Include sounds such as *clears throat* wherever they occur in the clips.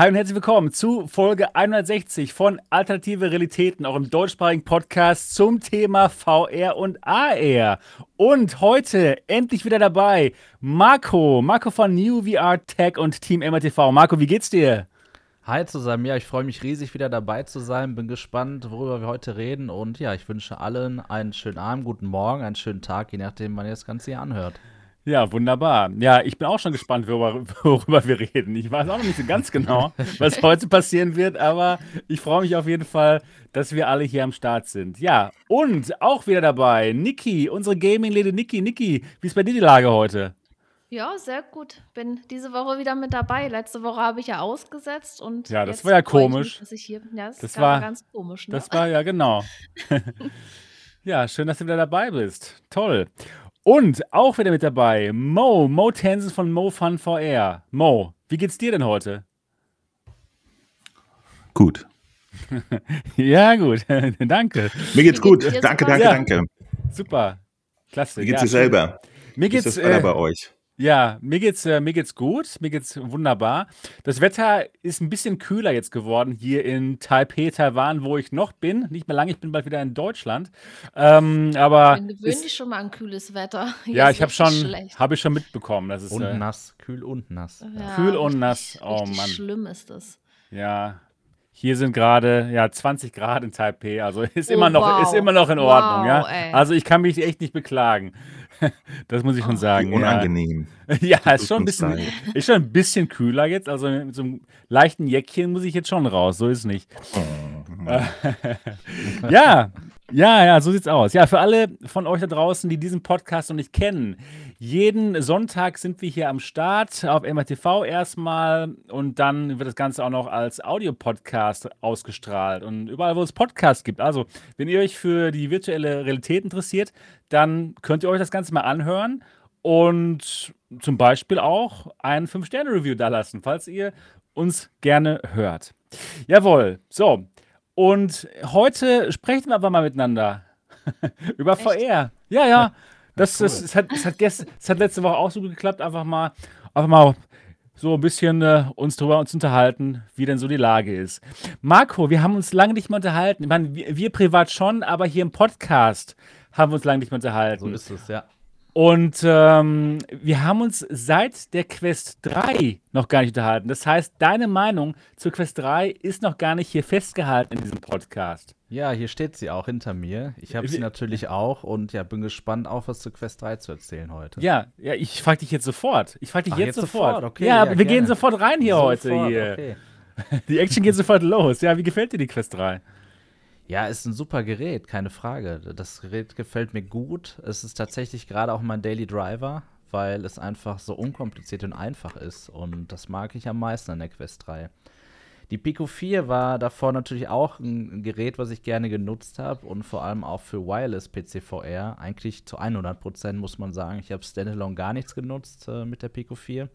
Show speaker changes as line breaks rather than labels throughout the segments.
Hi und herzlich willkommen zu Folge 160 von Alternative Realitäten, auch im deutschsprachigen Podcast zum Thema VR und AR. Und heute endlich wieder dabei Marco, Marco von New VR Tech und Team MRTV. Marco, wie geht's dir?
Hi zusammen, ja, ich freue mich riesig wieder dabei zu sein, bin gespannt, worüber wir heute reden und ja, ich wünsche allen einen schönen Abend, guten Morgen, einen schönen Tag, je nachdem, wann ihr das Ganze hier anhört.
Ja, wunderbar. Ja, ich bin auch schon gespannt, worüber, *laughs* worüber, wir reden. Ich weiß auch noch nicht so ganz genau, was heute passieren wird, aber ich freue mich auf jeden Fall, dass wir alle hier am Start sind. Ja, und auch wieder dabei, Niki, unsere Gaming-Lady Niki. Niki, wie ist bei dir die Lage heute?
Ja, sehr gut. Bin diese Woche wieder mit dabei. Letzte Woche habe ich ja ausgesetzt und
ja, das war ja komisch.
Mich, hier, ja, das,
das war
ganz komisch. Ne?
Das war ja genau. *laughs* *laughs* ja, schön, dass du wieder dabei bist. Toll. Und auch wieder mit dabei Mo, Mo Tensen von Mo Fun VR. Mo, wie geht's dir denn heute?
Gut. *laughs*
ja, gut. *laughs* danke.
Mir geht's gut. Danke, danke, ja. danke.
Super. Klasse.
Wie geht's ja, dir selber?
Mir geht's
ist das äh, bei euch?
Ja, mir geht's, äh, mir geht's gut, mir geht's wunderbar. Das Wetter ist ein bisschen kühler jetzt geworden hier in Taipei, Taiwan, wo ich noch bin. Nicht mehr lange, ich bin bald wieder in Deutschland. Ähm, aber
Dann gewöhn dich schon mal an kühles Wetter.
Hier *laughs* ja, ich habe schon, habe ich schon mitbekommen. Das ist,
und äh, nass, kühl und nass.
Ja, kühl und nass. Oh
Mann.
Schlimm
ist das.
Ja, hier sind gerade ja 20 Grad in Taipei, also ist oh, immer noch wow. ist immer noch in Ordnung, wow, ja. Ey. Also ich kann mich echt nicht beklagen. *laughs* Das muss ich schon oh, sagen.
Unangenehm. *laughs*
Ja, ja ist schon ein bisschen ist schon ein bisschen kühler jetzt, also mit so einem leichten Jäckchen muss ich jetzt schon raus, so ist es nicht. Oh, *laughs* ja, ja, ja, so sieht's aus. Ja, für alle von euch da draußen, die diesen Podcast noch nicht kennen, jeden Sonntag sind wir hier am Start auf MRTV erstmal und dann wird das Ganze auch noch als Audiopodcast ausgestrahlt und überall, wo es Podcasts gibt. Also, wenn ihr euch für die virtuelle Realität interessiert, dann könnt ihr euch das Ganze mal anhören und zum Beispiel auch ein 5-Sterne-Review da lassen, falls ihr uns gerne hört. Jawohl, so. Und heute sprechen wir aber mal miteinander *laughs* über Echt? VR. Ja, ja. Das, cool. das, das, hat, das, hat gest, das hat letzte Woche auch so geklappt, einfach mal, einfach mal so ein bisschen äh, uns darüber uns unterhalten, wie denn so die Lage ist. Marco, wir haben uns lange nicht mehr unterhalten. Ich meine, wir, wir privat schon, aber hier im Podcast haben wir uns lange nicht mehr unterhalten.
So ist es, ja.
Und ähm, wir haben uns seit der Quest 3 noch gar nicht unterhalten. Das heißt, deine Meinung zur Quest 3 ist noch gar nicht hier festgehalten in diesem Podcast.
Ja, hier steht sie auch hinter mir. Ich habe sie natürlich auch und ja, bin gespannt, auch was zur Quest 3 zu erzählen heute.
Ja, ja, ich frage dich jetzt sofort. Ich frage dich jetzt, jetzt, sofort. sofort. Okay, ja, ja, wir gerne. gehen sofort rein hier sofort, heute. Hier. Okay. *laughs* Die Action geht sofort los. Ja, wie gefällt dir die Quest 3?
Ja, ist ein super Gerät, keine Frage. Das Gerät gefällt mir gut. Es ist tatsächlich gerade auch mein Daily Driver, weil es einfach so unkompliziert und einfach ist. Und das mag ich am meisten an der Quest 3. Die Pico 4 war davor natürlich auch ein Gerät, was ich gerne genutzt habe und vor allem auch für Wireless PCVR. Eigentlich zu 100% muss man sagen. Ich habe Standalone gar nichts genutzt äh, mit der Pico 4.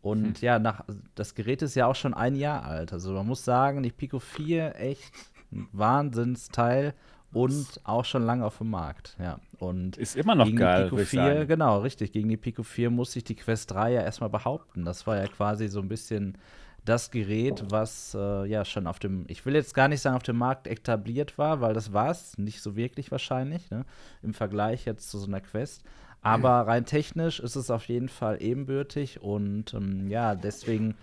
Und hm. ja, nach, das Gerät ist ja auch schon ein Jahr alt. Also man muss sagen, die Pico 4 echt ein Wahnsinnsteil und auch schon lange auf dem Markt. Ja. Und
ist immer noch gegen geil.
Die Pico 4, genau, richtig. Gegen die Pico 4 muss sich die Quest 3 ja erstmal behaupten. Das war ja quasi so ein bisschen das Gerät, was äh, ja schon auf dem, ich will jetzt gar nicht sagen, auf dem Markt etabliert war, weil das war es nicht so wirklich wahrscheinlich, ne? im Vergleich jetzt zu so einer Quest. Aber rein technisch ist es auf jeden Fall ebenbürtig und ähm, ja, deswegen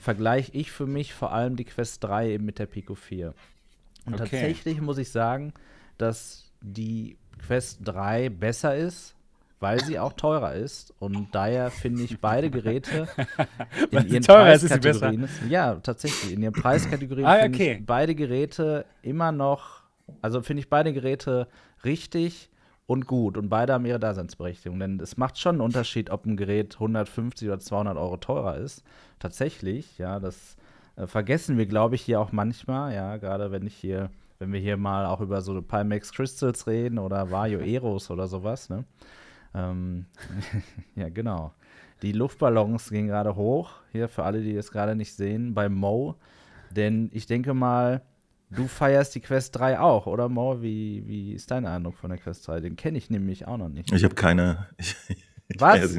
vergleiche ich für mich vor allem die Quest 3 eben mit der Pico 4. Und okay. tatsächlich muss ich sagen, dass die Quest 3 besser ist, weil sie auch teurer ist. Und daher finde ich beide Geräte *laughs* in ihren Preiskategorien. Ist ja, tatsächlich. In ihren *clears throat* Preiskategorien ah, finde ich beide Geräte immer noch, also finde ich beide Geräte richtig und gut. Und beide haben ihre Daseinsberechtigung. Denn es macht schon einen Unterschied, ob ein Gerät 150 oder 200 Euro teurer ist. Tatsächlich, ja, das äh, vergessen wir, glaube ich, hier auch manchmal, ja, gerade wenn ich hier, wenn wir hier mal auch über so Pimax Crystals reden oder Vario Eros oder sowas, ne? Ähm, *laughs* ja, genau. Die Luftballons gehen gerade hoch, hier für alle, die es gerade nicht sehen, bei Mo. Denn ich denke mal, du feierst die Quest 3 auch, oder Mo? Wie, wie ist dein Eindruck von der Quest 3? Den kenne ich nämlich auch noch nicht.
Ich habe keine. Ich, *laughs*
ich Was?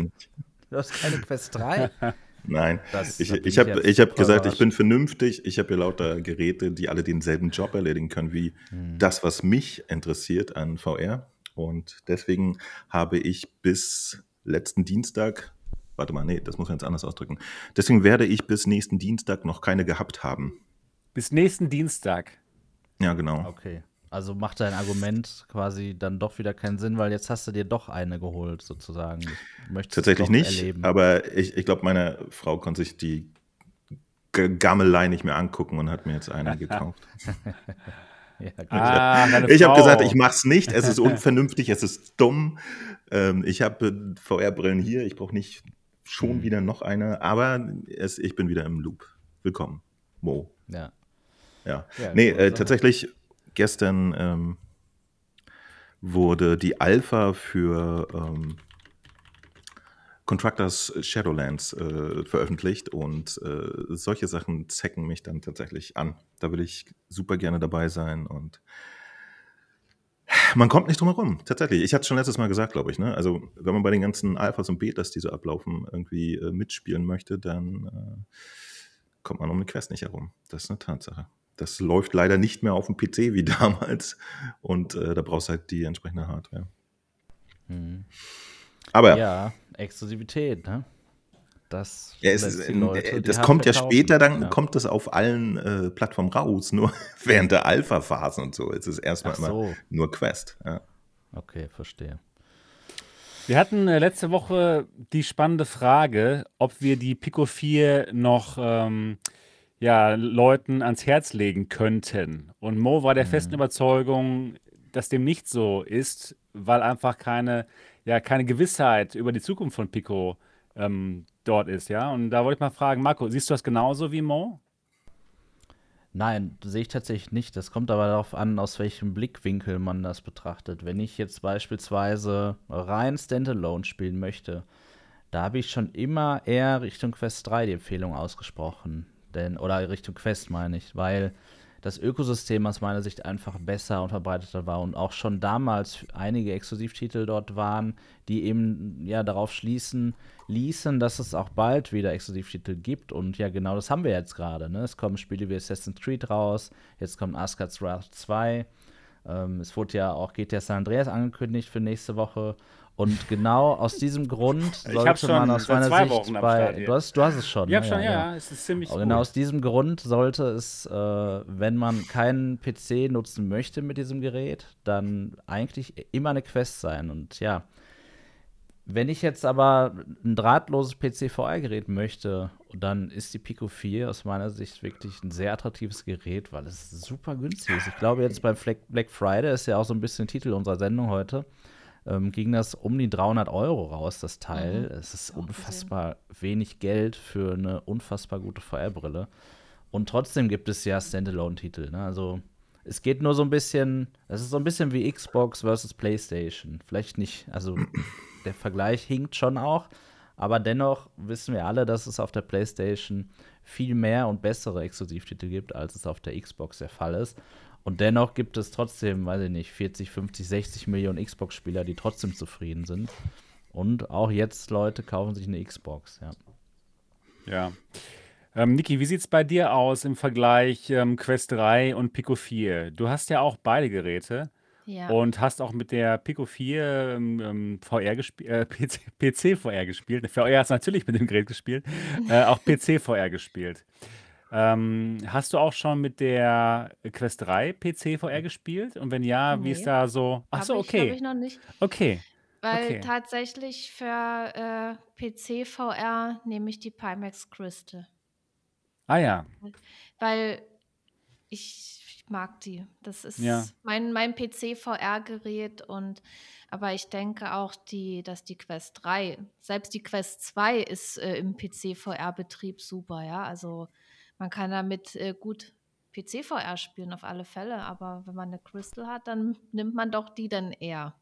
Du hast keine Quest 3? *laughs*
Nein,
Das-
ich, ich habe ich hab gesagt, ich bin vernünftig. Ich habe hier lauter Geräte, die alle denselben Job erledigen können wie
Hm.
das, was mich interessiert an VR. Und deswegen habe ich bis letzten Dienstag, warte mal, nee, das muss man jetzt anders ausdrücken. Deswegen werde ich bis nächsten Dienstag noch keine gehabt haben.
Bis nächsten Dienstag.
Ja, genau.
Okay. Also macht dein Argument quasi dann doch wieder keinen Sinn, weil jetzt hast du dir doch eine geholt, sozusagen. Ich möchte es
Tatsächlich nicht,
erleben.
aber ich, ich glaube, meine Frau konnte sich die Gammelei nicht mehr angucken und hat mir jetzt eine *laughs* gekauft. *laughs* *laughs*
ja.
Ah,
Ich habe gesagt, ich mach's nicht. Es ist *laughs* unvernünftig, es ist dumm. Ähm, ich habe VR-Brillen hier. Ich brauche nicht schon
Mhm.
wieder noch eine, aber es, ich bin wieder im Loop. Willkommen, Mo.
ja.
Ja.
Ja,
nee, äh, tatsächlich gestern ähm, wurde die Alpha für ähm, Contractors Shadowlands äh, veröffentlicht und äh, solche Sachen zecken mich dann tatsächlich an. Da will ich super gerne dabei sein und man kommt nicht drum herum, tatsächlich. Ich hatte es schon letztes Mal gesagt, glaube ich. Ne? Also, wenn man bei den ganzen Alphas und Betas, die so ablaufen, irgendwie äh, mitspielen möchte, dann äh, kommt man um eine Quest nicht herum. Das ist eine Tatsache. Das läuft leider nicht mehr auf dem PC wie *laughs* damals und äh, da brauchst du halt die entsprechende Hardware.
Hm.
Aber
ja, Exklusivität, ne? Das,
Ja, ist, äh,
Leute die
das kommt ja später, dann
Ja.
kommt das auf allen äh, Plattformen raus, *laughs* nur während der Alpha-Phasen und so. Es ist erstmal
Ach
immer
so,
nur Quest. Ja.
okay, verstehe.
Wir hatten äh, letzte Woche die spannende Frage, ob wir die Pico 4 noch ähm, ja, Leuten ans Herz legen könnten. Und Mo war der festen
Mhm.
Überzeugung, dass dem nicht so ist, weil einfach keine, ja, keine Gewissheit über die Zukunft von Pico ähm, dort ist. Ja? Und da wollte ich mal fragen, Marco, siehst du das genauso wie Mo?
Nein, sehe ich tatsächlich nicht. Das kommt aber darauf an, aus welchem Blickwinkel man das betrachtet. Wenn ich jetzt beispielsweise rein Standalone spielen möchte, da habe ich schon immer eher Richtung Quest 3 die Empfehlung ausgesprochen. Denn, oder Richtung Quest meine ich, weil das Ökosystem aus meiner Sicht einfach besser und verbreiteter war und auch schon damals einige Exklusivtitel dort waren, die eben ja darauf schließen ließen, dass es auch bald wieder Exklusivtitel gibt und ja genau das haben wir jetzt gerade. Ne? Es kommen Spiele wie Assassin's Creed raus, jetzt kommt Asgard's Wrath 2, ähm, es wurde ja auch GTA San Andreas angekündigt für nächste Woche und genau aus diesem Grund sollte man aus meiner Sicht bei du hast, du hast es schon.
Ich
ne?
schon, ja, ja, es ist ziemlich
Aber genau aus diesem Grund sollte es, äh, wenn man keinen PC nutzen möchte mit diesem Gerät, dann eigentlich immer eine Quest sein. Und ja, wenn ich jetzt aber ein drahtloses PC-VR-Gerät möchte, dann ist die Pico 4 aus meiner Sicht wirklich ein sehr attraktives Gerät, weil es super günstig ist. Ich glaube, jetzt beim Black Friday ist ja auch so ein bisschen Titel unserer Sendung heute. Ähm, ging das um die 300 Euro raus, das Teil.
Mhm.
Es ist unfassbar wenig Geld für eine unfassbar gute VR-Brille. Und trotzdem gibt es ja Standalone-Titel. Ne? Also es geht nur so ein bisschen, es ist so ein bisschen wie Xbox versus PlayStation. Vielleicht nicht, also *coughs* der Vergleich hinkt schon auch, aber dennoch wissen wir alle, dass es auf der PlayStation viel mehr und bessere Exklusivtitel gibt, als es auf der Xbox der Fall ist. Und dennoch gibt es trotzdem, weiß ich nicht, 40, 50, 60 Millionen Xbox-Spieler, die trotzdem zufrieden sind. Und auch jetzt Leute kaufen sich eine Xbox, ja.
Ja. Ähm, Niki, wie sieht es bei dir aus im Vergleich ähm, Quest 3 und Pico 4? Du hast ja auch beide Geräte
Ja.
und hast auch mit der Pico 4 ähm, ähm, VR *laughs* gespielt, äh, PC, PC VR gespielt. VR hast natürlich mit dem Gerät gespielt, äh, auch PC VR gespielt. Ähm, hast du auch schon mit der Quest 3 PC VR gespielt? Und wenn ja, wie ist
Nee.
da so? Ach
Habe
so,
ich, habe
okay.
ich noch nicht.
Okay.
Weil
Okay.
tatsächlich für äh, PC VR nehme ich die Pimax Crystal.
Ah ja.
Weil ich, ich mag die. Das ist
Ja.
mein, mein PC-VR-Gerät und aber ich denke auch, die, dass die Quest 3, selbst die Quest 2 ist äh, im PC-VR-Betrieb super, ja. Also man kann damit äh, gut PC-VR spielen auf alle Fälle, aber wenn man eine Crystal hat, dann nimmt man doch die dann eher.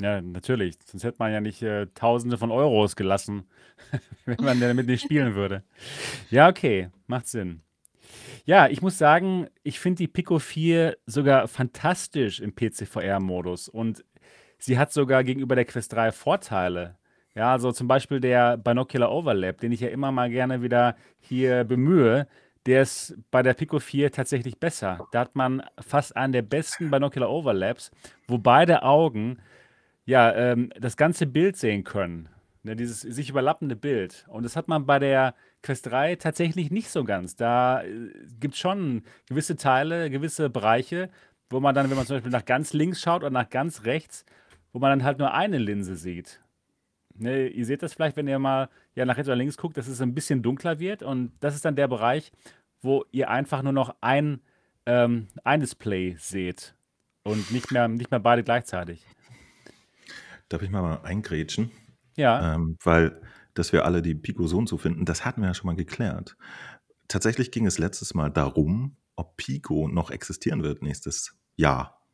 Ja, natürlich. Sonst hätte man ja nicht äh, Tausende von Euros gelassen, *laughs* wenn man damit nicht spielen würde. Ja, okay, macht Sinn. Ja, ich muss sagen, ich finde die Pico 4 sogar fantastisch im PC-VR-Modus und sie hat sogar gegenüber der Quest 3 Vorteile. Ja, also zum Beispiel der Binocular Overlap, den ich ja immer mal gerne wieder hier bemühe, der ist bei der Pico 4 tatsächlich besser. Da hat man fast einen der besten Binocular Overlaps, wo beide Augen ja ähm, das ganze Bild sehen können. Ne, dieses sich überlappende Bild. Und das hat man bei der Quest 3 tatsächlich nicht so ganz. Da äh, gibt es schon gewisse Teile, gewisse Bereiche, wo man dann, wenn man zum Beispiel nach ganz links schaut oder nach ganz rechts, wo man dann halt nur eine Linse sieht. Ne, ihr seht das vielleicht, wenn ihr mal ja, nach rechts oder links guckt, dass es ein bisschen dunkler wird. Und das ist dann der Bereich, wo ihr einfach nur noch ein, ähm, ein Display seht und nicht mehr, nicht mehr beide gleichzeitig.
Darf ich mal eingrätschen?
Ja.
Ähm, weil, dass wir alle die Pico so und so finden, das hatten wir ja schon mal geklärt. Tatsächlich ging es letztes Mal darum, ob Pico noch existieren wird nächstes Jahr.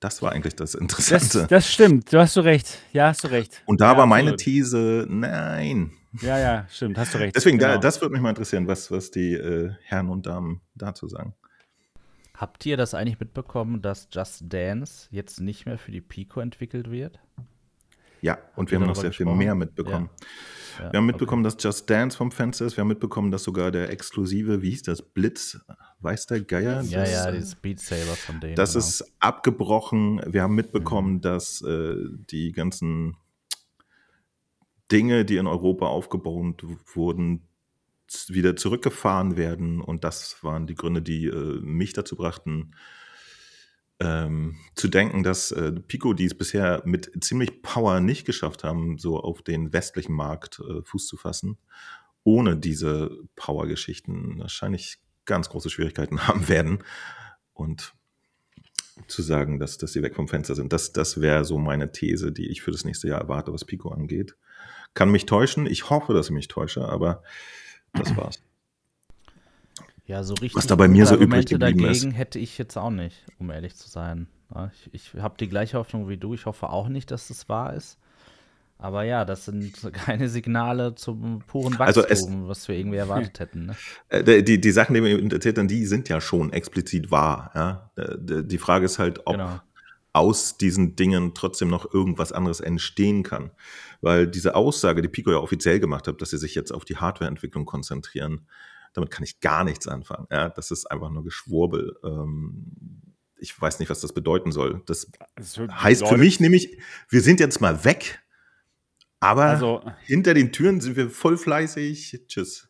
Das war eigentlich das Interessante.
Das, das stimmt, du hast du recht. Ja, hast du recht.
Und da
ja,
war meine
absolut.
These, nein.
Ja, ja, stimmt, hast du recht.
Deswegen, da,
Genau.
das würde mich mal interessieren, was, was die äh, Herren und Damen dazu sagen.
Habt ihr das eigentlich mitbekommen, dass Just Dance jetzt nicht mehr für die Pico entwickelt wird?
Ja, und
ihr
wir haben noch sehr viel
gesprochen?
mehr mitbekommen.
Ja,
Wir haben mitbekommen, dass Just Dance vom Fenster ist. Wir haben mitbekommen, dass sogar der exklusive, wie hieß das, Blitz, weiß der Geier?
Ja,
das,
ja,
äh,
dieses Beat Saber von denen.
Das
genau.
ist abgebrochen. Wir haben
Mhm.
mitbekommen, dass äh, die ganzen Dinge, die in Europa aufgebaut wurden, wieder zurückgefahren werden. Und das waren die Gründe, die äh, mich dazu brachten, ähm, zu denken, dass äh, Pico, die es bisher mit ziemlich Power nicht geschafft haben, so auf den westlichen Markt äh, Fuß zu fassen, ohne diese Power-Geschichten wahrscheinlich ganz große Schwierigkeiten *laughs* haben werden. Und zu sagen, dass, dass sie weg vom Fenster sind. Das, das wäre so meine These, die ich für das nächste Jahr erwarte, was Pico angeht. Kann mich täuschen. Ich hoffe, dass ich mich täusche, aber das war's.
Ja, so richtig.
da bei mir so übrig geblieben
dagegen
ist.
hätte ich jetzt auch nicht, um ehrlich zu sein. Ich ich habe die gleiche Hoffnung wie du. Ich hoffe auch nicht, dass das wahr ist. Aber ja, das sind *laughs* keine Signale zum puren
Also
Wachstum,
es-
was wir irgendwie erwartet hätten. Ne?
Äh, die, die Sachen, die wir eben erzählt haben, die sind ja schon explizit wahr. Ja? Äh, Die Frage ist halt, ob
Genau.
aus diesen Dingen trotzdem noch irgendwas anderes entstehen kann. Weil diese Aussage, die Pico ja offiziell gemacht hat, dass sie sich jetzt auf die Hardwareentwicklung konzentrieren, damit kann ich gar nichts anfangen. Ja? Das ist einfach nur Geschwurbel. Ähm, Ich weiß nicht, was das bedeuten soll. Das
wird-
heißt für mich nämlich, wir sind jetzt mal weg, aber
Also,
hinter den Türen sind wir voll fleißig. Tschüss.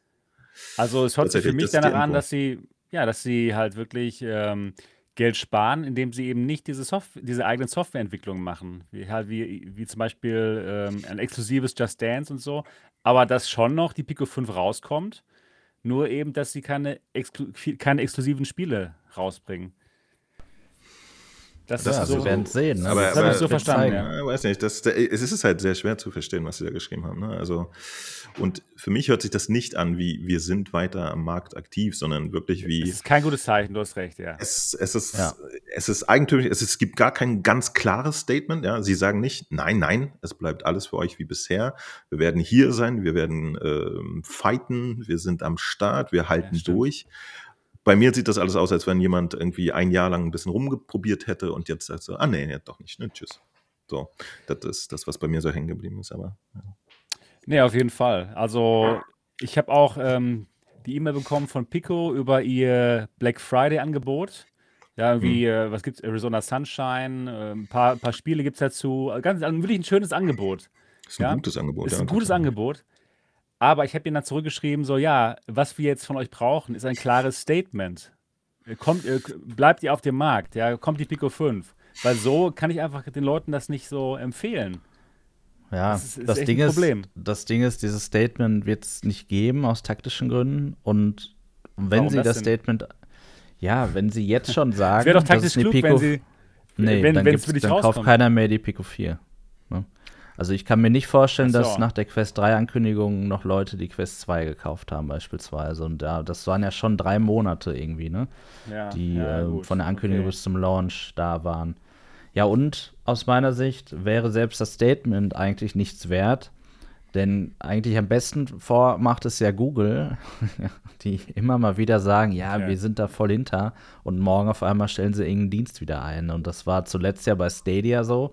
also es hört sich für mich danach an, dass sie, ja, dass sie halt wirklich ähm, Geld sparen, indem sie eben nicht diese, Soft diese eigenen Softwareentwicklungen machen. Wie, halt wie, wie zum Beispiel ähm, ein exklusives Just Dance und so. Aber dass schon noch die Pico 5 rauskommt, nur eben, dass sie keine, exklu keine exklusiven Spiele rausbringen. Das,
Das
ist
ist
so.
wir werden es sehen. Ne?
Aber-
das habe ich so verstanden, ja.
Ja, weiß nicht, das, da- es ist halt sehr schwer zu verstehen, was sie da geschrieben haben. Ne? Also, und für mich hört sich das nicht an, wie wir sind weiter am Markt aktiv, sondern wirklich
Es
wie
ist kein gutes Zeichen, du hast recht, ja.
es, es ist,
Ja.
es ist eigentümlich, es, ist, es gibt gar kein ganz klares Statement. Ja? Sie sagen nicht, nein, nein, es bleibt alles für euch wie bisher. Wir werden hier sein, wir werden ähm, fighten, wir sind am Start, wir halten
stimmt.
durch. Bei mir sieht das alles aus, als wenn jemand irgendwie ein Jahr lang ein bisschen rumprobiert hätte und jetzt sagt so, ah nee, nee doch nicht, ne, tschüss. So, das ist das, was bei mir so hängen geblieben ist, aber
Nee, auf jeden Fall. Also, ich habe auch ähm, die E-Mail bekommen von Pico über ihr Black Friday-Angebot. Ja, irgendwie, äh, was gibt's? Arizona Sunshine, äh, ein paar, paar Spiele gibt es dazu. Ganz, also wirklich ein schönes Angebot.
ist ein
Ja,
gutes Angebot.
Ist
ja,
ein gutes. Angebot. Aber ich habe ihnen dann zurückgeschrieben, so, ja, was wir jetzt von euch brauchen, ist ein klares Statement. Äh, Kommt, äh, bleibt ihr auf dem Markt, ja, kommt die Pico 5. Weil so kann ich einfach den Leuten das nicht so empfehlen.
Ja,
Das ist- ist
das, Ding ist,
Problem.
das Ding ist, dieses Statement wird es nicht geben aus taktischen Gründen. Und wenn
Warum
sie
das
das? Statement, ja, wenn sie jetzt schon *laughs* sagen,
Es wäre doch
dass
taktisch
es
klug, wenn sie,
nee,
wenn-
dann, gibt's, dann kauft keiner mehr die Pico 4. Also ich kann mir nicht vorstellen,
so.
dass nach der Quest 3 Ankündigung noch Leute die Quest 2 gekauft haben beispielsweise. Und da, das waren ja schon drei Monate irgendwie, ne?
ja,
die
ja,
äh, von der Ankündigung
okay.
bis zum Launch da waren. Ja, und aus meiner Sicht wäre selbst das Statement eigentlich nichts wert, denn eigentlich am besten vor macht es ja Google, *laughs* die immer mal wieder sagen, ja,
Okay.
wir sind da voll hinter und morgen auf einmal stellen sie irgendeinen Dienst wieder ein. Und das war zuletzt ja bei Stadia so.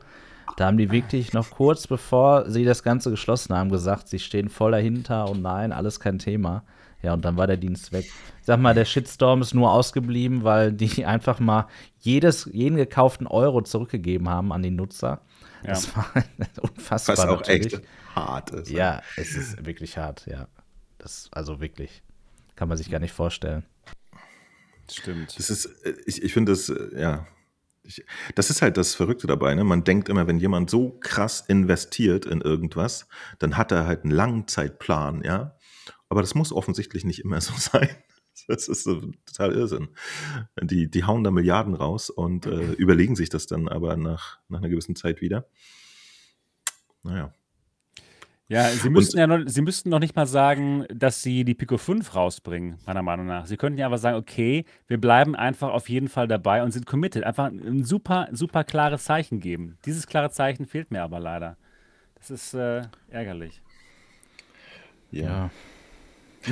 Da haben die wirklich noch kurz bevor sie das Ganze geschlossen haben, gesagt, sie stehen voll dahinter und nein, alles kein Thema. Ja, und dann war der Dienst weg. Ich sag mal, der Shitstorm ist nur ausgeblieben, weil die *laughs* einfach mal jedes, jeden gekauften Euro zurückgegeben haben an die Nutzer.
Ja.
Das war *laughs* unfassbar.
Was auch
natürlich.
echt hart ist.
Ja, es ist wirklich hart, ja. Das, also wirklich. Kann man sich gar nicht vorstellen.
Stimmt.
Das ist, äh, ich, ich finde das, äh, ja. Ich, das ist halt das Verrückte dabei. Ne? Man denkt immer, wenn jemand so krass investiert in irgendwas, dann hat er halt einen Langzeitplan, ja. Aber das muss offensichtlich nicht immer *laughs* so sein. Das ist total Irrsinn. Die, die hauen da Milliarden raus und äh, überlegen sich das dann aber nach, nach einer gewissen Zeit wieder. Naja.
Ja, sie müssten ja noch, sie müssten noch nicht mal sagen, dass sie die Pico 5 rausbringen, meiner Meinung nach. Sie könnten ja aber sagen, okay, wir bleiben einfach auf jeden Fall dabei und sind committed. Einfach ein super, super klares Zeichen geben. Dieses klare Zeichen fehlt mir aber leider. Das ist äh, ärgerlich.
Ja. *laughs*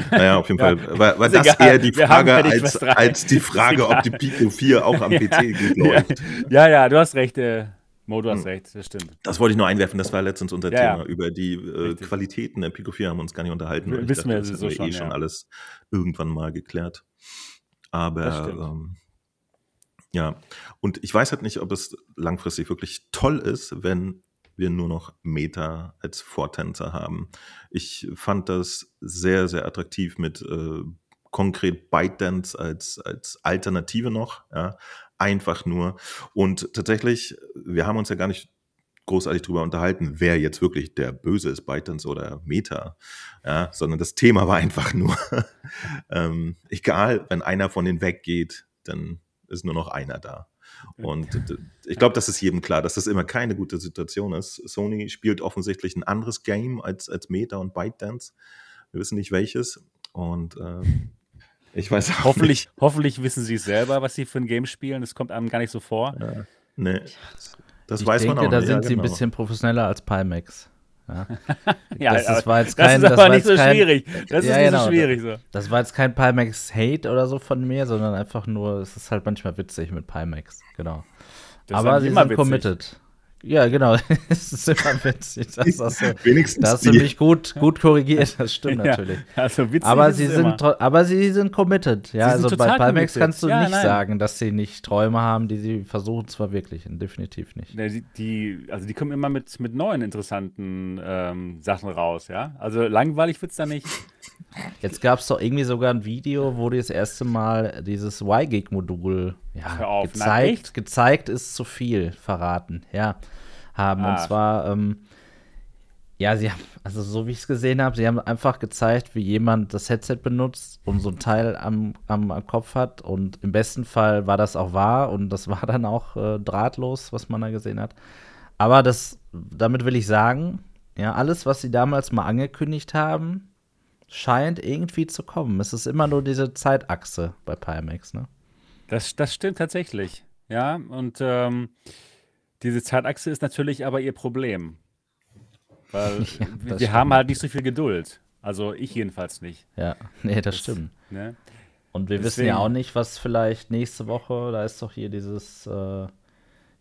Naja, auf jeden
Ja.
Fall war, war das
egal.
eher die Frage als, als die *laughs* Frage, ob die Pico 4 auch am *laughs* PC gut läuft.
Ja, ja, du hast recht, äh, Mo, du hast
Hm.
recht, das stimmt.
Das wollte ich nur einwerfen, das war letztens unser
Ja, ja.
Thema. Über die äh. Qualitäten der Pico 4 haben wir uns gar nicht unterhalten.
W- wissen wir
das
sowieso
hätten wir eh
schon,
schon
ja.
alles irgendwann mal geklärt. Aber ähm, ja, und ich weiß halt nicht, ob es langfristig wirklich toll ist, wenn wir nur noch Meta als Vortänzer haben. Ich fand das sehr, sehr attraktiv mit äh, konkret ByteDance als, als Alternative noch. Ja, einfach nur. Und tatsächlich, wir haben uns ja gar nicht großartig darüber unterhalten, wer jetzt wirklich der Böse ist, ByteDance oder Meta, ja, sondern das Thema war einfach nur, *laughs* ähm, egal, wenn einer von denen weggeht, dann ist nur noch einer da. Und ich glaube, das ist jedem klar, dass das immer keine gute Situation ist. Sony spielt offensichtlich ein anderes Game als, als Meta und ByteDance. Wir wissen nicht welches. Und ähm, ich weiß auch
Hoffentlich, hoffentlich wissen sie es selber, was sie für ein Game spielen. Das kommt einem gar nicht so vor.
nicht. Ja, nee, das
ich
weiß
denke,
man auch
da
nicht.
sind
ja,
sie ein
genau.
bisschen professioneller als Pimax. Ja. *laughs*
Ja,
das, das war jetzt
das
kein,
ist
das
aber
war
nicht so
kein,
schwierig. Das
Ja,
ist nicht
genau.
so schwierig so.
Das war jetzt kein Pimax-Hate oder so von mir, sondern einfach nur, es ist halt manchmal witzig mit Pimax. Genau.
Das ist
Aber
eigentlich
sie
immer
sind
witzig.
committed. Ja, genau. *laughs* es ist immer witzig. Das hast *laughs* du,
Wenigstens
das hast du mich gut, gut korrigiert. Das *laughs* stimmt
Ja,
natürlich.
also witzig
Aber sie, sind, aber sie sind committed. Ja,
sind
also bei
committed.
kannst du
Ja,
nicht
nein.
sagen, dass sie nicht Träume haben, die sie versuchen zu verwirklichen. Definitiv nicht.
Die, die, also die kommen immer mit, mit neuen interessanten ähm, Sachen raus, ja. Also langweilig wird es da nicht.
Jetzt gab es doch irgendwie sogar ein Video, wo die das erste Mal dieses Y-Gig-Modul ja, gezeigt, gezeigt ist zu viel verraten, ja, haben. Und
Ah.
zwar, ähm, ja, sie haben, also so wie ich es gesehen habe, sie haben einfach gezeigt, wie jemand das Headset benutzt und so ein Teil am, am, am Kopf hat. Und im besten Fall war das auch wahr und das *laughs* war dann auch äh, drahtlos, was man da gesehen hat. Aber das, damit will ich sagen, ja, alles, was sie damals mal angekündigt haben, scheint irgendwie zu kommen. Es ist immer nur diese Zeitachse bei Pimax, ne?
Das, das stimmt tatsächlich. Ja, und ähm, diese Zeitachse ist natürlich aber ihr Problem. Weil *laughs*
Ja,
wir
das
haben halt nicht so viel Geduld. Also ich jedenfalls nicht.
Ja, *laughs* nee, das stimmt.
Ne?
Und wir wissen ja
Deswegen-
auch nicht, was vielleicht nächste Woche, da ist doch hier dieses, äh,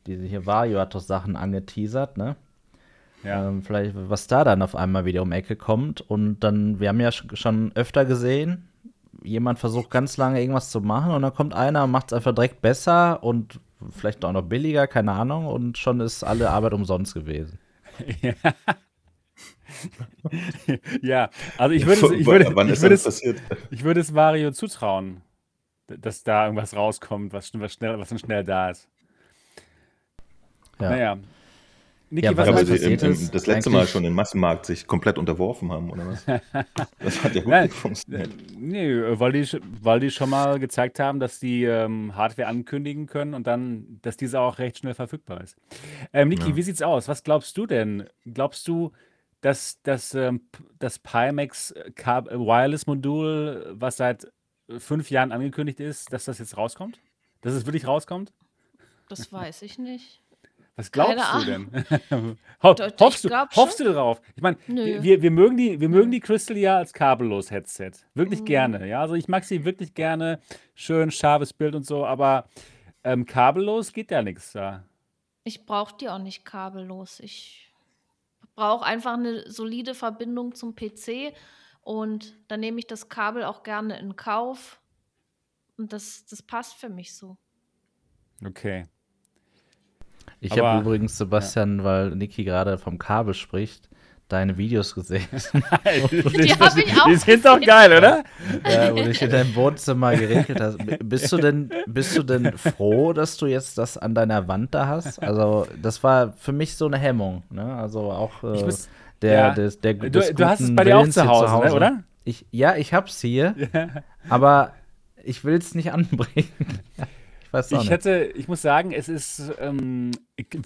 diese hier Vario hat doch Sachen angeteasert, ne?
Ja.
Ähm, vielleicht, was da dann auf einmal wieder um Ecke kommt. Und dann, wir haben ja sch- schon öfter gesehen, jemand versucht ganz lange irgendwas zu machen und dann kommt einer und macht es einfach direkt besser und vielleicht auch noch billiger, keine Ahnung, und schon ist alle Arbeit umsonst gewesen. *laughs*
ja, also ich würde, es- ich würde, ich würde, es, ich würde es Mario zutrauen, dass da irgendwas rauskommt, was, was, schnell, was dann schnell da ist.
Ja.
Naja. Niki,
Ja,
was
Aber sie
du?
im, im, das letzte Mal schon den Massenmarkt sich komplett unterworfen haben, oder was? *laughs* Das hat ja gut
Nein,
funktioniert.
Nee, weil die, weil die schon mal gezeigt haben, dass die ähm, Hardware ankündigen können und dann, dass diese auch recht schnell verfügbar ist. Ähm, Niki,
Ja.
wie sieht's aus? Was glaubst du denn? Glaubst du, dass, dass ähm, das Pimax äh, äh, Wireless Modul, was seit äh, fünf Jahren angekündigt ist, dass das jetzt rauskommt? Dass es wirklich rauskommt?
Das weiß ich nicht.
Was glaubst
Keine
du denn? *laughs* Ho
Doch, ich
hoffst, du,
glaub schon.
hoffst du drauf? Ich meine,
Nö.
wir, wir mögen die, wir mögen die Crystal ja als kabellos Headset. Wirklich
Mhm.
gerne. Ja, also ich mag sie wirklich gerne. Schön, scharfes Bild und so, aber ähm, kabellos geht ja nichts da.
Ich brauche die auch nicht kabellos. Ich brauche einfach eine solide Verbindung zum PC und dann nehme ich das Kabel auch gerne in Kauf. Und das, das passt für mich so.
Okay.
Ich habe übrigens, Sebastian, weil Niki gerade vom Kabel spricht, deine Videos gesehen, *laughs* *laughs*
Die hab ich auch
Die sind doch geil, oder?
ja, wo dich in deinem Wohnzimmer geregelt hast. Bist du denn, bist du denn froh, dass du jetzt das an deiner Wand da hast? Also, das war für mich so eine Hemmung. Ne? Also auch äh,
muss-
der,
ja.
des, der
Du,
des
du hast es
guten
bei dir auch zu Hause, Ne, oder?
Ich, ja, ich hab's hier, *laughs* aber ich will es nicht anbringen. Ich weiß
Ich
nicht.
hätte, ich muss sagen, es ist ähm,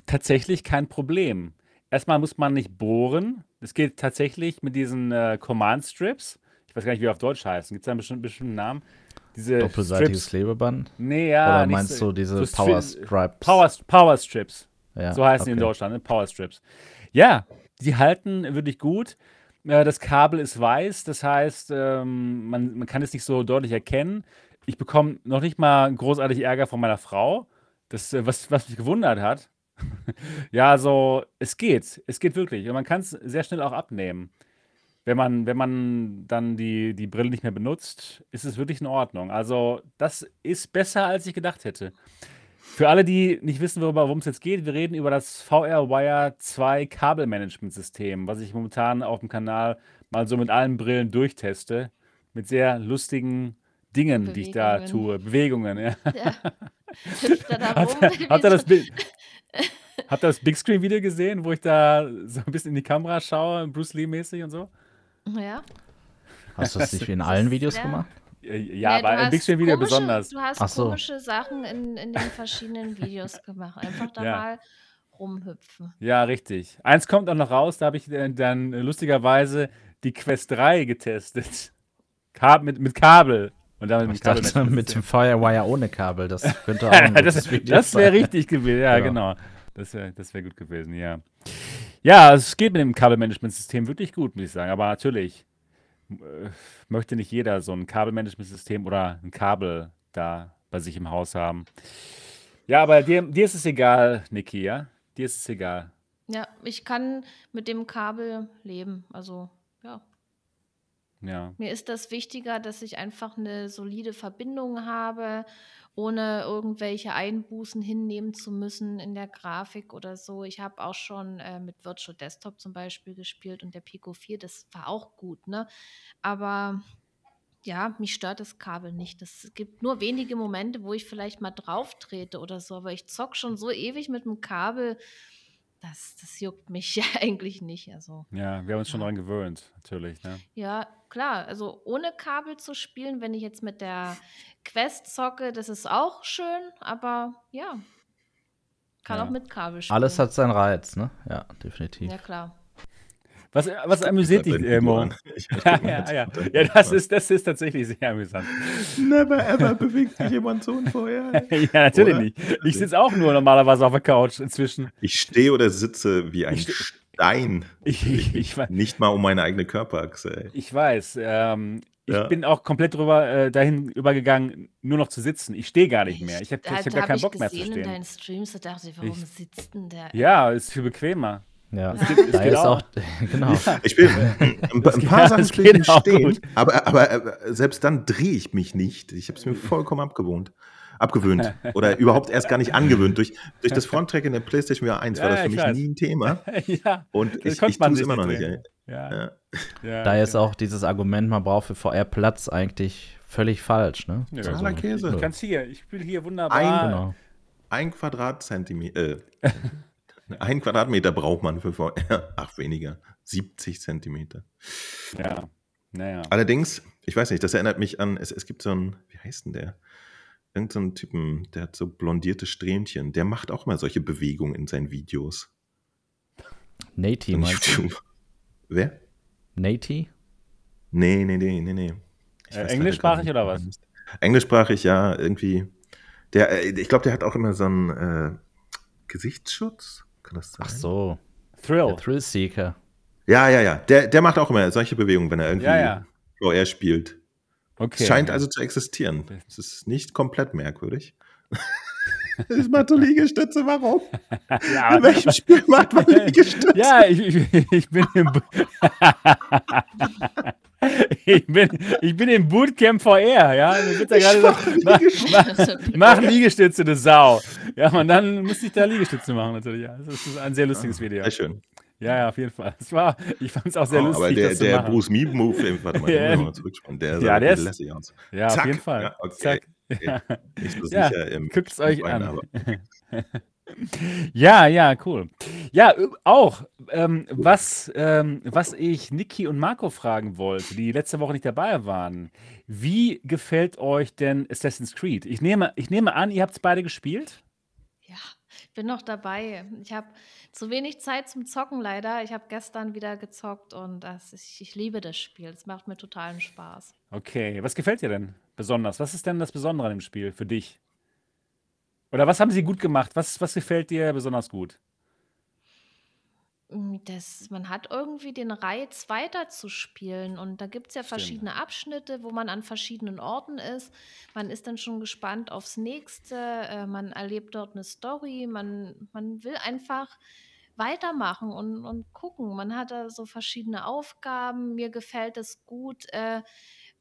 tatsächlich kein Problem. Erstmal muss man nicht bohren. Es geht tatsächlich mit diesen äh, Command Strips. Ich weiß gar nicht, wie die auf Deutsch heißen. Gibt es da einen bestimmten, bestimmten Namen? Diese
Doppelseitiges
Strips.
Nee,
Nee, ja.
Oder
nicht
meinst
so-
du diese
so
Power Stripes?
Power, Power Strips.
ja,
So heißen die in
okay.
Deutschland, ne? Power Strips. Ja, die halten wirklich gut. Äh, Das Kabel ist weiß, das heißt, ähm, man, man kann es nicht so deutlich erkennen. Ich bekomme noch nicht mal großartig Ärger von meiner Frau, das, äh, was, was mich gewundert hat. *laughs* ja, also es geht, es geht wirklich. Und man kann es sehr schnell auch abnehmen. Wenn man, wenn man dann die, die Brille nicht mehr benutzt, ist es wirklich in Ordnung. Also das ist besser, als ich gedacht hätte. Für alle, die nicht wissen, worum es jetzt geht, wir reden über das VR Wire 2 Kabelmanagementsystem, was ich momentan auf dem Kanal mal so mit allen Brillen durchteste. Mit sehr lustigen Dingen, die ich da tue. Bewegungen, ja.
Ja. *laughs* Er da wie
habt ihr das Bild? Habt ihr das Big Screen Video gesehen, wo ich da so ein bisschen in die Kamera schaue, Bruce Lee mäßig und so?
Ja.
Hast du das nicht wie *laughs* in allen Videos
Ja.
gemacht?
Ja,
Nee, du
aber im Big Screen Video
komische-
besonders.
Du hast
so.
komische Sachen in, in den verschiedenen *laughs* Videos gemacht. Einfach da
Ja.
mal rumhüpfen.
Ja, richtig. Eins kommt auch noch raus, da habe ich äh, dann lustigerweise die Quest 3 getestet. Kab mit, mit Kabel. Und damit
Ich dachte,
Kabelmanagementsystem.
mit dem Firewire ohne Kabel, das könnte *laughs* auch ein
das das wäre richtig gewesen, ja,
Ja.
genau. Das wäre das wär gut gewesen, ja. Ja, es geht mit dem Kabelmanagementsystem wirklich gut, muss ich sagen. Aber natürlich äh, möchte nicht jeder so ein Kabelmanagementsystem oder ein Kabel da bei sich im Haus haben. Ja, aber dir, dir ist es egal, Niki, ja? Dir ist es egal.
Ja, ich kann mit dem Kabel leben. Also, ja.
Ja.
Mir ist das wichtiger, dass ich einfach eine solide Verbindung habe, ohne irgendwelche Einbußen hinnehmen zu müssen in der Grafik oder so. Ich habe auch schon äh, mit Virtual Desktop zum Beispiel gespielt und der Pico 4, das war auch gut, ne? Aber ja, mich stört das Kabel nicht. Es gibt nur wenige Momente, wo ich vielleicht mal drauf trete oder so, aber ich zock schon so ewig mit dem Kabel. Das, das juckt mich *laughs* ja eigentlich nicht. Also.
Ja, wir haben uns schon
Ja.
daran gewöhnt, natürlich. Ne?
Ja, klar. Also ohne Kabel zu spielen, wenn ich jetzt mit der Quest zocke, das ist auch schön, aber ja. Kann
Ja.
auch mit Kabel spielen.
Alles hat seinen Reiz, ne? Ja, definitiv.
Ja, klar.
Was, was amüsiert dich, äh, Mo? *laughs*
Ich- *laughs* ich
Ja, ja, ja. ja das, ist, das ist tatsächlich sehr amüsant.
Never ever *laughs* bewegt sich jemand so unvorher.
ja, natürlich
Oder?
nicht. Ich sitze auch nur normalerweise auf der Couch inzwischen.
Ich stehe oder sitze wie ein
Ich ste-
Stein.
Ich, ich, ich,
Nicht mal um meine eigene Körperachse. Ey.
ich weiß. Ähm, ich
Ja.
bin auch komplett drüber, äh, dahin übergegangen, nur noch zu sitzen. Ich stehe gar nicht mehr. Ich habe ich hab gar
hab
keinen
ich
Bock mehr zu
gesehen in
stehen.
deinen Streams, da dachte ich, warum
Ich-
sitzt denn der?
Ja, ist viel bequemer.
Ja,
Es geht- es
da
geht
ist
auch.
auch, *laughs* genau.
Ich bin *laughs* ein, ein paar Sachen
das
ich nicht
auch
stehen,
gut.
aber, aber, selbst dann drehe ich mich nicht. Ich habe es mir vollkommen abgewohnt. Abgewöhnt. *laughs* Oder überhaupt erst gar nicht angewöhnt. Durch, durch das Fronttrack in der PlayStation VR 1 war
Ja,
das
ja,
für
ich
mich
weiß.
nie ein Thema.
ja,
Und
das
ich, ich tue es immer noch
nicht ja,
Ja.
ja.
Da ist auch dieses Argument, man braucht für VR Platz eigentlich völlig falsch, ne?
Nö.
Totaler Käse.
Ich kann es hier. Ich spiele hier wunderbar.
Ein-
Genau.
Ein Quadratzentimeter, äh, ein Quadratmeter braucht man für VR. *laughs* Ach, weniger. 70 Zentimeter.
Ja, naja.
Allerdings, ich weiß nicht, das erinnert mich an, es, es gibt so einen, wie heißt denn der? Irgend so einen Typen, der hat so blondierte Strähnchen. Der macht auch mal solche Bewegungen in seinen Videos.
Nati, meinst du?
Wer?
Nati?
Nee, nee, nee, nee, nee.
Äh, englischsprachig oder
nicht. Englischsprachig, ja, irgendwie. Der, äh, ich glaube, der hat auch immer so einen äh, Gesichtsschutz. Kann das sein?
Ach so,
Thrill.
der Thrillseeker.
Ja, ja, ja. Der, der macht auch immer solche Bewegungen, wenn er irgendwie
Ja, ja.
VR spielt.
Okay.
Es scheint also zu existieren. Es ist nicht komplett merkwürdig. *laughs* Das macht so Liegestütze, warum?
Ja,
In welchem Spiel macht man *laughs* Liegestütze?
ja ich, ich, ich bin im. *laughs* *laughs* Ich, bin, ich bin im Bootcamp VR, ja. Mir wird da gerade gesagt, mach, mach, mach Liegestütze, du Sau. Ja, und dann musste ich da Liegestütze machen, natürlich. Ja. Das ist ein sehr lustiges Video.
Sehr schön.
Ja, ja, auf jeden Fall. Das war, ich fand es auch sehr
Oh,
lustig.
aber der,
das
der. Bruce Mead-Move, den- warte mal,
Ja.
den mal zurückspannen. Der
Ja, der ist-
aus.
Ja, auf
Zack.
jeden Fall.
Ja, okay.
Zack. Ja. *laughs* Ja,
im
guckt's euch an. *laughs* Ja, ja, cool. Ja, auch, ähm, was, ähm, was ich Niki und Marco fragen wollte, die letzte Woche nicht dabei waren. Wie gefällt euch denn Assassin's Creed? Ich nehme, ich nehme an, ihr habt es beide gespielt?
Ja, ich bin noch dabei. Ich habe zu wenig Zeit zum Zocken leider. Ich habe gestern wieder gezockt und das, ich, ich liebe das Spiel. Es macht mir totalen Spaß.
Okay, was gefällt dir denn besonders? Was ist denn das Besondere an dem Spiel für dich? Oder was haben sie gut gemacht? Was, was gefällt dir besonders gut?
Mm, Das, man hat irgendwie den Reiz weiterzuspielen und da gibt es ja
Stimmt.
verschiedene Abschnitte, wo man an verschiedenen Orten ist. Man ist dann schon gespannt aufs nächste, äh, man erlebt dort eine Story, man, man will einfach weitermachen und, und gucken. Man hat da so verschiedene Aufgaben. Mir gefällt es gut, äh,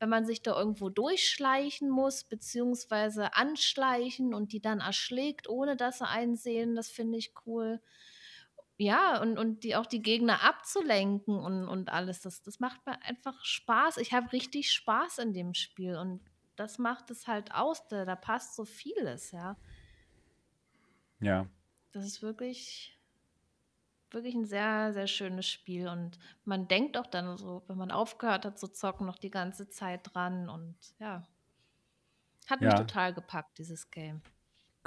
wenn man sich da irgendwo durchschleichen muss, beziehungsweise anschleichen und die dann erschlägt, ohne dass sie einsehen. Das finde ich cool. Ja, und, und die auch die Gegner abzulenken und, und alles. Das, das macht mir einfach Spaß. Ich habe richtig Spaß in dem Spiel und das macht es halt aus. Da, da passt so vieles, ja.
Ja.
Das ist wirklich, wirklich ein sehr, sehr schönes Spiel. Und man denkt auch dann so, wenn man aufgehört hat zu zocken, noch die ganze Zeit dran. Und ja, hat mich
Ja.
total gepackt, dieses Game.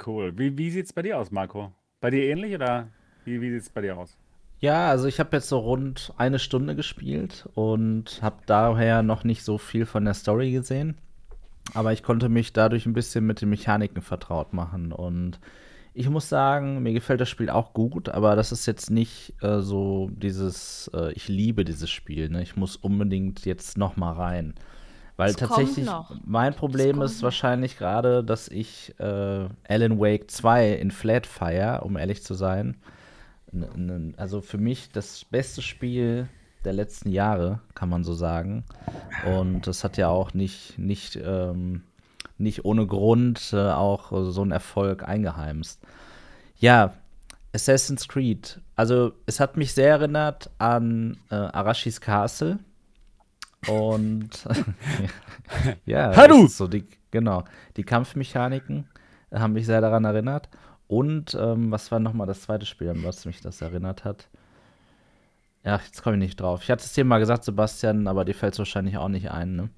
Cool. Wie, wie sieht es bei dir aus, Marco? Bei dir ähnlich oder wie, wie sieht es bei dir aus?
Ja, also ich habe jetzt so rund eine Stunde gespielt und habe daher noch nicht so viel von der Story gesehen. Aber ich konnte mich dadurch ein bisschen mit den Mechaniken vertraut machen. Und ich muss sagen, mir gefällt das Spiel auch gut, aber das ist jetzt nicht äh, so dieses, äh, ich liebe dieses Spiel. Ne? Ich muss unbedingt jetzt noch mal rein. Weil
kommt
tatsächlich mein Problem ist wahrscheinlich gerade, dass ich äh, Alan Wake 2 in Flat feier, um ehrlich zu sein. Also für mich das beste Spiel der letzten Jahre, kann man so sagen. Und das hat ja auch nicht, nicht, ähm, nicht ohne Grund äh, auch so einen Erfolg eingeheimst. Ja, Assassin's Creed. Also es hat mich sehr erinnert an äh, Arashis Castle. Und *laughs* ja, ist so die, genau, die Kampfmechaniken haben mich sehr daran erinnert. Und ähm, was war nochmal das zweite Spiel, an was mich das erinnert hat? Ja, jetzt komme ich nicht drauf. Ich hatte es dir mal gesagt, Sebastian, aber dir fällt es wahrscheinlich auch nicht ein. Ne?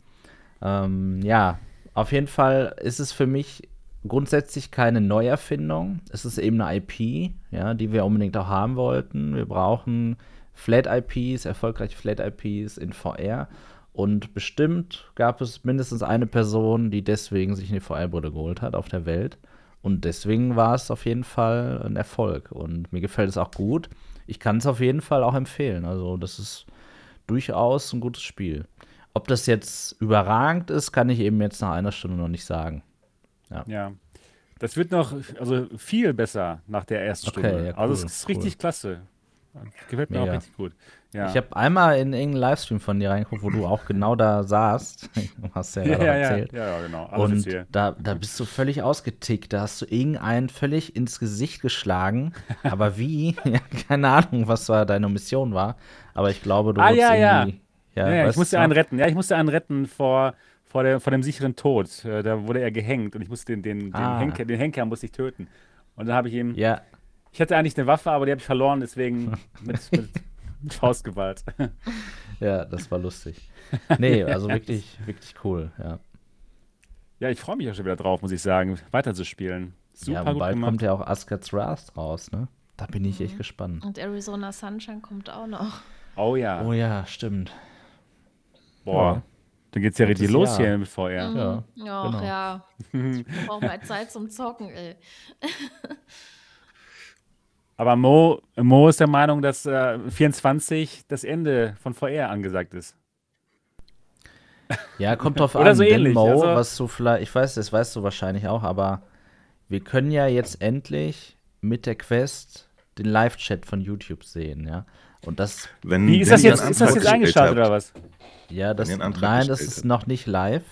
Ähm, ja, auf jeden Fall ist es für mich grundsätzlich keine Neuerfindung. Es ist eben eine IP, ja, die wir unbedingt auch haben wollten. Wir brauchen Flat-IPs, erfolgreiche Flat-IPs in VR. Und bestimmt gab es mindestens eine Person, die deswegen sich eine VR-Brille geholt hat auf der Welt. Und deswegen war es auf jeden Fall ein Erfolg. Und mir gefällt es auch gut. Ich kann es auf jeden Fall auch empfehlen. Also, das ist durchaus ein gutes Spiel. Ob das jetzt überragend ist, kann ich eben jetzt nach einer Stunde noch nicht sagen.
Ja. Das wird noch, also viel besser nach der ersten
Okay,
Stunde.
ja,
also
cool,
es ist richtig klasse. Gefällt mir
Mega.
auch richtig gut. Ja.
Ich habe einmal in irgendeinen Livestream von dir reingeguckt, wo du auch genau da saßt. *laughs* Du hast ja
ja, *laughs*
gerade
ja, ja,
erzählt.
ja, ja, genau. Alles
Und da, da bist du völlig ausgetickt. Da hast du irgendeinen völlig ins Gesicht geschlagen. *laughs* Aber wie? Ja, keine Ahnung, was da deine Mission war. Aber ich glaube, du
Ah, ja, ja.
irgendwie.
Ja, ja, ich musste einen retten. Ja, ich musste einen retten vor, vor, der, vor dem sicheren Tod. Äh, Da wurde er gehängt und ich musste den, den, den,
Ah.
Henker, den Henker musste ich töten. Und dann habe ich ihm,
Ja,
ich hatte eigentlich eine Waffe, aber die habe ich verloren, deswegen mit, *laughs* mit, mit Faustgewalt. *laughs*
ja, das war lustig. Nee, also *laughs* wirklich, wirklich cool, ja.
Ja, ich freue mich auch schon wieder drauf, muss ich sagen, weiterzuspielen. Super
ja,
gut
bald kommt ja auch Asgard's Wrath raus, ne? Da bin ich
Mhm.
echt gespannt.
Und Arizona Sunshine kommt auch noch.
Oh ja,
Oh ja, stimmt.
Boah.
ja.
Dann geht's ja richtig los
Jahr.
hier mit VR.
Ja,
Ja,
genau.
ja. *laughs* Ich brauche mal Zeit zum Zocken, ey. *laughs*
Aber Mo, Mo ist der Meinung, dass äh, 24 das Ende von VR angesagt ist.
Ja, kommt drauf *laughs*
Oder
an,
so ähnlich,
Mo,
also-
was du vielleicht, ich weiß, das weißt du wahrscheinlich auch, aber wir können ja jetzt endlich mit der Quest den Live-Chat von YouTube sehen, ja. Und das.
Wenn,
Wie ist
wenn
das jetzt? Ist das jetzt eingeschaltet oder was?
Ja, das, nein, das ist noch nicht live.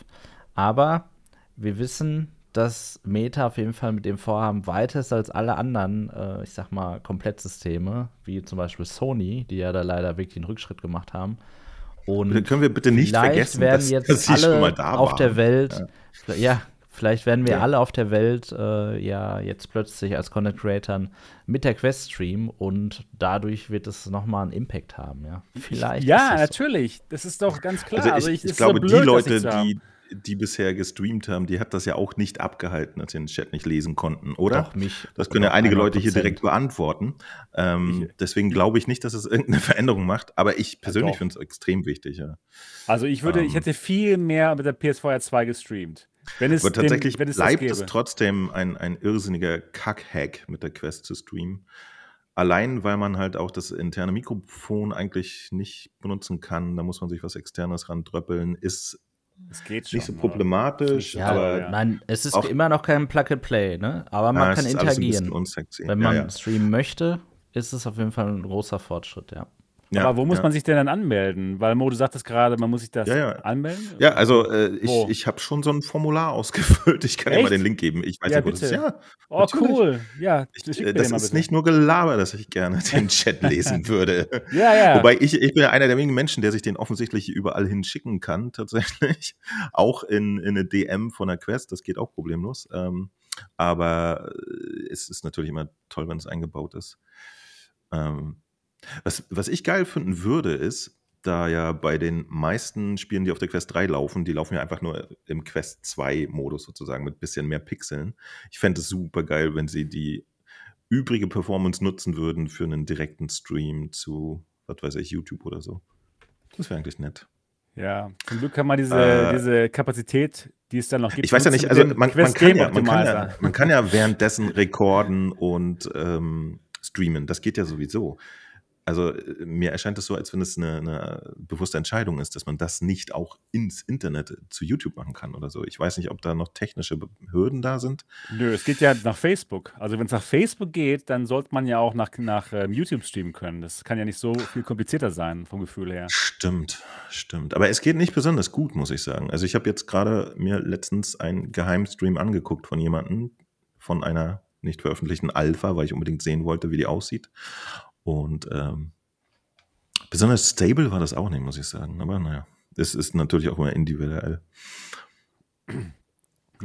Aber wir wissen, dass Meta auf jeden Fall mit dem Vorhaben weiter ist als alle anderen, äh, ich sag mal, Komplettsysteme, wie zum Beispiel Sony, die ja da leider wirklich einen Rückschritt gemacht haben. Und
können wir bitte nicht vergessen,
werden
dass,
jetzt
dass sie
alle
schon mal da
auf
waren.
der Welt, ja. Vielleicht werden wir
Ja.
alle auf der Welt äh, ja jetzt plötzlich als Content Creators mit der Quest streamen und dadurch wird es nochmal einen Impact haben, ja. Vielleicht.
Ja,
so.
natürlich. Das ist doch ganz klar.
Also ich,
Also
ich,
ist
glaube,
so blöd,
die
das
Leute, die, die bisher gestreamt haben, die hat das ja auch nicht abgehalten, dass sie den Chat nicht lesen konnten, oder?
Doch, mich.
Das können ja einige Leute hier
100%.
direkt beantworten. Ähm,
Ich-
deswegen glaube ich nicht, dass es irgendeine *laughs* Veränderung macht. Aber ich persönlich
doch.
finde es extrem wichtig. Ja.
Also ich würde, ich
Ähm.
hätte viel mehr mit der PS4 2 gestreamt. Wenn es
Aber tatsächlich
den, wenn es
bleibt es trotzdem ein, ein irrsinniger Kack-Hack mit der Quest zu streamen. Allein, weil man halt auch das interne Mikrofon eigentlich nicht benutzen kann. Da muss man sich was Externes randröppeln. Ist
Es geht schon.
nicht so
oder?
problematisch,
Ja,
aber
nein, es ist
auch-
immer noch kein Plug-and-Play, ne? Aber man
ja,
kann interagieren. Wenn man
ja, ja.
streamen möchte, ist es auf jeden Fall ein großer Fortschritt, ja.
Ja,
Aber wo muss
ja.
man sich denn dann anmelden? Weil Mo, du sagtest gerade, man muss sich das
Ja,
anmelden.
Ja, also äh, ich, ich habe schon so ein Formular *laughs* ausgefüllt. Ich kann dir mal
Echt?
den Link geben. Ich weiß
Ja,
nicht,
bitte.
Ja,
Oh,
natürlich.
cool. Ja,
Ich, äh, das ist nicht nur Gelaber, dass ich gerne *laughs* den Chat lesen würde.
Ja, ja.
Wobei ich, ich bin ja einer der wenigen Menschen, der sich den offensichtlich überall hinschicken kann, *laughs* tatsächlich. Auch in, in eine DM von der Quest, das geht auch problemlos. Ähm, aber äh, es ist natürlich immer toll, wenn es eingebaut ist. Ähm, was, was ich geil finden würde, ist, da ja bei den meisten Spielen, die auf der Quest 3 laufen, die laufen ja einfach nur im Quest 2-Modus sozusagen mit bisschen mehr Pixeln. Ich fände es super geil, wenn sie die übrige Performance nutzen würden für einen direkten Stream zu, was weiß ich, YouTube oder so. Das wäre eigentlich nett.
ja, zum Glück kann man diese,
Äh,
diese Kapazität, die es dann noch gibt.
Ich weiß ja nicht, also man, man, kann ja, man, kann ja, man kann ja währenddessen rekorden und ähm, streamen. Das geht ja sowieso. Also äh, mir erscheint es so, als wenn es eine, eine bewusste Entscheidung ist, dass man das nicht auch ins Internet äh, zu YouTube machen kann oder so. Ich weiß nicht, ob da noch technische Hürden da sind.
Nö, es geht ja nach Facebook. Also wenn es nach Facebook geht, dann sollte man ja auch nach, nach ähm, YouTube streamen können. Das kann ja nicht so viel komplizierter sein, vom Gefühl her.
Stimmt, stimmt. Aber es geht nicht besonders gut, muss ich sagen. Also ich habe jetzt gerade mir letztens einen Geheimstream angeguckt von jemandem, von einer nicht veröffentlichten Alpha, weil ich unbedingt sehen wollte, wie die aussieht. Und ähm, besonders stable war das auch nicht, muss ich sagen. Aber naja, es ist natürlich auch immer individuell.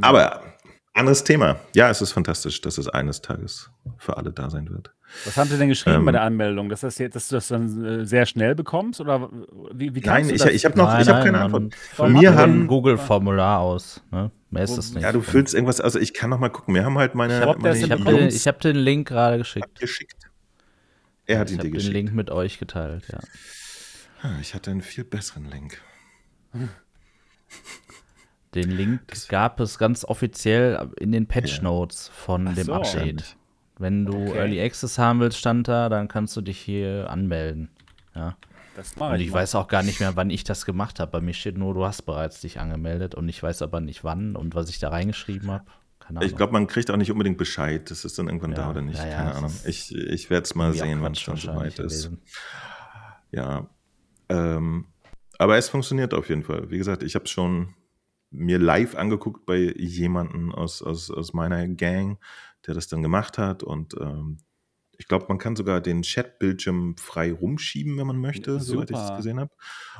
Aber anderes Thema. Ja, es ist fantastisch, dass es eines Tages für alle da sein wird.
Was haben Sie denn geschrieben
Ähm,
bei der Anmeldung? Dass, das jetzt, dass du das dann äh, sehr schnell bekommst? Oder wie, wie
Nein, ich,
das?
ich habe noch, ich habe keine
man
Antwort.
Von
Von
mir
haben,
Google-Formular aus. Ne? Mehr ist es nicht.
ja, du füllst irgendwas, also ich kann noch mal gucken. Wir haben halt meine,
Ich hab das
habe
Jungs-
den, ich hab den Link gerade geschickt.
geschickt. Er hat
Ich
ihn
habe
dir
den
geschickt.
Link mit euch geteilt, ja.
Ah, Ich hatte einen viel besseren Link.
Den Link
Das-
gab es ganz offiziell in den Patch Notes von
Ach
dem
so.
Update. Wenn du
Okay.
Early Access haben willst, stand da, dann kannst du dich hier anmelden. Ja.
Das mache
Und
ich.
ich weiß auch gar nicht mehr, wann ich das gemacht habe. Bei mir steht nur, du hast bereits dich angemeldet und ich weiß aber nicht wann und was ich da reingeschrieben habe. Keine Ahnung.
Ich glaube, man kriegt auch nicht unbedingt Bescheid. Das ist dann irgendwann da
Ja,
oder nicht.
ja, ja,
Keine Ahnung. Ich, ich werde es mal sehen, wenn es
wahrscheinlich
soweit ist.
gewesen.
Ja. Ähm, aber es funktioniert auf jeden Fall. Wie gesagt, ich habe es schon mir live angeguckt bei jemandem aus, aus, aus meiner Gang, der das dann gemacht hat. Und ähm, ich glaube, man kann sogar den Chat-Bildschirm frei rumschieben, wenn man möchte, soweit ich es
Super.
gesehen habe.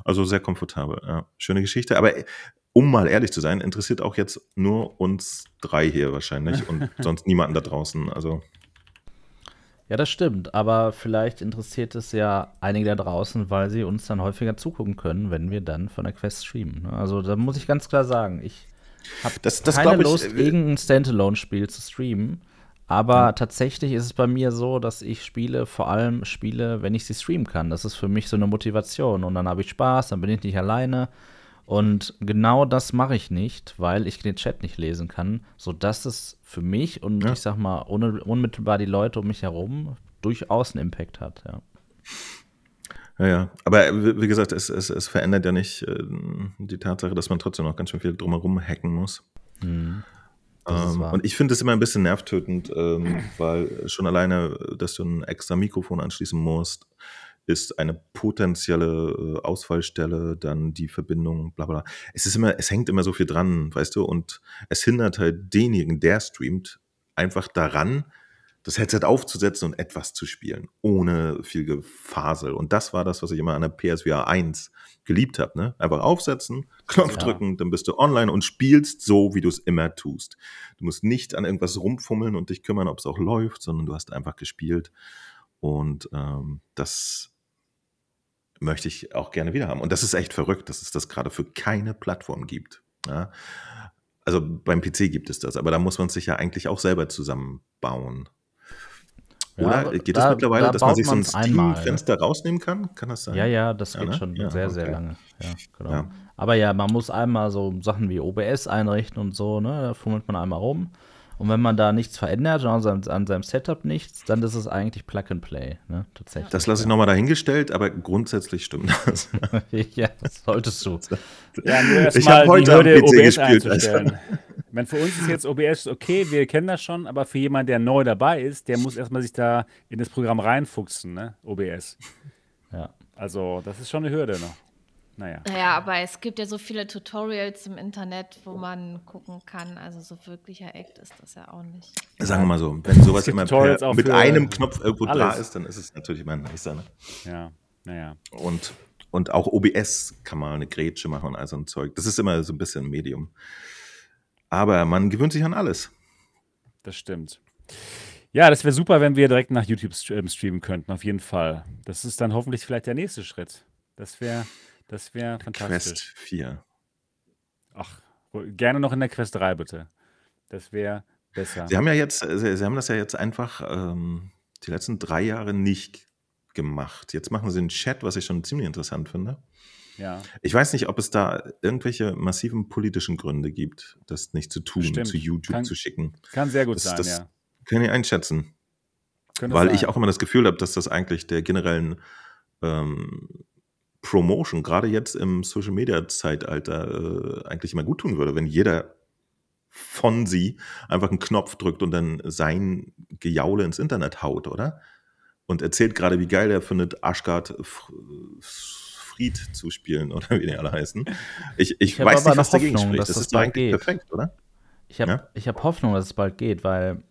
Also sehr komfortabel. Ja. Schöne Geschichte. Aber äh, um mal ehrlich zu sein, interessiert auch jetzt nur uns drei hier wahrscheinlich und *laughs* sonst niemanden da draußen. Also
Ja, das stimmt, aber vielleicht interessiert es ja einige da draußen, weil sie uns dann häufiger zugucken können, wenn wir dann von der Quest streamen. ne? Also da muss ich ganz klar sagen, ich habe keine
glaub ich,
Lust,
äh,
irgendein Standalone-Spiel zu streamen. Aber tatsächlich ist es bei mir so, dass ich Spiele vor allem spiele, wenn ich sie streamen kann. Das ist für mich so eine Motivation. Und dann habe ich Spaß, dann bin ich nicht alleine. Und genau das mache ich nicht, weil ich den Chat nicht lesen kann, sodass es für mich und
Ja.
ich sag mal un unmittelbar die Leute um mich herum durchaus einen Impact hat. Ja.
Ja, ja. Aber äh, wie gesagt, es, es, es verändert ja nicht äh, die Tatsache, dass man trotzdem noch ganz schön viel drumherum hacken muss.
Mhm.
Ähm, und ich finde es immer ein bisschen nervtötend, ähm, weil schon alleine, dass du ein extra Mikrofon anschließen musst, ist eine potenzielle äh, Ausfallstelle, dann die Verbindung, bla bla. Es ist immer, es hängt immer so viel dran, weißt du, und es hindert halt denjenigen, der streamt, einfach daran, das Headset aufzusetzen und etwas zu spielen, ohne viel Gefasel. Und das war das, was ich immer an der PSVR 1 geliebt habe. Ne? Einfach aufsetzen, Knopf
Ja.
drücken, dann bist du online und spielst so, wie du es immer tust. Du musst nicht an irgendwas rumfummeln und dich kümmern, ob es auch läuft, sondern du hast einfach gespielt. Und ähm, das möchte ich auch gerne wieder haben. Und das ist echt verrückt, dass es das gerade für keine Plattform gibt. Ja? Also beim PC gibt es das, aber da muss man sich ja eigentlich auch selber zusammenbauen.
Ja,
Oder geht es mittlerweile,
da
dass man sich so ein
ne?
Steam-Fenster rausnehmen kann? Kann das sein?
Ja, ja, das
Ja,
geht
ne?
schon
Ja,
sehr, sehr
okay.
lange. Ja, genau. Aber ja, man muss einmal so Sachen wie OBS einrichten und so, ne? Da fummelt man einmal rum. Und wenn man da nichts verändert, an seinem, an seinem Setup nichts, dann ist es eigentlich Plug and Play, ne? Tatsächlich.
Das lasse ich nochmal dahingestellt, aber grundsätzlich stimmt das. *laughs*
ja, das solltest du.
Ja, nur
Ich
erstmal
hab
die
heute am
Hürde,
PC
OBS
gespielt,
einzustellen. Ich meine, für uns ist jetzt OBS okay, wir kennen das schon, aber für jemanden, der neu dabei ist, der muss erstmal sich da in das Programm reinfuchsen, ne? OBS.
Ja.
Also, das ist schon eine Hürde noch. Naja.
Naja, aber es gibt ja so viele Tutorials im Internet, wo man gucken kann. Also so wirklicher Act ist das ja auch nicht.
Sagen wir mal so, wenn sowas immer per, mit einem Knopf irgendwo da
alles.
ist, dann ist es natürlich immer nicer. Ne?
Ja, naja.
Und, und auch OBS kann mal eine Grätsche machen und all so ein Zeug. Das ist immer so ein bisschen ein Medium. Aber man gewöhnt sich an alles.
Das stimmt. Ja, das wäre super, wenn wir direkt nach YouTube ähm, streamen könnten, auf jeden Fall. Das ist dann hoffentlich vielleicht der nächste Schritt. Das wäre das wär
Quest
fantastisch.
4.
Ach, gerne noch in der Quest 3, bitte. Das wäre besser.
Sie haben ja jetzt, Sie, Sie haben das ja jetzt einfach ähm, die letzten drei Jahre nicht gemacht. Jetzt machen Sie einen Chat, was ich schon ziemlich interessant finde.
Ja,
Ich weiß nicht, ob es da irgendwelche massiven politischen Gründe gibt, das nicht zu tun,
Bestimmt.
zu YouTube
Kann-
zu schicken.
kann sehr gut
Das-
sein,
das-
ja.
Kann ich einschätzen.
Könnte
Weil ich auch immer das Gefühl habe, dass das eigentlich der generellen ähm, Promotion, gerade jetzt im Social Media Zeitalter, äh, eigentlich immer gut tun würde, wenn jeder von sie einfach einen Knopf drückt und dann sein Gejaule ins Internet haut, oder? Und erzählt gerade, wie geil er findet, Ashgard F- Fried zu spielen, oder wie die alle heißen. Ich, ich,
Ich
weiß nicht, was dagegen
Hoffnung,
spricht.
dass
Das,
das
ist eigentlich
geht.
perfekt, oder?
Ich habe
Ja?
ich hab Hoffnung, dass es bald geht, weil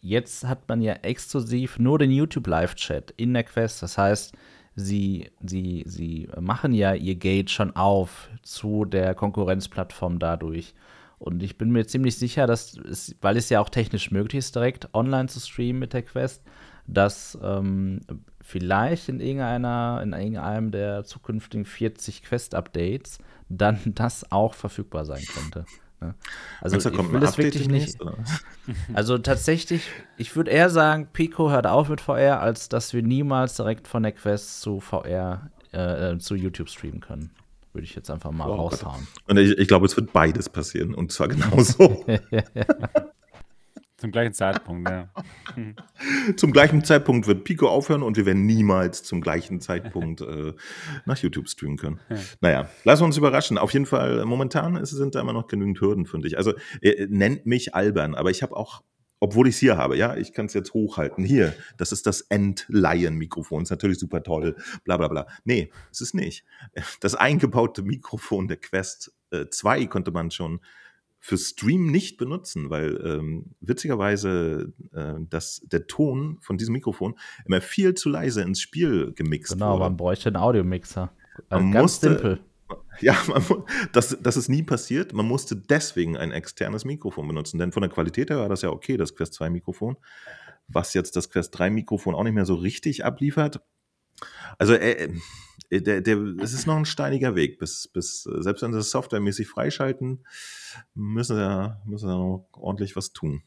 jetzt hat man ja exklusiv nur den YouTube-Live-Chat in der Quest. Das heißt, sie, sie, sie machen ja ihr Gate schon auf zu der Konkurrenzplattform dadurch. Und ich bin mir ziemlich sicher, dass es, weil es ja auch technisch möglich ist, direkt online zu streamen mit der Quest, dass ähm, vielleicht in irgendeiner, in irgendeinem der zukünftigen 40 Quest-Updates dann *laughs* das auch verfügbar sein könnte. Ne? Also
Meinst
ich will das wirklich nicht. *laughs* Also tatsächlich, ich würde eher sagen, Pico hört auf mit VR, als dass wir niemals direkt von der Quest zu VR, äh, äh, zu YouTube streamen können. Würde ich jetzt einfach mal
Oh Gott.
raushauen.
Und ich, ich glaube, es wird beides passieren. Und zwar genauso. *laughs* *laughs*
Zum gleichen Zeitpunkt, ja. *laughs*
zum gleichen Zeitpunkt wird Pico aufhören und wir werden niemals zum gleichen Zeitpunkt äh, nach YouTube streamen können. Naja, lass uns überraschen. Auf jeden Fall, momentan ist, sind da immer noch genügend Hürden, finde ich. Also äh, nennt mich albern, aber ich habe auch, obwohl ich es hier habe, ja, ich kann es jetzt hochhalten. Hier, das ist das Entleihen-Mikrofon. Ist natürlich super toll, bla bla bla. Nee, es ist nicht. Das eingebaute Mikrofon der Quest äh, 2 konnte man schon für Stream nicht benutzen, weil ähm, witzigerweise äh, dass der Ton von diesem Mikrofon immer viel zu leise ins Spiel gemixt
Genau,
wurde.
man bräuchte einen Audiomixer. Also
Man
ganz
musste-
simpel. *laughs*
Ja, man, das, das ist nie passiert. Man musste deswegen ein externes Mikrofon benutzen, denn von der Qualität her war das ja okay, das Quest 2 Mikrofon, was jetzt das Quest 3 Mikrofon auch nicht mehr so richtig abliefert. Also äh, der, der, es ist noch ein steiniger Weg, bis, bis äh, selbst wenn sie das softwaremäßig freischalten, müssen sie, müssen sie noch ordentlich was tun.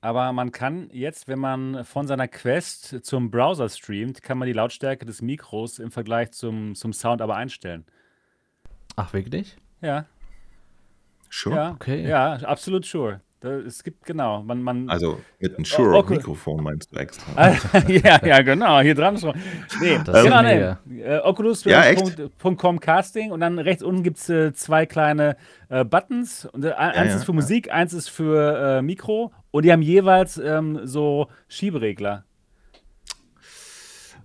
Aber man kann jetzt, wenn man von seiner Quest zum Browser streamt, kann man die Lautstärke des Mikros im Vergleich zum, zum Sound aber einstellen.
Ach, wirklich?
Ja,
Sure.
ja,
okay.
ja, absolut sure. Da, es gibt, genau, man, man
Also mit einem
O-
Shure-Mikrofon meinst du extra. *laughs*
Ja, ja, genau, hier dran schon. Nee,
Das ist
genau,
mega.
nee. Äh,
Ja,
äh,
echt?
Punkt- Punkt .com Casting und dann rechts unten gibt es äh, zwei kleine äh, Buttons. Und, äh, eins
ja,
ist für
ja.
Musik, eins ist für äh, Mikro und die haben jeweils ähm, so Schieberegler.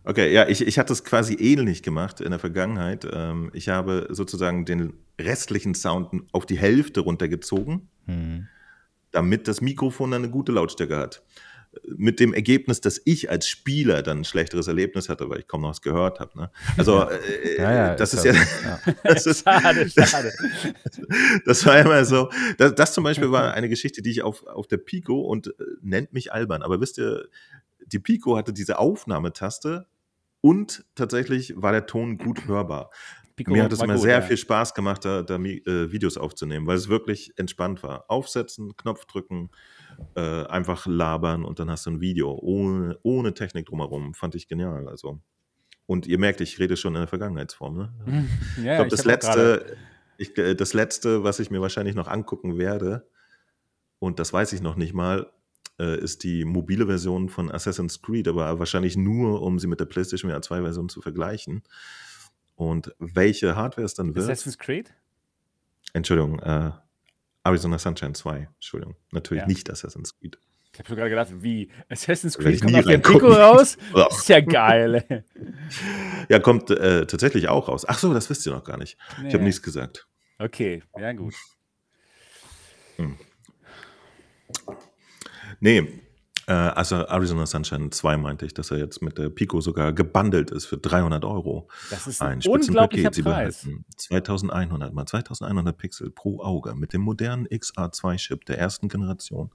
Okay, ja, ich, ich hatte es quasi ähnlich gemacht in der Vergangenheit. Ähm, ich habe sozusagen den restlichen Sound auf die Hälfte runtergezogen,
Hm.
Damit das Mikrofon dann eine gute Lautstärke hat. Mit dem Ergebnis, dass ich als Spieler dann ein schlechteres Erlebnis hatte, weil ich kaum noch was gehört habe. Ne? Also, äh,
Ja, ja,
das ist
ja
ja,
so, *laughs* ja.
das ist,
Schade, *laughs* schade.
das war immer so. Das, das zum Beispiel war eine Geschichte, die ich auf, auf der Pico und äh, nennt mich albern. Aber wisst ihr, die Pico hatte diese Aufnahmetaste und tatsächlich war der Ton gut hörbar.
Pico
Mir hat es immer
gut,
sehr
ja.
viel Spaß gemacht, da, da äh, Videos aufzunehmen, weil es wirklich entspannt war. Aufsetzen, Knopf drücken, äh, einfach labern und dann hast du ein Video ohne, ohne Technik drumherum. Fand ich genial. Also. Und ihr merkt, ich rede schon in der Vergangenheitsform. Ne? *laughs*
Ja,
ich glaube, das, letzte, ich, äh, das letzte, was ich mir wahrscheinlich noch angucken werde, und das weiß ich noch nicht mal, äh, ist die mobile Version von Assassin's Creed, aber wahrscheinlich nur, um sie mit der PlayStation VR 2 Version zu vergleichen. Und welche Hardware es dann wird.
Assassin's Creed?
Entschuldigung, äh, Arizona Sunshine 2, Entschuldigung. Natürlich
Ja.
nicht Assassin's Creed.
Ich habe gerade gedacht, wie? Assassin's Creed kommt auf der
reingucken.
Pico raus? *laughs*
Ugh.
ist ja geil. *laughs*
Ja, kommt äh, tatsächlich auch raus. Ach so, das wisst ihr noch gar nicht. Ich habe
Nee.
nichts gesagt.
Okay, ja gut.
Nee, äh, also Arizona Sunshine 2 meinte ich, dass er jetzt mit der Pico sogar gebundelt ist für 300 Euro.
Das ist
Ein
ein unglaublicher
Spitzenpaket. Sie
Preis.
behalten 2100 mal 2100 Pixel pro Auge mit dem modernen XA2-Chip der ersten Generation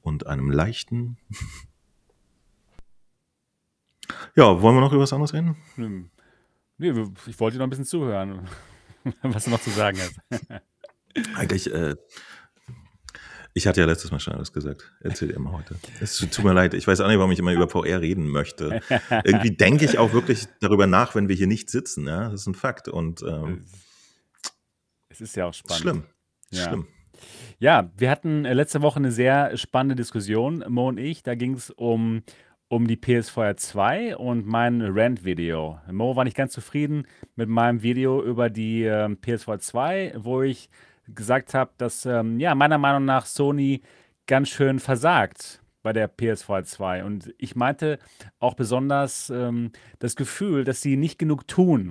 und einem leichten. *laughs* ja, wollen wir noch über was anderes reden?
Hm. Nee, ich wollte dir noch ein bisschen zuhören, *laughs* was du noch zu sagen hast.
Eigentlich, äh, ich hatte ja letztes Mal schon alles gesagt. Erzähl dir immer heute. Es tut mir leid. Ich weiß auch nicht, warum ich immer über VR reden möchte. Irgendwie denke ich auch wirklich darüber nach, wenn wir hier nicht sitzen. Ja, das ist ein Fakt. Und ähm,
Es ist ja auch spannend.
schlimm.
Ja.
Schlimm.
Ja, wir hatten äh, letzte Woche eine sehr spannende Diskussion, Mo und ich. Da ging es um, um die PS4 2 und mein Rant-Video. Mo war nicht ganz zufrieden mit meinem Video über die ähm, PS4 2, wo ich gesagt habe, dass ähm, ja, meiner Meinung nach Sony ganz schön versagt bei der PS4 2. Und ich meinte auch besonders ähm, das Gefühl, dass sie nicht genug tun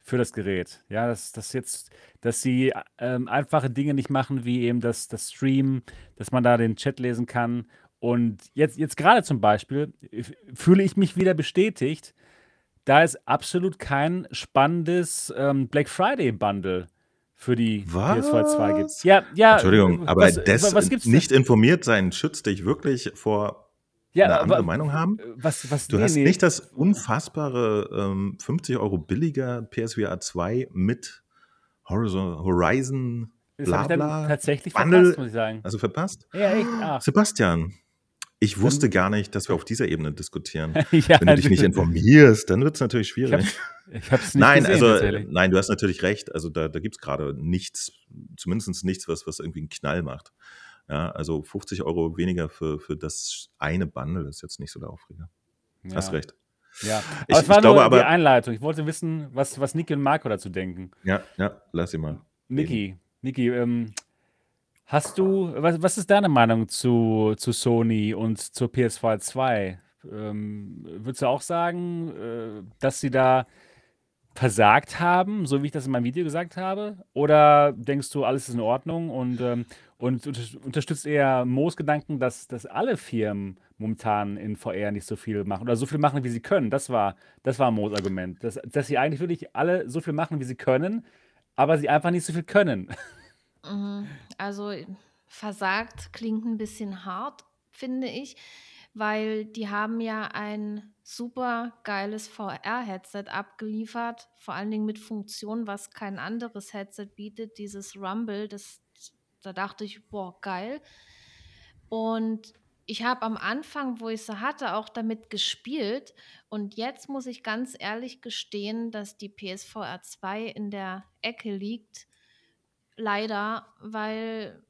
für das Gerät. Ja, dass, dass jetzt, dass sie ähm, einfache Dinge nicht machen, wie eben das, das Stream, dass man da den Chat lesen kann. Und jetzt, jetzt gerade zum Beispiel fühle ich mich wieder bestätigt, da es absolut kein spannendes ähm, Black Friday Bundle für die PS2 2 gibt.
Was?
Ja, ja.
Entschuldigung,
äh,
aber
was,
das
was gibt's denn?
nicht informiert sein schützt dich wirklich vor
ja,
eine andere Meinung haben?
Was, was,
Du
nee,
hast
nee.
nicht das unfassbare ähm, 50 Euro billiger PSVR 2 mit Horizon, Horizon
das habe ich dann
Blabla
tatsächlich
Bundle,
verpasst, muss ich sagen.
also verpasst?
Ja, echt? Ach.
Sebastian, ich wusste gar nicht, dass wir auf dieser Ebene diskutieren. *laughs*
ja,
Wenn du dich nicht informierst, dann wird es natürlich
ich
schwierig.
ich hab's nicht
Nein,
gesehen,
also nein, du hast natürlich recht. Also da, da gibt es gerade nichts, zumindest nichts, was, was irgendwie einen Knall macht. Ja, also 50 Euro weniger für, für das eine Bundle ist jetzt nicht so der Aufreger. Hast
Ja.
recht.
Ja, aber
Ich-
es war
ich glaube
nur
aber-
die Einleitung. Ich wollte wissen, was, was Niki und Marco dazu denken.
Ja, ja, lass ihn mal.
Niki, Niki, ähm, hast du, was, was ist deine Meinung zu, zu Sony und zur PS4 2? Ähm, würdest du auch sagen, äh, dass sie da versagt haben, so wie ich das in meinem Video gesagt habe? Oder denkst du, alles ist in Ordnung und, ähm, und unter- unterstützt eher Moos Gedanken, dass, dass alle Firmen momentan in VR nicht so viel machen oder so viel machen, wie sie können? Das war, das war Moos Argument. Dass, dass sie eigentlich wirklich alle so viel machen, wie sie können, aber sie einfach nicht so viel können. *laughs*
Mhm. Also versagt klingt ein bisschen hart, finde ich, weil die haben ja ein super geiles VR-Headset abgeliefert, vor allen Dingen mit Funktionen, was kein anderes Headset bietet, dieses Rumble, das, da dachte ich, boah, geil. Und ich habe am Anfang, wo ich sie hatte, auch damit gespielt. Und jetzt muss ich ganz ehrlich gestehen, dass die PSVR 2 in der Ecke liegt. Leider, weil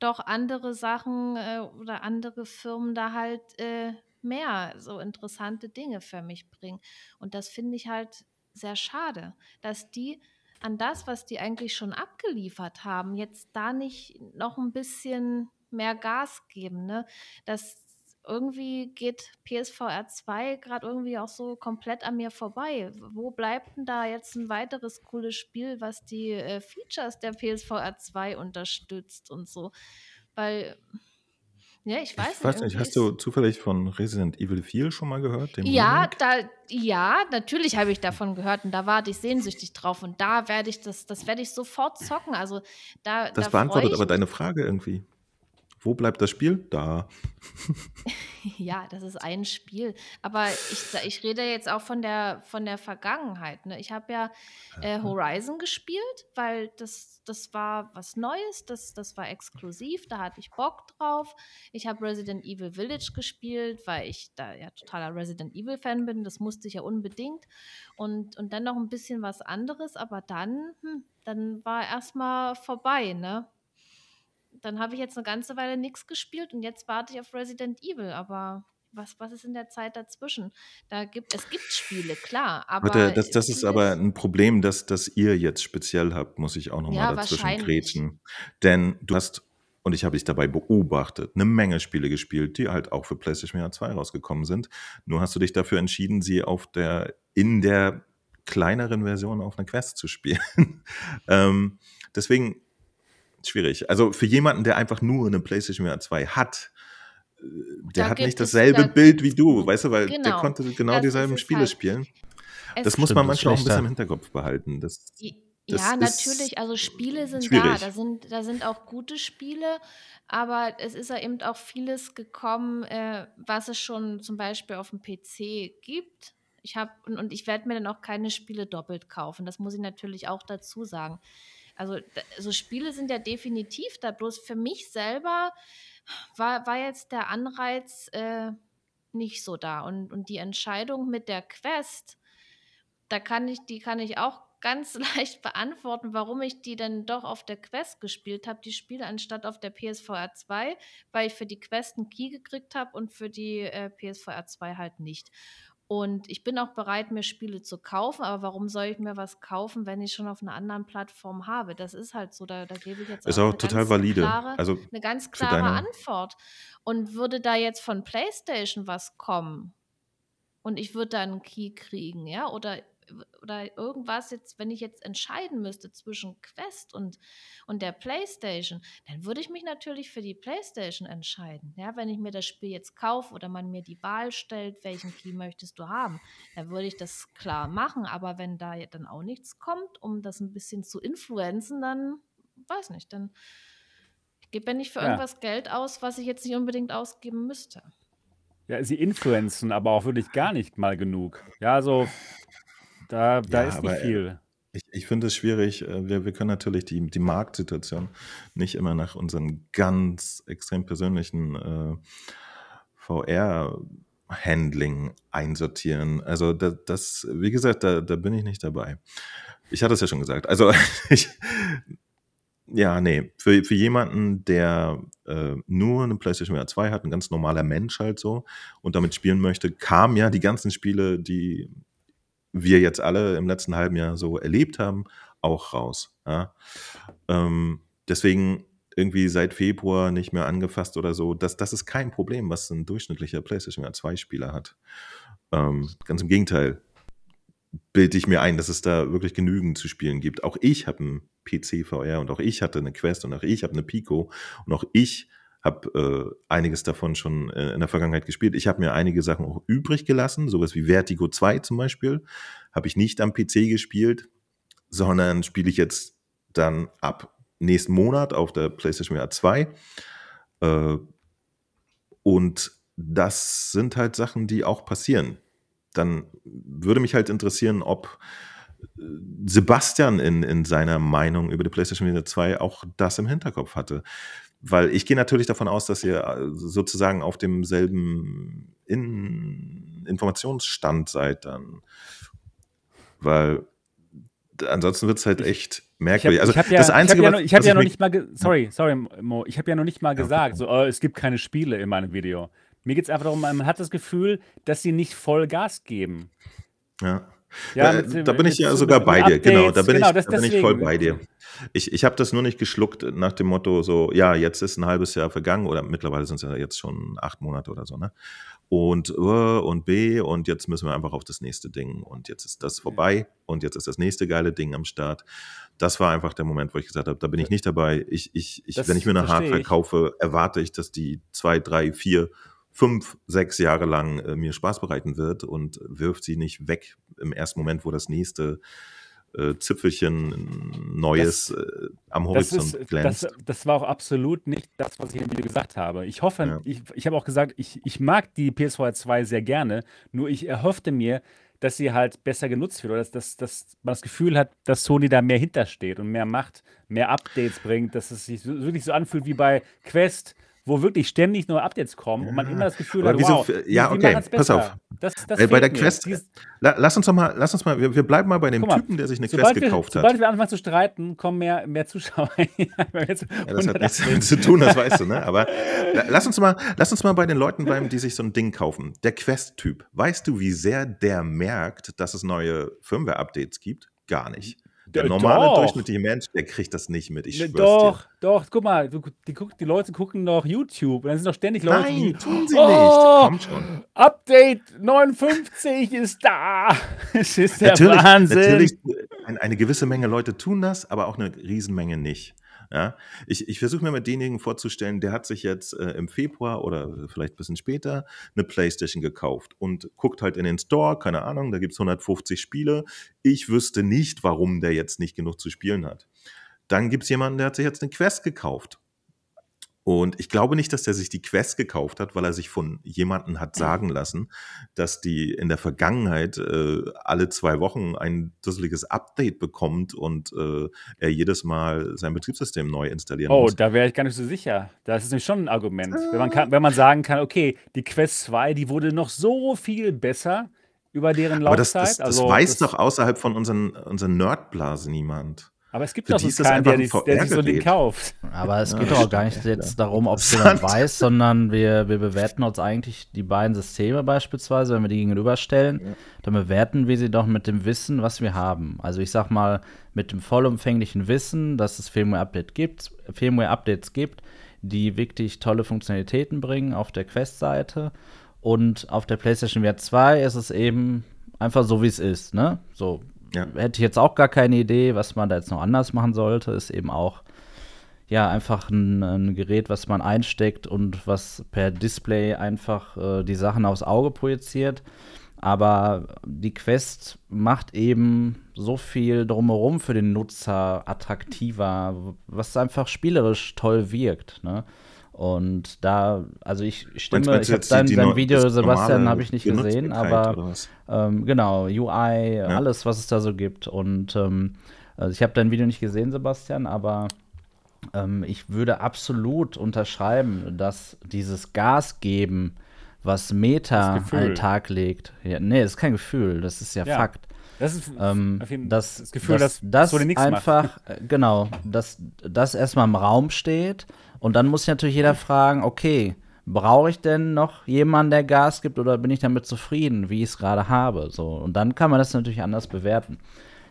doch andere Sachen äh, oder andere Firmen da halt äh, mehr so interessante Dinge für mich bringen. Und das finde ich halt sehr schade, dass die an das, was die eigentlich schon abgeliefert haben, jetzt da nicht noch ein bisschen mehr Gas geben. Ne? Das irgendwie geht PSVR 2 gerade irgendwie auch so komplett an mir vorbei. Wo bleibt denn da jetzt ein weiteres cooles Spiel, was die äh, Features der PSVR 2 unterstützt und so? Weil, ja, ich weiß
ich nicht. Weiß nicht hast du zufällig von Resident Evil 4 schon mal gehört?
ja, da, ja, natürlich habe ich davon gehört und da warte ich sehnsüchtig drauf und da werde ich das, das werde ich sofort zocken. Also da,
das
da
beantwortet aber deine Frage irgendwie. Wo bleibt das Spiel? Da. *laughs*
ja, das ist ein Spiel. Aber ich, ich rede jetzt auch von der, von der Vergangenheit. Ne? Ich habe ja äh, Horizon gespielt, weil das, das war was Neues, das, das war exklusiv, da hatte ich Bock drauf. Ich habe Resident Evil Village gespielt, weil ich da ja totaler Resident Evil-Fan bin. Das musste ich ja unbedingt. Und, und dann noch ein bisschen was anderes, aber dann, hm, dann war erstmal vorbei, ne? Dann habe ich jetzt eine ganze Weile nichts gespielt und jetzt warte ich auf Resident Evil, aber was, was ist in der Zeit dazwischen? Da gibt, es gibt Spiele, klar, aber.
Warte, das, das ist aber ein Problem, das, das ihr jetzt speziell habt, muss ich auch nochmal
Ja,
dazwischen grätschen. Denn du hast, und ich habe dich dabei beobachtet, eine Menge Spiele gespielt, die halt auch für PlayStation VR 2 rausgekommen sind. Nur hast du dich dafür entschieden, sie auf der, in der kleineren Version auf einer Quest zu spielen. *laughs* ähm, deswegen schwierig. Also für jemanden, der einfach nur eine PlayStation VR 2 hat, äh, der
Da
hat nicht dasselbe
da,
Bild wie du, weißt du, weil der
genau,
konnte genau
das
dieselben
es
Spiele
halt.
spielen.
Es,
Das muss man manchmal auch ein bisschen im. Hinterkopf behalten. Das, das
Ja, natürlich. Also Spiele sind da.
schwierig.
Da sind, da sind auch gute Spiele, aber es ist ja eben auch vieles gekommen, äh, was es schon zum Beispiel auf dem PC gibt. Ich habe und, und ich werde mir dann auch keine Spiele doppelt kaufen. Das muss ich natürlich auch dazu sagen. Also, so Spiele sind ja definitiv da. Bloß für mich selber war, war jetzt der Anreiz äh, nicht so da. Und, und die Entscheidung mit der Quest, da kann ich, die kann ich auch ganz *laughs* leicht beantworten, warum ich die dann doch auf der Quest gespielt habe, die Spiele anstatt auf der PSVR 2, weil ich für die Quest einen Key gekriegt habe und für die äh, PSVR 2 halt nicht. Und ich bin auch bereit, mir Spiele zu kaufen, aber warum soll ich mir was kaufen, wenn ich schon auf einer anderen Plattform habe? Das ist halt so, da, da gebe ich jetzt
ist
auch
auch
eine
total
ganz
valide.
klare,
Also
eine ganz klare Antwort. Und würde da jetzt von PlayStation was kommen, und ich würde da einen Key kriegen, ja, oder, oder irgendwas jetzt, wenn ich jetzt entscheiden müsste zwischen Quest und, und der Playstation, dann würde ich mich natürlich für die Playstation entscheiden, ja, wenn ich mir das Spiel jetzt kaufe oder man mir die Wahl stellt, welchen Key möchtest du haben, dann würde ich das klar machen, aber wenn da ja dann auch nichts kommt, um das ein bisschen zu influenzen, dann weiß nicht, dann gebe ja nicht für
Ja.
irgendwas Geld aus, was ich jetzt nicht unbedingt ausgeben müsste.
Ja, sie influenzen aber auch wirklich gar nicht mal genug. Ja, also da, da
ja,
ist nicht
äh,
viel.
ich, ich finde es schwierig. äh, Wir, wir können natürlich die, die Marktsituation nicht immer nach unseren ganz extrem persönlichen äh, VR-Handling einsortieren. Also das, das, wie gesagt, da, da bin ich nicht dabei. Ich hatte es ja schon gesagt. Also *laughs* ich, ja, nee, für, für jemanden, der äh, nur eine PlayStation VR 2 hat, ein ganz normaler Mensch halt so und damit spielen möchte, kamen ja die ganzen Spiele, die wir jetzt alle im letzten halben Jahr so erlebt haben, auch raus. Ja? Ähm, deswegen irgendwie seit Februar nicht mehr angefasst oder so. Das, das ist kein Problem, was ein durchschnittlicher PlayStation 2 Spieler hat. Ähm, ganz im Gegenteil bilde ich mir ein, dass es da wirklich genügend zu spielen gibt. Auch ich habe einen PC VR und auch ich hatte eine Quest und auch ich habe eine Pico und auch ich habe äh, einiges davon schon äh, in der Vergangenheit gespielt. Ich habe mir einige Sachen auch übrig gelassen, sowas wie Vertigo 2 zum Beispiel, habe ich nicht am PC gespielt, sondern spiele ich jetzt dann ab nächsten Monat auf der PlayStation VR 2. Äh, und das sind halt Sachen, die auch passieren. Dann würde mich halt interessieren, ob äh, Sebastian in, in seiner Meinung über die PlayStation VR 2 auch das im Hinterkopf hatte. Weil ich gehe natürlich davon aus, dass ihr äh, sozusagen auf demselben in Informationsstand seid dann. Weil ansonsten wird es halt echt
Ich
merkwürdig. Also
ich hab ja,
das
ich hab
Einzige,
ja,
was,
noch, ich hab
was
ja noch nicht mal, sorry, sorry, Mo, ich habe ja noch nicht mal
ja,
gesagt, so, oh, es gibt keine Spiele in meinem Video. Mir geht es einfach darum, man hat das Gefühl, dass sie nicht voll Gas geben.
ja.
Ja,
Da,
mit,
da bin ich ja sogar bei dir, genau, da
Updates,
bin
genau,
ich, da bin ich voll bei dir. Ich, ich habe das nur nicht geschluckt nach dem Motto so, ja, jetzt ist ein halbes Jahr vergangen oder mittlerweile sind es ja jetzt schon acht Monate oder so, ne? Und äh, und B und jetzt müssen wir einfach auf das nächste Ding und jetzt ist das
Ja.
vorbei und jetzt ist das nächste geile Ding am Start. Das war einfach der Moment, wo ich gesagt habe, da bin ich nicht dabei. Ich, ich, ich, wenn ich mir eine Hardware kaufe, erwarte ich, dass die zwei, drei, vier, fünf, sechs Jahre lang äh, mir Spaß bereiten wird und wirft sie nicht weg im ersten Moment, wo das nächste äh, Zipfelchen Neues
Das,
äh, am
das, ist,
Horizont
das,
glänzt.
das war auch absolut nicht das, was ich im Video gesagt habe. Ich hoffe,
Ja.
ich, ich habe auch gesagt, ich, ich mag die PS4 2 sehr gerne, nur ich erhoffte mir, dass sie halt besser genutzt wird oder dass, dass, dass man das Gefühl hat, dass Sony da mehr hintersteht und mehr macht, mehr Updates bringt, dass es sich wirklich so anfühlt wie bei Quest, wo wirklich ständig neue Updates kommen und man immer das Gefühl hat, wow, die,
Ja,
die
okay,
machen es
pass auf.
Das, das
Äh, bei der
mir.
Quest,
Dies,
la, lass uns doch mal, lass uns mal, wir, wir bleiben mal bei dem
mal,
Typen, der sich eine Quest
sobald wir,
gekauft
sobald
hat.
wir anfangen zu streiten, kommen mehr, mehr Zuschauer. *laughs*
Ja, das hat nichts
180.
damit zu tun, das weißt du, ne? *laughs* Aber la- lass uns mal, lass uns mal bei den Leuten bleiben, die sich so ein Ding kaufen. Der Quest-Typ. Weißt du, wie sehr der merkt, dass es neue Firmware-Updates gibt? Gar nicht. Der normale
Doch.
durchschnittliche Mensch, der kriegt das nicht mit, ich
Ne,
schwör's dir.
Doch, doch, guck mal, du, die, guck, die Leute gucken doch YouTube und dann sind doch ständig Leute,
Nein,
die,
tun sie nicht.
oh,
Komm schon.
Update 59 ist da. *laughs* Es ist der
Natürlich,
Wahnsinn.
natürlich, ein, eine gewisse Menge Leute tun das, aber auch eine Riesenmenge nicht. Ja, ich, ich versuche mir mal denjenigen vorzustellen, der hat sich jetzt äh, im Februar oder vielleicht ein bisschen später eine Playstation gekauft und guckt halt in den Store, keine Ahnung, da gibt es 150 Spiele. Ich wüsste nicht, warum der jetzt nicht genug zu spielen hat. Dann gibt es jemanden, der hat sich jetzt eine Quest gekauft. Und ich glaube nicht, dass der sich die Quest gekauft hat, weil er sich von jemandem hat sagen lassen, dass die in der Vergangenheit äh, alle zwei Wochen ein dusseliges Update bekommt und äh, er jedes Mal sein Betriebssystem neu installieren
Oh,
muss.
da wäre ich gar nicht so sicher. Das ist nämlich schon ein Argument. Wenn man, kann, wenn man sagen kann, okay, die Quest 2, die wurde noch so viel besser über deren
Aber das,
Laufzeit.
das, das
also,
weiß
das,
doch außerhalb von unseren, unseren Nerdblasen niemand.
Aber es gibt doch so keinen, der, der sich so ein Ding kauft.
Aber es
Ja,
geht doch auch gar nicht
ja.
jetzt darum, ob es *laughs* jemand weiß, sondern wir, wir bewerten uns eigentlich die beiden Systeme beispielsweise, wenn wir die gegenüberstellen, dann bewerten wir sie doch mit dem Wissen, was wir haben. Also ich sag mal, mit dem vollumfänglichen Wissen, dass es Firmware-Update gibt, Firmware-Updates gibt, die wirklich tolle Funktionalitäten bringen auf der Quest-Seite. Und auf der PlayStation VR 2 ist es eben einfach so, wie es ist. Ne? So,
Ja.
hätte ich jetzt auch gar keine Idee, was man da jetzt noch anders machen sollte. Ist eben auch ja einfach ein, ein Gerät, was man einsteckt und was per Display einfach äh, die Sachen aufs Auge projiziert. Aber die Quest macht eben so viel drumherum für den Nutzer attraktiver, was einfach spielerisch toll wirkt. Ne? Und da, also ich stimme,
meinst
ich habe dein
neu-
Video,
das
Sebastian, habe ich nicht gesehen, aber ähm, genau, UI, alles, was es da so gibt. Und ähm, also ich habe dein Video nicht gesehen, Sebastian, aber ähm, ich würde absolut unterschreiben, dass dieses Gas geben, was Meta
Das
an den Tag legt. Ja, nee, das ist kein Gefühl, das ist ja,
Ja.
Fakt.
Das ist
Ähm,
auf jeden-
das,
das Gefühl, dass,
das
nichts macht.
einfach, äh, genau, dass das erstmal im Raum steht und dann muss sich natürlich jeder fragen, okay, brauche ich denn noch jemanden, der Gas gibt oder bin ich damit zufrieden, wie ich es gerade habe? So, und dann kann man das natürlich anders bewerten.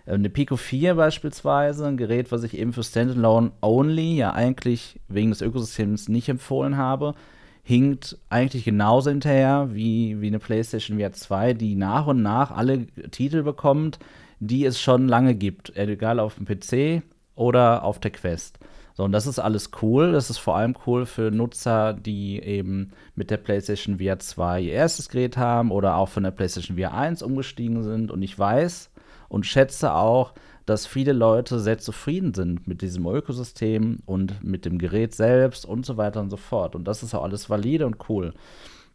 Äh, Eine Pico 4 beispielsweise, ein Gerät, was ich eben für Standalone Only ja eigentlich wegen des Ökosystems nicht empfohlen habe, hinkt eigentlich genauso hinterher wie, wie eine PlayStation VR 2, die nach und nach alle Titel bekommt, die es schon lange gibt. Egal auf dem PC oder auf der Quest. So, und das ist alles cool. Das ist vor allem cool für Nutzer, die eben mit der PlayStation VR 2 ihr erstes Gerät haben oder auch von der PlayStation VR 1 umgestiegen sind. Und ich weiß und schätze auch, dass viele Leute sehr zufrieden sind mit diesem Ökosystem und mit dem Gerät selbst und so weiter und so fort. Und das ist auch alles valide und cool.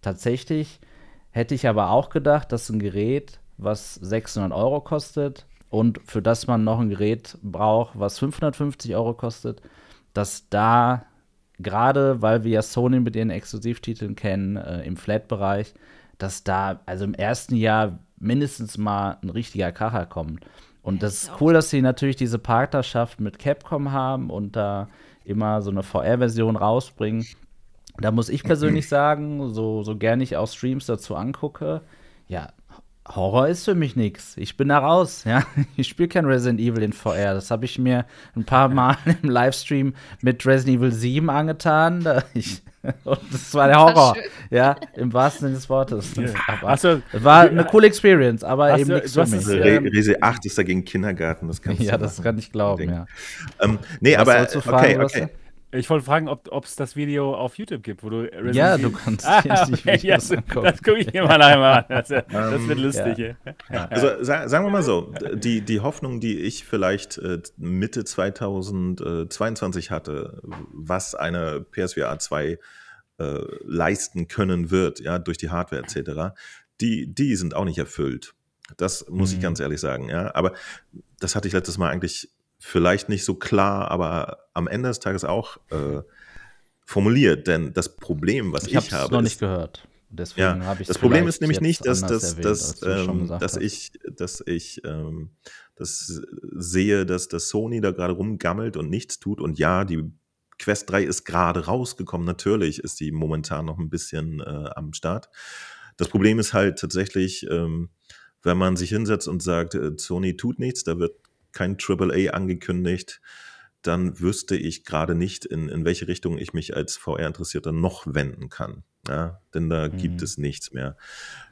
Tatsächlich hätte ich aber auch gedacht, dass ein Gerät, was 600 Euro kostet und für das man noch ein Gerät braucht, was 550 Euro kostet, dass da gerade, weil wir ja Sony mit ihren Exklusivtiteln kennen, äh, im Flat-Bereich, dass da also im ersten Jahr mindestens mal ein richtiger Kracher kommt. Und das ist cool, dass sie natürlich diese Partnerschaft mit Capcom haben und da immer so eine VR-Version rausbringen. Da muss ich persönlich *clears throat* sagen, so, so gerne ich auch Streams dazu angucke, ja, Horror ist für mich nichts. Ich bin da raus, ja. *laughs* Ich spiele kein Resident Evil in VR. Das habe ich mir ein paar Mal *laughs* im Livestream mit Resident Evil 7 angetan. *laughs* Ich, und das war der Horror, ja, im wahrsten Sinne des Wortes. Aber
Achso,
war eine coole Experience, aber
Hast
eben nichts für mich.
Re
ähm,
Rese 8 ist dagegen Kindergarten, das kannst du
Ja, das kann ich glauben, ja.
Ähm, nee, aber okay, okay.
Ich wollte fragen, ob es das Video auf YouTube gibt, wo du Resident
Ja,
Evil-
du *laughs* kannst
ah,
die
okay,
Videos
ja,
angucken.
Das gucke ich mir mal nachher mal an. Das, das wird lustig.
ja.
Ja.
Also sa sagen wir mal so, die, die Hoffnung, die ich vielleicht äh, Mitte 2022 hatte, was eine PSVR 2 äh, leisten können wird, ja, durch die Hardware etc., die, die sind auch nicht erfüllt. Das muss ich
Mhm.
ganz ehrlich sagen, ja. Aber das hatte ich letztes Mal eigentlich vielleicht nicht so klar, aber am Ende des Tages auch äh, formuliert. Denn das Problem, was
Ich
ich,
habe noch
ist,
nicht gehört. Deswegen
ja,
habe ich
das Problem ist nämlich nicht, dass, dass,
erwähnt,
dass, ähm, dass ich, dass ich ähm, das sehe, dass das Sony da gerade rumgammelt und nichts tut. Und ja, die Quest 3 ist gerade rausgekommen. Natürlich ist die momentan noch ein bisschen äh, am Start. Das Problem ist halt tatsächlich, ähm, wenn man sich hinsetzt und sagt, äh, Sony tut nichts, da wird kein AAA angekündigt, dann wüsste ich gerade nicht, in, in welche Richtung ich mich als VR-Interessierter noch wenden kann. Ja, denn da gibt
Mhm.
es nichts mehr.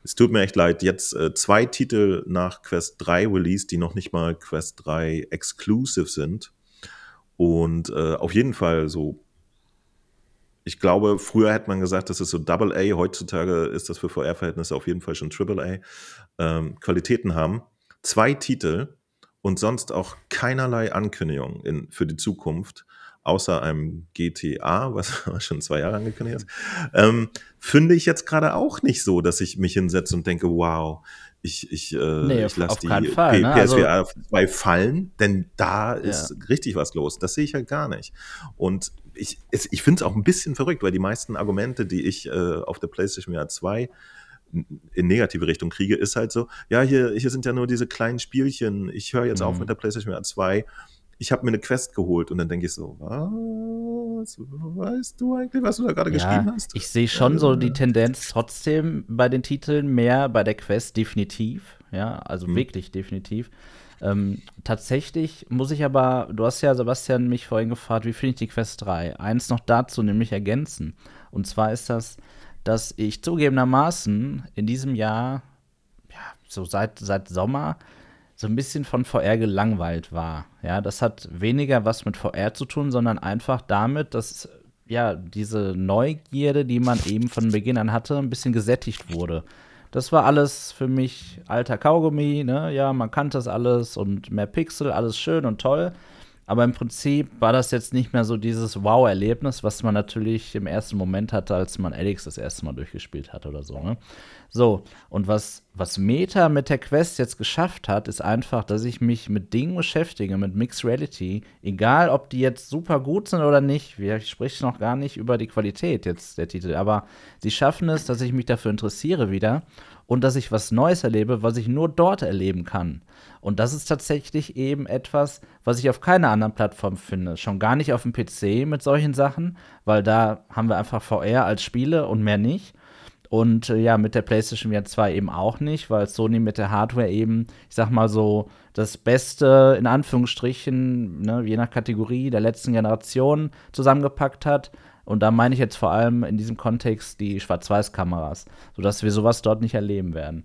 Es tut mir echt leid, jetzt äh, zwei Titel nach Quest 3 Release, die noch nicht mal Quest 3 exclusive sind. Und äh, auf jeden Fall so, ich glaube, früher hätte man gesagt, das ist so Double A, heutzutage ist das für VR-Verhältnisse auf jeden Fall schon Triple A, ähm, Qualitäten haben. Zwei Titel und sonst auch keinerlei Ankündigung in, für die Zukunft, außer einem GTA, was *laughs* schon zwei Jahre angekündigt ist, ähm, finde ich jetzt gerade auch nicht so, dass ich mich hinsetze und denke, wow, ich, ich, äh,
Nee,
ich lasse die
Fall, ne? Also-
PSVR 2 fallen, denn da ist richtig was los. Das sehe ich halt gar nicht. Und ich, ich finde es auch ein bisschen verrückt, weil die meisten Argumente, die ich äh, auf der PlayStation VR 2 in negative Richtung kriege, ist halt so, ja, hier, hier sind ja nur diese kleinen Spielchen, ich höre jetzt auf
Mhm.
mit der PlayStation VR 2, ich habe mir eine Quest geholt und dann denke ich so, was, weißt du eigentlich, was du da gerade geschrieben hast?
Ich sehe schon so die
Äh.
Tendenz trotzdem bei den Titeln mehr bei der Quest, definitiv. Ja, also
Mhm.
wirklich definitiv. Ähm, tatsächlich muss ich aber, du hast ja, Sebastian, mich vorhin gefragt, wie finde ich die Quest 3? Eins noch dazu nämlich ergänzen. Und zwar ist das, dass ich zugegebenermaßen in diesem Jahr, ja, so seit, seit Sommer, so ein bisschen von VR gelangweilt war. Ja, das hat weniger was mit VR zu tun, sondern einfach damit, dass ja diese Neugierde, die man eben von Beginn an hatte, ein bisschen gesättigt wurde. Das war alles für mich alter Kaugummi, ne? Ja, man kannte das alles und mehr Pixel, alles schön und toll. Aber im Prinzip war das jetzt nicht mehr so dieses Wow-Erlebnis, was man natürlich im ersten Moment hatte, als man Alex das erste Mal durchgespielt hat oder so. Ne? So, und was, was Meta mit der Quest jetzt geschafft hat, ist einfach, dass ich mich mit Dingen beschäftige, mit Mixed Reality, egal ob die jetzt super gut sind oder nicht. Wir sprechen noch gar nicht über die Qualität jetzt der Titel, aber sie schaffen es, dass ich mich dafür interessiere wieder und dass ich was Neues erlebe, was ich nur dort erleben kann. Und das ist tatsächlich eben etwas, was ich auf keiner anderen Plattform finde. Schon gar nicht auf dem PC mit solchen Sachen, weil da haben wir einfach VR als Spiele und mehr nicht. Und äh, ja, mit der PlayStation VR 2 eben auch nicht, weil Sony mit der Hardware eben, ich sag mal so, das Beste in Anführungsstrichen, ne, je nach Kategorie der letzten Generation zusammengepackt hat. Und da meine ich jetzt vor allem in diesem Kontext die Schwarz-Weiß-Kameras, sodass wir sowas dort nicht erleben werden.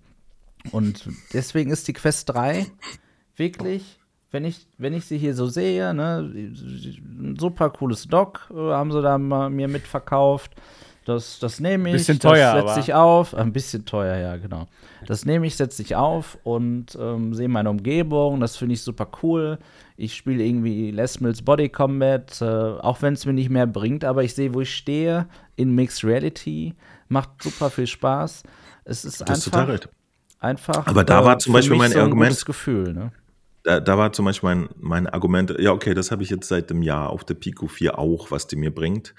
Und deswegen ist die Quest 3 wirklich, wenn ich, wenn ich sie hier so sehe, ne, ein super cooles Dock äh, haben sie da mal mir mitverkauft. Das, das nehme ich.
Bisschen teuer,
das setze ich auf. Ein bisschen teuer, ja, genau. Das nehme ich, setze ich auf und ähm, sehe meine Umgebung. Das finde ich super cool. Ich spiele irgendwie Les Mills Body Combat, äh, auch wenn es mir nicht mehr bringt, aber ich sehe, wo ich stehe in Mixed Reality. Macht super viel Spaß. Es ist
Das ist
einfach,
total recht.
Einfach.
Aber da war zum Beispiel mein
so ein
Argument-
gutes Gefühl, ne?
Da, da war zum Beispiel mein, mein Argument, ja, okay, das habe ich jetzt seit dem Jahr auf der Pico 4 auch, was die mir bringt.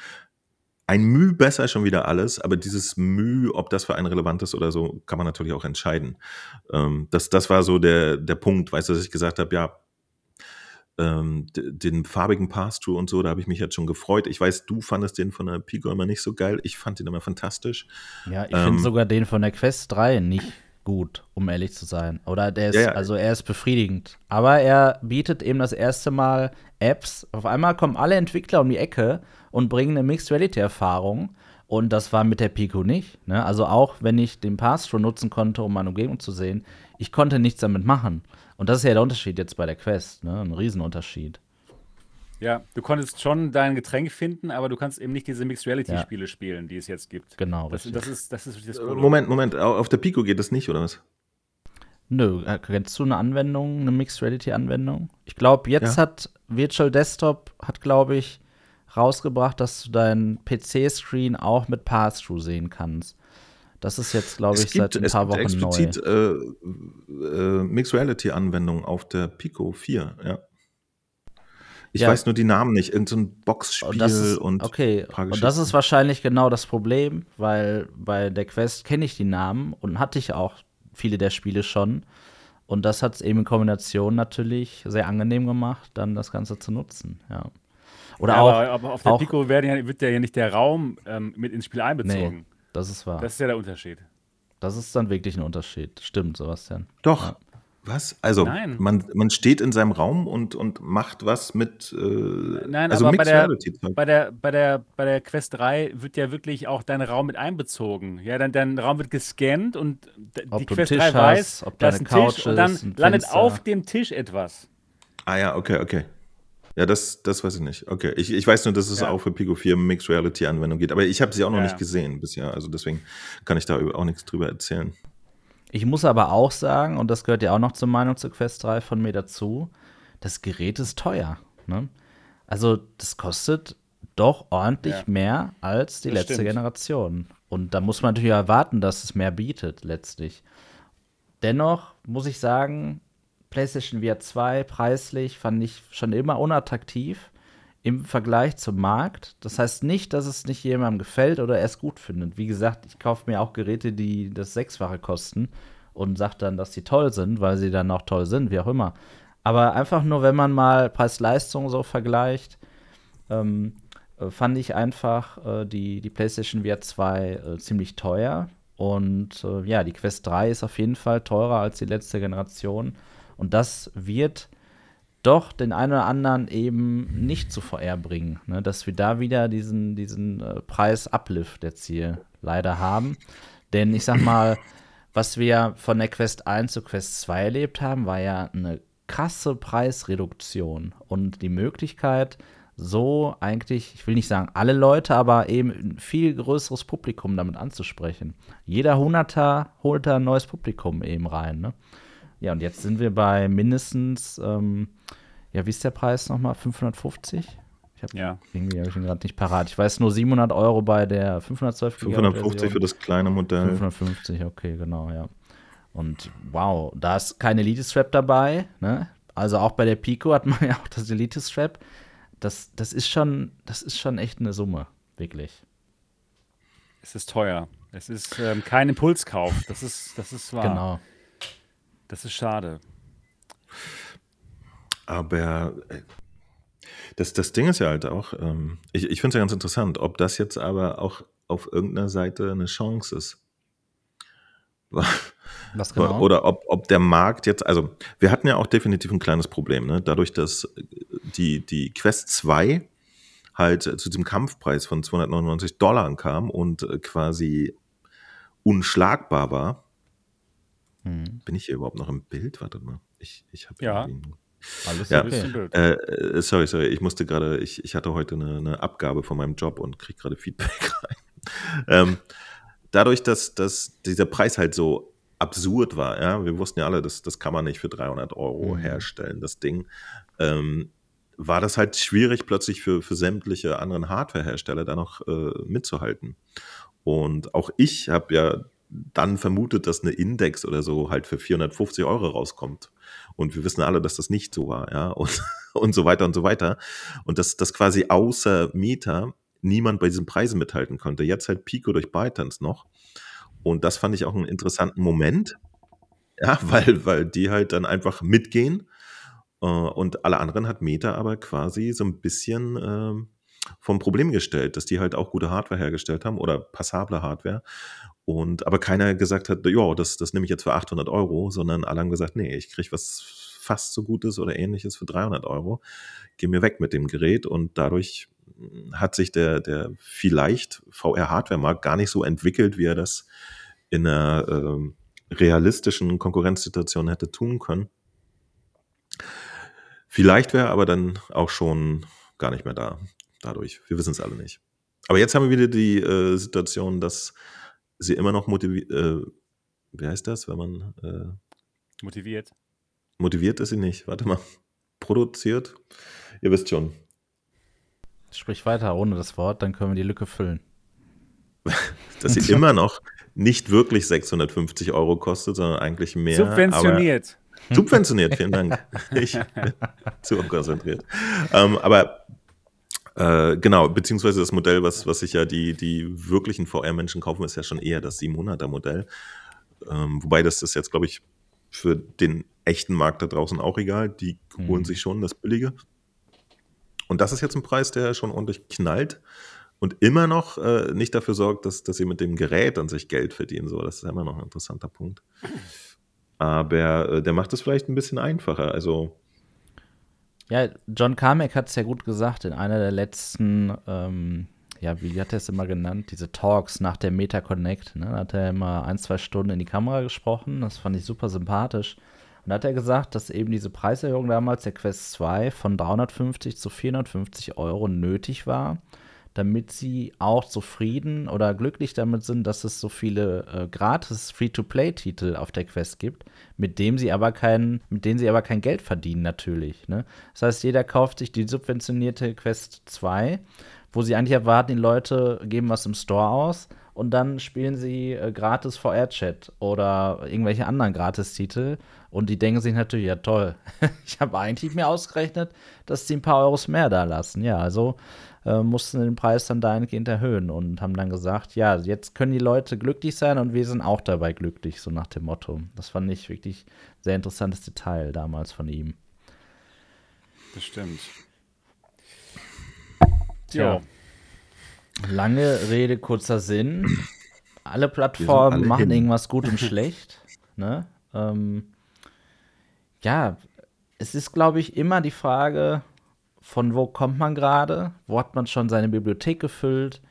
ein Müh besser schon wieder alles, aber dieses Müh, ob das für einen relevant ist oder so, kann man natürlich auch entscheiden. Ähm, das, das war so der, der Punkt, weißt du, dass ich gesagt habe, ja, ähm, den farbigen Pass-Through und so, da habe ich mich jetzt schon gefreut. Ich weiß, du fandest den von der Pico immer nicht so geil. Ich fand den immer fantastisch.
Ja, ich ähm, finde sogar den von der Quest 3 nicht gut, um ehrlich zu sein. Oder der ist, ja, ja. also er ist befriedigend. Aber er bietet eben das erste Mal Apps. Auf einmal kommen alle Entwickler um die Ecke und bringen eine Mixed Reality-Erfahrung. Und das war mit der Pico nicht. Ne? Also auch wenn ich den Pass-Through nutzen konnte, um meine Umgebung zu sehen, ich konnte nichts damit machen. Und das ist ja der Unterschied jetzt bei der Quest, ne? Ein Riesenunterschied.
Ja, du konntest schon dein Getränk finden, aber du kannst eben nicht diese Mixed Reality Spiele ja. spielen, die es jetzt gibt.
Genau.
Das, das ist, das ist
das Moment, Moment, auf der Pico geht das nicht, oder was?
Nö, äh, kennst du eine Anwendung, eine Mixed Reality Anwendung? Ich glaube, jetzt ja. hat Virtual Desktop hat glaube ich rausgebracht, dass du deinen PC-Screen auch mit Pass-Through sehen kannst. Das ist jetzt, glaube ich, gibt, seit ein paar Wochen explizit,
neu. Äh, äh, Mixed Reality Anwendung auf der Pico 4, ja. Ich ja. weiß nur die Namen nicht. Irgend so ein Boxspiel
und, ist, und Okay, und das ist wahrscheinlich genau das Problem, weil bei der Quest kenne ich die Namen und hatte ich auch viele der Spiele schon. Und das hat es eben in Kombination natürlich sehr angenehm gemacht, dann das Ganze zu nutzen, ja.
Oder ja, auch, aber, aber, auf der auch, Pico wird ja, wird ja nicht der Raum ähm, mit ins Spiel einbezogen. Nee.
Das ist wahr.
Das ist ja der Unterschied.
Das ist dann wirklich ein Unterschied. Stimmt, Sebastian.
Doch. Ja. Was? Also, Nein. Man, man steht in seinem Raum und, und macht was mit. Äh,
Nein, also aber bei der, bei, der, bei, der, bei der Quest 3 wird ja wirklich auch dein Raum mit einbezogen. Ja, dein, dein Raum wird gescannt und ob die Quest 3 hast, weiß, ob da ist ein Couch Tisch und dann landet auf dem Tisch etwas.
Ah ja, okay, okay. Ja, das, das weiß ich nicht. Okay, ich, ich weiß nur, dass es ja. auch für Pico 4 Mixed Reality Anwendung geht, aber ich habe sie auch noch ja. nicht gesehen bisher, also deswegen kann ich da auch nichts drüber erzählen.
Ich muss aber auch sagen, und das gehört ja auch noch zur Meinung zur Quest 3 von mir dazu, das Gerät ist teuer. Ne? Also, das kostet doch ordentlich ja. mehr als die das letzte stimmt. Generation. Und da muss man natürlich erwarten, dass es mehr bietet, letztlich. Dennoch muss ich sagen, PlayStation VR 2 preislich fand ich schon immer unattraktiv im Vergleich zum Markt. Das heißt nicht, dass es nicht jemandem gefällt oder er es gut findet. Wie gesagt, ich kaufe mir auch Geräte, die das Sechsfache kosten und sage dann, dass sie toll sind, weil sie dann auch toll sind, wie auch immer. Aber einfach nur, wenn man mal Preis-Leistung so vergleicht, ähm, äh, fand ich einfach äh, die, die PlayStation VR 2 äh, ziemlich teuer. Und äh, ja, die Quest 3 ist auf jeden Fall teurer als die letzte Generation. Und das wird doch den einen oder anderen eben nicht zu VR bringen. Ne? Dass wir da wieder diesen, diesen äh, Preis-Uplift jetzt hier leider haben. Denn ich sag mal, was wir von der Quest 1 zu Quest 2 erlebt haben, war ja eine krasse Preisreduktion und die Möglichkeit, so eigentlich, ich will nicht sagen alle Leute, aber eben ein viel größeres Publikum damit anzusprechen. Jeder Hunderter holt da ein neues Publikum eben rein. Ne? Ja, und jetzt sind wir bei mindestens, ähm, ja, wie ist der Preis nochmal? 550? Ich hab, ja. Irgendwie habe ich ihn gerade nicht parat. Ich weiß nur 700 Euro bei der 512
550 für das kleine Modell.
550, okay, genau, ja. Und wow, da ist kein Elite-Strap dabei. Ne? Also auch bei der Pico hat man *laughs* ja auch das Elite-Strap. Das, das, ist schon, das ist schon echt eine Summe, wirklich.
Es ist teuer. Es ist ähm, kein Impulskauf. Das ist, das ist wahr.
Genau.
Das ist schade.
Aber äh, das, das Ding ist ja halt auch, ähm, ich, ich finde es ja ganz interessant, ob das jetzt aber auch auf irgendeiner Seite eine Chance ist. *laughs* Was genau? Oder ob, ob der Markt jetzt, also wir hatten ja auch definitiv ein kleines Problem, ne? dadurch, dass die, die Quest 2 halt zu diesem Kampfpreis von 299 Dollar kam und quasi unschlagbar war, hm. Bin ich hier überhaupt noch im Bild? Warte mal. Ich, ich habe
ja.
Alles ja. Okay. im Bild. Äh, äh, sorry, sorry. Ich musste gerade, ich, ich hatte heute eine, eine Abgabe von meinem Job und kriege gerade Feedback *laughs* rein. ähm, dadurch, dass, dass dieser Preis halt so absurd war, ja, wir wussten ja alle, das, das kann man nicht für 300 Euro mhm. herstellen, das Ding, ähm, war das halt schwierig plötzlich für, für sämtliche anderen Hardwarehersteller da noch äh, mitzuhalten. Und auch ich habe ja dann vermutet, dass eine Index oder so halt für 450 Euro rauskommt. Und wir wissen alle, dass das nicht so war, ja, *laughs* und, und so weiter und so weiter. Und dass das quasi außer Meta niemand bei diesen Preisen mithalten konnte. Jetzt halt Pico durch ByteDance noch. Und das fand ich auch einen interessanten Moment. Ja, *laughs* weil, weil die halt dann einfach mitgehen. Äh, und alle anderen hat Meta aber quasi so ein bisschen äh, vom Problem gestellt, dass die halt auch gute Hardware hergestellt haben oder passable Hardware. Und aber keiner gesagt hat, ja, das, das nehme ich jetzt für 800 Euro, sondern alle haben gesagt, nee, ich kriege was fast so Gutes oder ähnliches für 300 Euro. Geh mir weg mit dem Gerät und dadurch hm, hat sich der, der vielleicht VR-Hardware-Markt gar nicht so entwickelt, wie er das in einer äh, realistischen Konkurrenzsituation hätte tun können. Vielleicht wäre aber dann auch schon gar nicht mehr da dadurch. Wir wissen es alle nicht. Aber jetzt haben wir wieder die äh, Situation, dass sie immer noch motiviert, äh, wie heißt das, wenn man äh,
motiviert?
Motiviert ist sie nicht. Warte mal. Produziert. Ihr wisst schon.
Sprich weiter ohne das Wort, dann können wir die Lücke füllen. *laughs*
dass sie immer noch nicht wirklich 650 Euro kostet, sondern eigentlich mehr.
Subventioniert. *laughs*
subventioniert, vielen Dank. Ich *laughs* bin zu konzentriert. Ähm, aber äh, genau, beziehungsweise das Modell, was, was sich ja die, die wirklichen VR-Menschen kaufen, ist ja schon eher das 700er-Modell. Ähm, wobei das ist jetzt, glaube ich, für den echten Markt da draußen auch egal. Die mhm. holen sich schon das Billige. Und das ist jetzt ein Preis, der schon ordentlich knallt und immer noch äh, nicht dafür sorgt, dass, dass sie mit dem Gerät an sich Geld verdienen. So, das ist immer noch ein interessanter Punkt. Aber äh, der macht es vielleicht ein bisschen einfacher. Also
ja, John Carmack hat es ja gut gesagt in einer der letzten, ähm, ja, wie hat er es immer genannt, diese Talks nach der Meta Connect. Ne? Da hat er immer ein, zwei Stunden in die Kamera gesprochen. Das fand ich super sympathisch. Und da hat er gesagt, dass eben diese Preiserhöhung damals der Quest 2 von 350 zu 450 Euro nötig war, damit sie auch zufrieden oder glücklich damit sind, dass es so viele äh, gratis Free-to-Play-Titel auf der Quest gibt, mit dem sie aber kein, mit denen sie aber kein Geld verdienen natürlich. Ne? Das heißt, jeder kauft sich die subventionierte Quest 2, wo sie eigentlich erwarten, die Leute geben was im Store aus und dann spielen sie äh, gratis VR-Chat oder irgendwelche anderen Gratis-Titel und die denken sich natürlich, ja toll, *laughs* ich habe eigentlich mir ausgerechnet, dass sie ein paar Euros mehr da lassen. Ja, also äh, mussten den Preis dann dahingehend erhöhen und haben dann gesagt, ja, jetzt können die Leute glücklich sein und wir sind auch dabei glücklich, so nach dem Motto. Das fand ich wirklich sehr interessantes Detail damals von ihm.
Das stimmt.
Tja. Lange Rede, kurzer Sinn. Alle Plattformen alle machen hin. irgendwas gut und *laughs* schlecht. Ne? Ähm, ja, es ist, glaube ich, immer die Frage, von wo kommt man gerade, wo hat man schon seine Bibliothek gefüllt,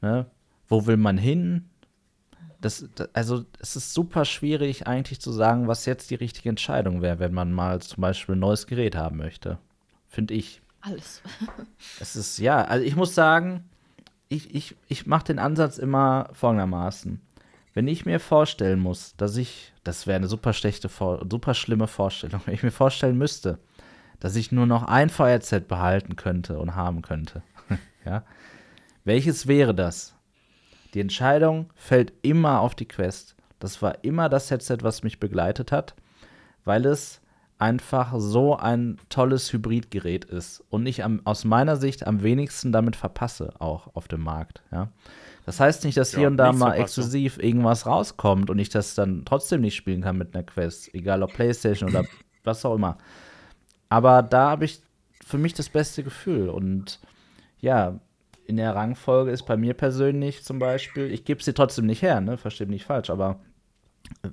ne? wo will man hin. Das, das, also es ist super schwierig eigentlich zu sagen, was jetzt die richtige Entscheidung wäre, wenn man mal zum Beispiel ein neues Gerät haben möchte. Finde ich.
Alles. *laughs*
es ist, ja, also ich muss sagen, ich, ich, ich mache den Ansatz immer folgendermaßen. Wenn ich mir vorstellen muss, dass ich, das wäre eine super schlechte, super schlimme Vorstellung, *laughs* wenn ich mir vorstellen müsste, dass ich nur noch ein VR-Set behalten könnte und haben könnte. *laughs* ja? Welches wäre das? Die Entscheidung fällt immer auf die Quest. Das war immer das Headset, was mich begleitet hat, weil es einfach so ein tolles Hybridgerät ist und ich am, aus meiner Sicht am wenigsten damit verpasse, auch auf dem Markt. Ja? Das heißt nicht, dass ja, hier und da mal verpasse. exklusiv irgendwas rauskommt und ich das dann trotzdem nicht spielen kann mit einer Quest, egal ob PlayStation oder *clears throat* was auch immer. Aber da habe ich für mich das beste Gefühl. Und ja, in der Rangfolge ist bei mir persönlich zum Beispiel, ich gebe sie trotzdem nicht her, ne? Verstehe mich nicht falsch, aber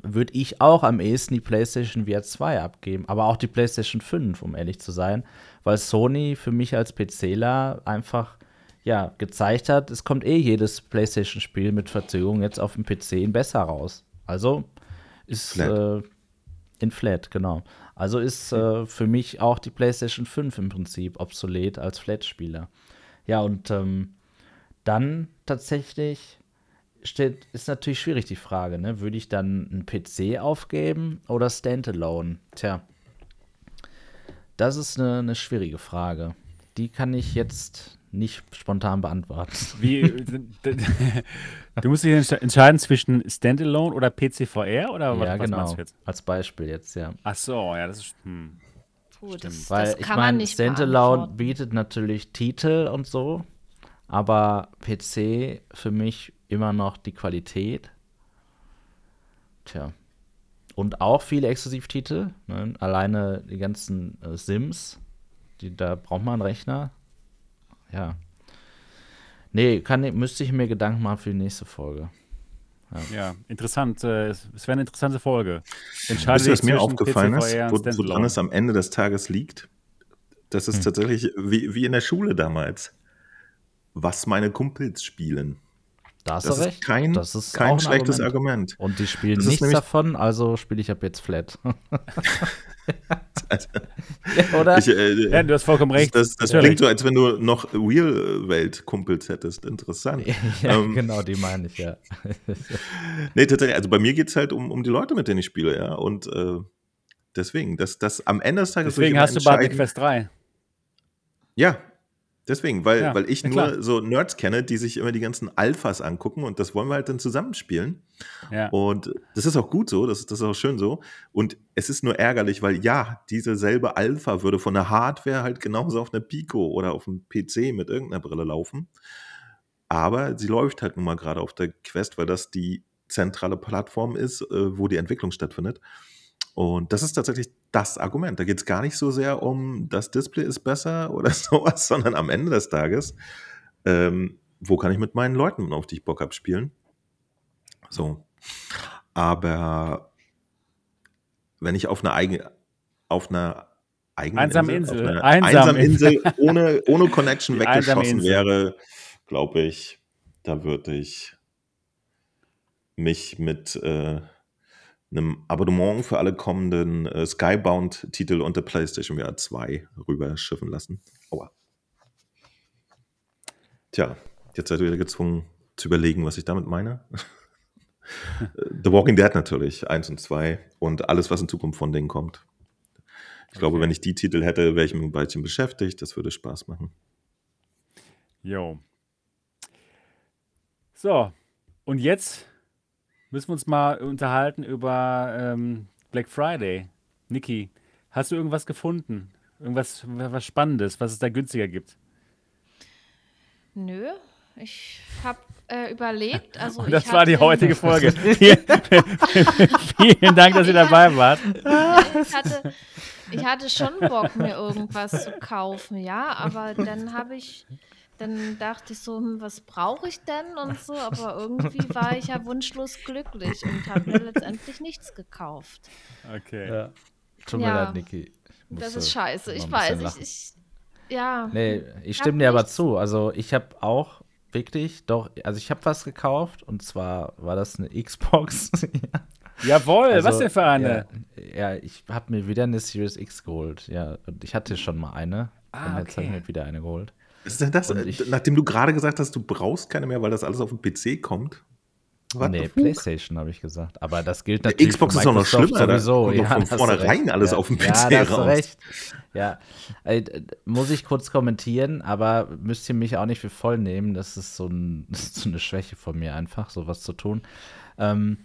würde ich auch am ehesten die PlayStation VR 2 abgeben, aber auch die PlayStation 5, um ehrlich zu sein, weil Sony für mich als PCler einfach ja, gezeigt hat, es kommt eh jedes PlayStation-Spiel mit Verzögerung jetzt auf dem PC besser raus. Also ist Flat. Äh, in Flat, genau. Also ist äh, für mich auch die PlayStation 5 im Prinzip obsolet als Flat-Spieler. Ja, und ähm, dann tatsächlich steht, ist natürlich schwierig die Frage, ne? Würde ich dann einen PC aufgeben oder Standalone? Tja, das ist eine, eine schwierige Frage. Die kann ich jetzt nicht spontan beantworten.
Wie, *laughs* du musst dich entscheiden zwischen Standalone oder PCVR oder
was, ja, genau. meinst du jetzt? Als Beispiel jetzt, ja.
Ach so, ja, das ist. Hm.
Puh, das,
Weil
das
ich meine, Standalone bietet natürlich Titel und so, Aber PC für mich immer noch die Qualität. Tja. Und auch viele Exklusivtitel. Ne? Alleine die ganzen äh, Sims. Die, da braucht man einen Rechner. Ja. Nee, kann, müsste ich mir Gedanken machen für die nächste Folge.
Ja, ja interessant. Äh, es wäre eine interessante Folge.
Entscheide was mir aufgefallen ist, wo, woran es am Ende des Tages liegt? Das ist hm. tatsächlich wie, wie in der Schule damals. Was meine Kumpels spielen.
Da hast das ist recht.
kein,
das ist
kein schlechtes Argument.
Argument. Und die spielen das nichts davon, also spiele ich ab jetzt flat.
ja, *laughs* oder? Ich, äh, ja, du hast vollkommen recht.
Das, das, das klingt so, als wenn du noch Real-Welt-Kumpels hättest. Interessant. *laughs*
ja, ähm, genau, die meine ich, ja. *laughs*
nee, tatsächlich, also bei mir geht es halt um, um die Leute, mit denen ich spiele, ja. Und äh, deswegen, das, das am Ende des Tages.
Deswegen hast du bald Quest 3.
Ja, Deswegen, weil, ja, weil ich nur klar. so Nerds kenne, die sich immer die ganzen Alphas angucken und das wollen wir halt dann zusammenspielen. Ja. Und das ist auch gut so, das, das ist auch schön so. Und es ist nur ärgerlich, weil ja, diese selbe Alpha würde von der Hardware halt genauso auf einer Pico oder auf einem PC mit irgendeiner Brille laufen. Aber sie läuft halt nun mal gerade auf der Quest, weil das die zentrale Plattform ist, äh, wo die Entwicklung stattfindet. Und das ist tatsächlich das Argument. Da geht es gar nicht so sehr um, das Display ist besser *laughs* oder sowas, sondern am Ende des Tages, ähm, wo kann ich mit meinen Leuten, auf die ich Bock habe, spielen? So. Aber wenn ich auf einer eigenen, auf einer eigenen
Einsame Insel,
Insel, einsame einsam Insel ohne, ohne Connection *laughs* weggeschossen wäre, glaube ich, da würde ich mich mit äh, einem Abonnement für alle kommenden äh, Skybound-Titel unter PlayStation VR 2 rüberschiffen lassen. Aua. Tja, jetzt seid ihr wieder gezwungen zu überlegen, was ich damit meine. *laughs* The Walking Dead natürlich, 1 und 2 und alles, was in Zukunft von denen kommt. Ich okay. glaube, wenn ich die Titel hätte, wäre ich mit ein bisschen beschäftigt. Das würde Spaß machen.
Jo. So, und jetzt müssen wir uns mal unterhalten über ähm, Black Friday. Niki, hast du irgendwas gefunden? Irgendwas was Spannendes, was es da günstiger gibt?
Nö, ich habe äh, überlegt. Also
Und das war die heutige Folge. *laughs* Vielen Dank, dass ihr dabei wart.
Ich hatte, ich hatte schon Bock, mir irgendwas zu kaufen, ja, aber dann habe ich dann dachte ich so, hm, was brauche ich denn und so, aber irgendwie war ich ja wunschlos glücklich und habe mir letztendlich nichts gekauft.
Okay.
Ja. Tut mir leid, Niki.
Das ist scheiße, ich weiß. Ich, ich, ja.
Nee, ich stimme dir aber zu. Also ich habe auch wirklich, doch, also ich habe was gekauft und zwar war das eine Xbox. *laughs*
Jawohl, also, was denn für eine?
Ja, ja ich habe mir wieder eine Series X geholt. Ja, und ich hatte schon mal eine. Ah, und jetzt okay. habe ich mir wieder eine geholt.
Ist denn das, ich, nachdem du gerade gesagt hast, du brauchst keine mehr, weil das alles auf den PC kommt?
What nee, PlayStation habe ich gesagt. Aber das gilt natürlich.
Der Xbox ist auch noch schlimmer.
Sowieso.
Ja, von vornherein alles ja. auf dem PC
ja, da raus. recht. Ja, äh, muss ich kurz kommentieren, aber müsst ihr mich auch nicht für voll nehmen. Das ist so, ein, *laughs* das ist so eine Schwäche von mir einfach, sowas zu tun. Ähm,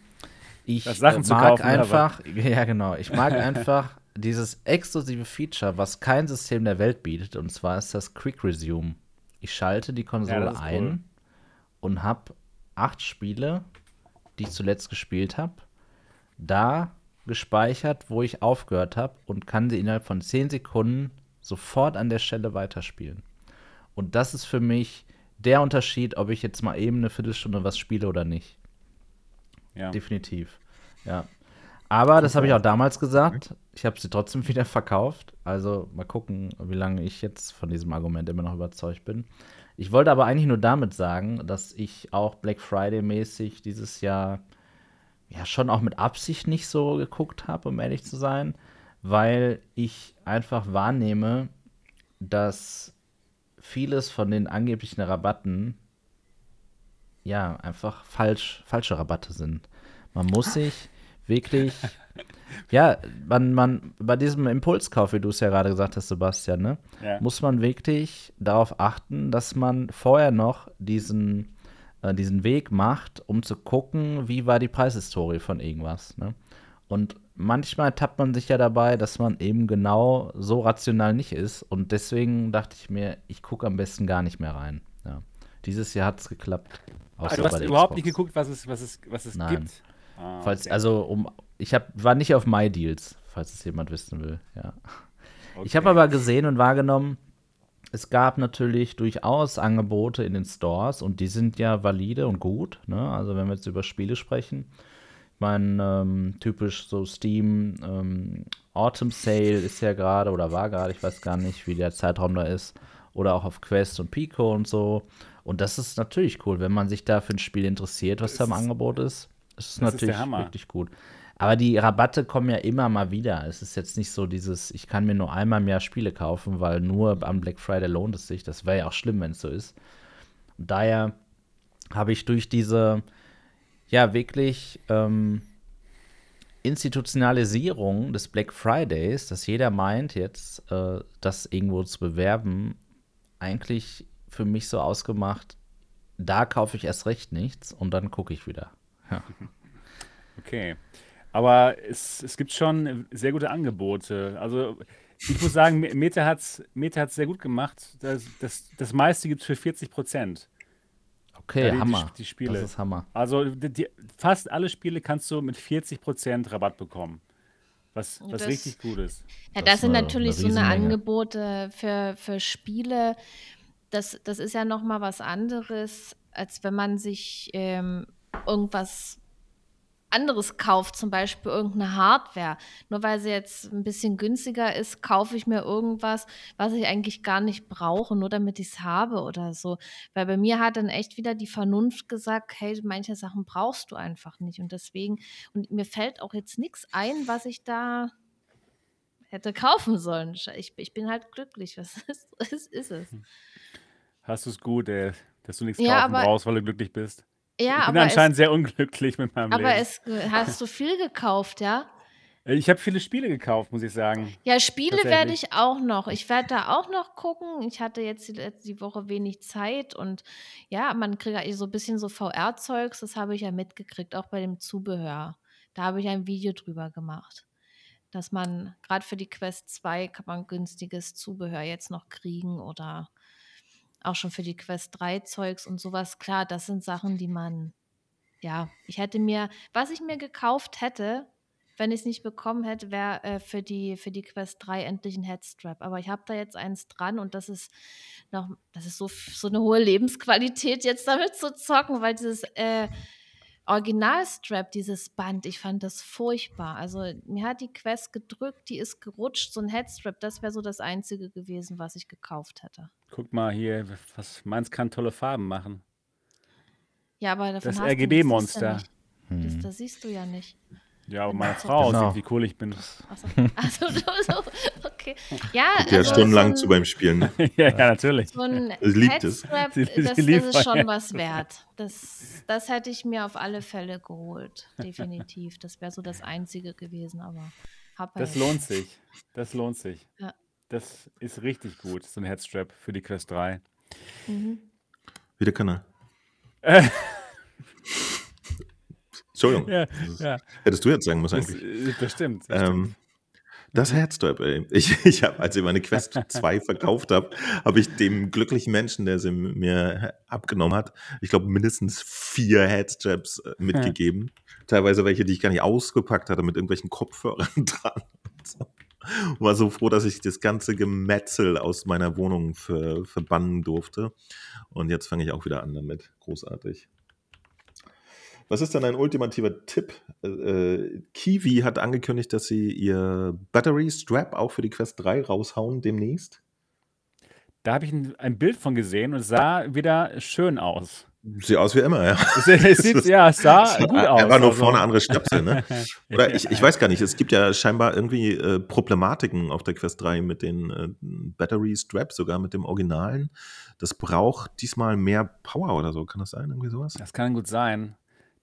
ich mag kaufen, einfach, *laughs* ja genau, ich mag einfach dieses exklusive Feature, was kein System der Welt bietet, und zwar ist das Quick Resume. Ich schalte die Konsole ja, ein cool. und habe acht Spiele, die ich zuletzt gespielt habe, da gespeichert, wo ich aufgehört habe und kann sie innerhalb von zehn Sekunden sofort an der Stelle weiterspielen. Und das ist für mich der Unterschied, ob ich jetzt mal eben eine Viertelstunde was spiele oder nicht. Ja. Definitiv. Ja. Aber das habe ich auch damals gesagt. Ich habe sie trotzdem *laughs* wieder verkauft. Also mal gucken, wie lange ich jetzt von diesem Argument immer noch überzeugt bin. Ich wollte aber eigentlich nur damit sagen, dass ich auch Black Friday mäßig dieses Jahr ja schon auch mit Absicht nicht so geguckt habe, um ehrlich zu sein, weil ich einfach wahrnehme, dass vieles von den angeblichen Rabatten ja einfach falsch, falsche Rabatte sind. Man muss sich wirklich, *laughs* ja, man, man, bei diesem Impulskauf, wie du es ja gerade gesagt hast, Sebastian, ne, ja. muss man wirklich darauf achten, dass man vorher noch diesen, äh, diesen Weg macht, um zu gucken, wie war die Preishistorie von irgendwas. Ne? Und manchmal tappt man sich ja dabei, dass man eben genau so rational nicht ist. Und deswegen dachte ich mir, ich gucke am besten gar nicht mehr rein. Ja. Dieses Jahr hat es geklappt.
Also, du hast überhaupt Xbox. nicht geguckt, was es, was es, was es
Nein.
gibt.
Ah, falls, okay. Also, um, ich hab, war nicht auf MyDeals, falls es jemand wissen will. Ja. Okay. Ich habe aber gesehen und wahrgenommen, es gab natürlich durchaus Angebote in den Stores und die sind ja valide und gut. Ne? Also, wenn wir jetzt über Spiele sprechen. Ich meine, ähm, typisch so Steam, ähm, Autumn Sale ist ja gerade oder war gerade, ich weiß gar nicht, wie der Zeitraum da ist. Oder auch auf Quest und Pico und so. Und das ist natürlich cool, wenn man sich da für ein Spiel interessiert, was da im Angebot ist. Das ist das natürlich ist wirklich gut. Aber die Rabatte kommen ja immer mal wieder. Es ist jetzt nicht so dieses, ich kann mir nur einmal im Jahr Spiele kaufen, weil nur am Black Friday lohnt es sich. Das wäre ja auch schlimm, wenn es so ist. Und daher habe ich durch diese, ja, wirklich ähm, Institutionalisierung des Black Fridays, dass jeder meint, jetzt äh, das irgendwo zu bewerben, eigentlich für mich so ausgemacht, da kaufe ich erst recht nichts und dann gucke ich wieder. Ja.
Okay. Aber es, es gibt schon sehr gute Angebote. Also ich muss sagen, Meta hat es Meta hat's sehr gut gemacht. Das, das, das meiste gibt es für 40 Prozent.
Okay, die, Hammer.
Die, die, Spiele.
Das ist Hammer.
Also die, fast alle Spiele kannst du mit 40 Prozent Rabatt bekommen. Was, was das, richtig gut ist.
Ja, das, das sind natürlich eine so eine Angebote für, für Spiele. Das, das ist ja noch mal was anderes, als wenn man sich ähm, irgendwas anderes kauft, zum Beispiel irgendeine Hardware. Nur weil sie jetzt ein bisschen günstiger ist, kaufe ich mir irgendwas, was ich eigentlich gar nicht brauche, nur damit ich es habe oder so. Weil bei mir hat dann echt wieder die Vernunft gesagt, hey, manche Sachen brauchst du einfach nicht. Und deswegen, und mir fällt auch jetzt nichts ein, was ich da hätte kaufen sollen. Ich, ich bin halt glücklich. *laughs* Was ist, ist, ist es?
Hast du es gut, ey, dass du nichts ja, kaufen brauchst, weil du glücklich bist?
Ja,
ich bin
aber
anscheinend es, sehr unglücklich mit meinem
aber
Leben.
Aber es hast du viel gekauft, ja?
Äh, ich habe viele Spiele gekauft, muss ich sagen.
Ja, Spiele werde ich auch noch. Ich werde da auch noch gucken. Ich hatte jetzt die, die Woche wenig Zeit und ja, man kriegt ja so ein bisschen so VR-Zeugs, das habe ich ja mitgekriegt, auch bei dem Zubehör. Da habe ich ein Video drüber gemacht. Dass man gerade für die Quest 2 kann man günstiges Zubehör jetzt noch kriegen oder auch schon für die Quest 3 Zeugs und sowas. Klar, das sind Sachen, die man, ja, ich hätte mir, was ich mir gekauft hätte, wenn ich es nicht bekommen hätte, wäre äh, für, die, für die Quest 3 endlich ein Headstrap. Aber ich habe da jetzt eins dran und das ist noch, das ist so, so eine hohe Lebensqualität, jetzt damit zu zocken, weil dieses äh, Originalstrap, dieses Band, ich fand das furchtbar. Also mir hat die Quest gedrückt, die ist gerutscht, so ein Headstrap, das wäre so das Einzige gewesen, was ich gekauft hätte.
Guck mal hier, was meins kann tolle Farben machen.
Ja, aber davon
das RGB-Monster. Ja
hm. das, das siehst du ja nicht.
Ja, aber meine Frau genau. sieht, wie cool ich bin.
Achso, also, so, okay. Ja,
Guckt ja also stundenlang so zu beim Spielen. Ne? *laughs*
ja, ja, natürlich.
So ein *laughs* sie liebt es. Das, das ist schon was wert. Das, das hätte ich mir auf alle Fälle geholt. Definitiv. Das wäre so das Einzige gewesen, aber
hab Das halt. lohnt sich. Das lohnt sich. Ja. Das ist richtig gut, so ein Headstrap für die Quest 3.
Mhm. Wie der Kanal. Äh. *laughs* Entschuldigung. Ja, ja. Hättest du jetzt sagen müssen
eigentlich. Das, äh, das stimmt.
Das, ähm, das Headstrap, ey. Ich, *laughs* ich habe, als ich meine Quest 2 verkauft habe, habe ich dem glücklichen Menschen, der sie mir abgenommen hat, ich glaube mindestens vier Headstraps äh, mitgegeben. Teilweise welche, die ich gar nicht ausgepackt hatte, mit irgendwelchen Kopfhörern *laughs* dran. Und so und war so froh, dass ich das ganze Gemetzel aus meiner Wohnung für, verbannen durfte. Und jetzt fange ich auch wieder an damit. Großartig. Was ist denn ein ultimativer Tipp? Äh, äh, Kiwi hat angekündigt, dass sie ihr Battery Strap auch für die Quest 3 raushauen demnächst.
Da habe ich ein, ein, Bild von gesehen und es sah wieder schön aus.
Sieht aus wie immer, ja.
Es, es sieht, ja, es sah *laughs* gut aus.
Er war nur also. vorne andere Stöpsel, ne? *laughs* Oder ich, ich weiß gar nicht, es gibt ja scheinbar irgendwie äh, Problematiken auf der Quest 3 mit den äh, Battery Straps, sogar mit dem Originalen. Das braucht diesmal mehr Power oder so. Kann das sein? Irgendwie sowas?
Das kann gut sein.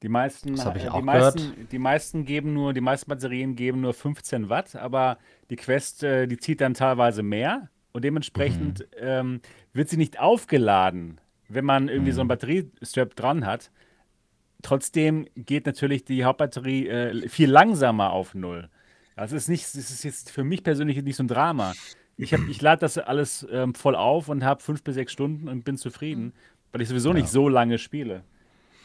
Die meisten,
das ich
äh,
auch
die, meisten, die meisten geben nur, die meisten Batterien geben nur 15 Watt, aber die Quest, äh, die zieht dann teilweise mehr und dementsprechend mhm. ähm, wird sie nicht aufgeladen wenn man irgendwie mhm. so ein Batteriestrap dran hat. Trotzdem geht natürlich die Hauptbatterie äh, viel langsamer auf Null. Das ist nicht, das ist jetzt für mich persönlich nicht so ein Drama. Ich, ich lade das alles ähm, voll auf und habe fünf bis sechs Stunden und bin zufrieden. weil ich sowieso nicht so lange spiele.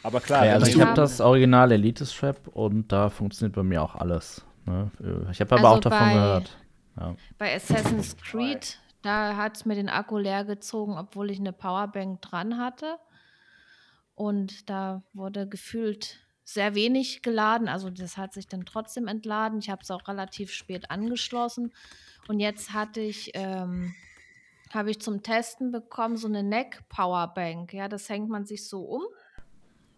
Aber klar,
Ja, also ich habe das Original Elite Strap und da funktioniert bei mir auch alles. Ne? Ich habe aber
Also
auch davon
bei-
gehört. Ja.
Bei Assassin's Creed, da hat es mir den Akku leer gezogen, obwohl ich eine Powerbank dran hatte. Und da wurde gefühlt sehr wenig geladen. Also das hat sich dann trotzdem entladen. Ich habe es auch relativ spät angeschlossen. Und jetzt hatte ich, ähm, habe ich zum Testen bekommen, so eine Neck Powerbank. Ja, das hängt man sich so um.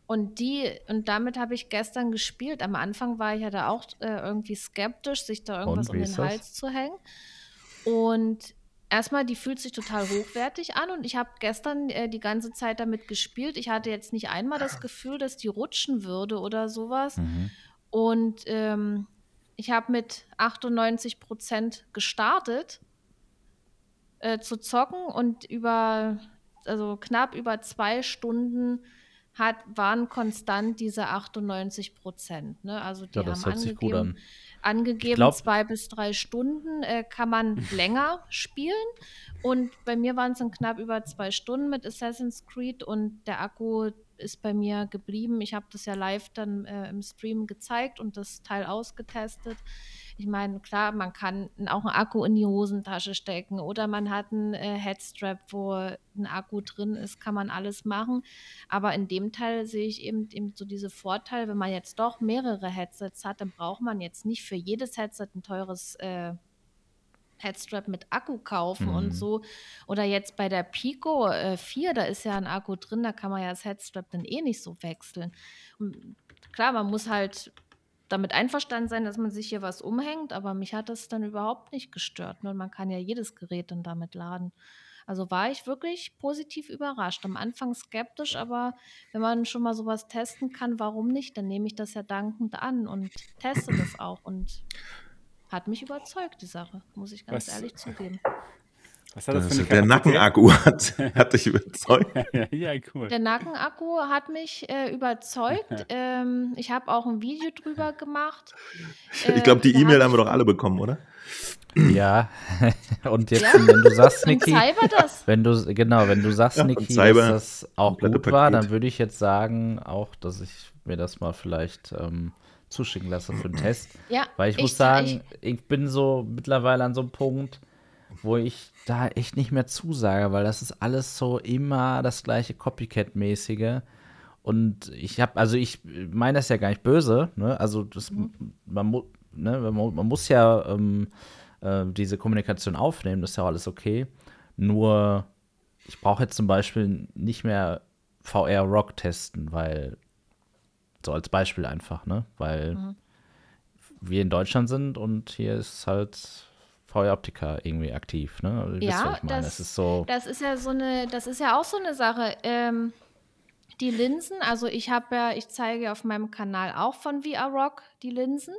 Und die, und damit habe ich gestern gespielt. Am Anfang war ich ja da auch äh, irgendwie skeptisch, sich da irgendwas um den
das?
Hals zu hängen. Und erstmal, die fühlt sich total hochwertig an und ich habe gestern äh, die ganze Zeit damit gespielt. Ich hatte jetzt nicht einmal das Gefühl, dass die rutschen würde oder sowas.
Mhm.
Und ähm, ich habe mit 98 Prozent gestartet äh, zu zocken und über, also knapp über zwei Stunden hat, waren konstant diese 98 Prozent. Ne? Also die
Ja,
haben angegeben,
an.
angegeben
glaub-
zwei bis drei Stunden äh, kann man *laughs* länger spielen. Und bei mir waren es dann knapp über zwei Stunden mit Assassin's Creed und der Akku ist bei mir geblieben. Ich habe das ja live dann äh, im Stream gezeigt und das Teil ausgetestet. Ich meine, klar, man kann auch einen Akku in die Hosentasche stecken oder man hat einen äh, Headstrap, wo ein Akku drin ist, kann man alles machen. Aber in dem Teil sehe ich eben, eben so diese Vorteile, wenn man jetzt doch mehrere Headsets hat, dann braucht man jetzt nicht für jedes Headset ein teures äh, Headstrap mit Akku kaufen
Mhm.
und so. Oder jetzt bei der Pico äh, 4, da ist ja ein Akku drin, da kann man ja das Headstrap dann eh nicht so wechseln. Und klar, man muss halt damit einverstanden sein, dass man sich hier was umhängt, aber mich hat das dann überhaupt nicht gestört. Ne? Und man kann ja jedes Gerät dann damit laden. Also war ich wirklich positiv überrascht. Am Anfang skeptisch, aber wenn man schon mal sowas testen kann, warum nicht? Dann nehme ich das ja dankend an und teste das auch. Und hat mich überzeugt, die Sache, muss ich ganz
Was-
ehrlich zugeben.
Was hat das für
Also
eine
der? Nackenakku hat, *laughs* hat dich überzeugt. *laughs*
ja, cool.
Der Nackenakku hat mich äh, überzeugt. ähm, ich habe auch ein Video drüber gemacht. *laughs*
Ich glaube, die
Äh,
E-Mail
hab
haben wir
ich-
doch alle bekommen, oder?
Ja, und jetzt,
Ja.
wenn du sagst, Niki,
das.
wenn du, genau, wenn du sagst,
Ja,
Niki, dass das auch gut war,
Paket.
dann würde ich jetzt sagen, auch, dass ich mir das mal vielleicht ähm, zuschicken lasse für einen *clears throat* Test.
Ja,
Weil ich, muss
ich-
sagen, ich, bin so mittlerweile an so einem Punkt, wo ich da echt nicht mehr zusage, weil das ist alles so immer das gleiche Copycat-mäßige. Und ich habe, also ich meine das ja gar nicht böse, ne? Also das, man, mu ne? man muss ja ähm, äh, diese Kommunikation aufnehmen, das ist ja auch alles okay. Nur ich brauche jetzt zum Beispiel nicht mehr VR Rock testen, weil so als Beispiel einfach, ne? Weil
Mhm.
wir in Deutschland sind und hier ist halt VR Optica irgendwie aktiv, ne? Also, ihr
Ja, das-
Das ist so.
Das ist ja so eine, das ist ja auch so eine Sache. Ähm, die Linsen, also ich habe ja, ich zeige auf meinem Kanal auch von VR Rock die Linsen.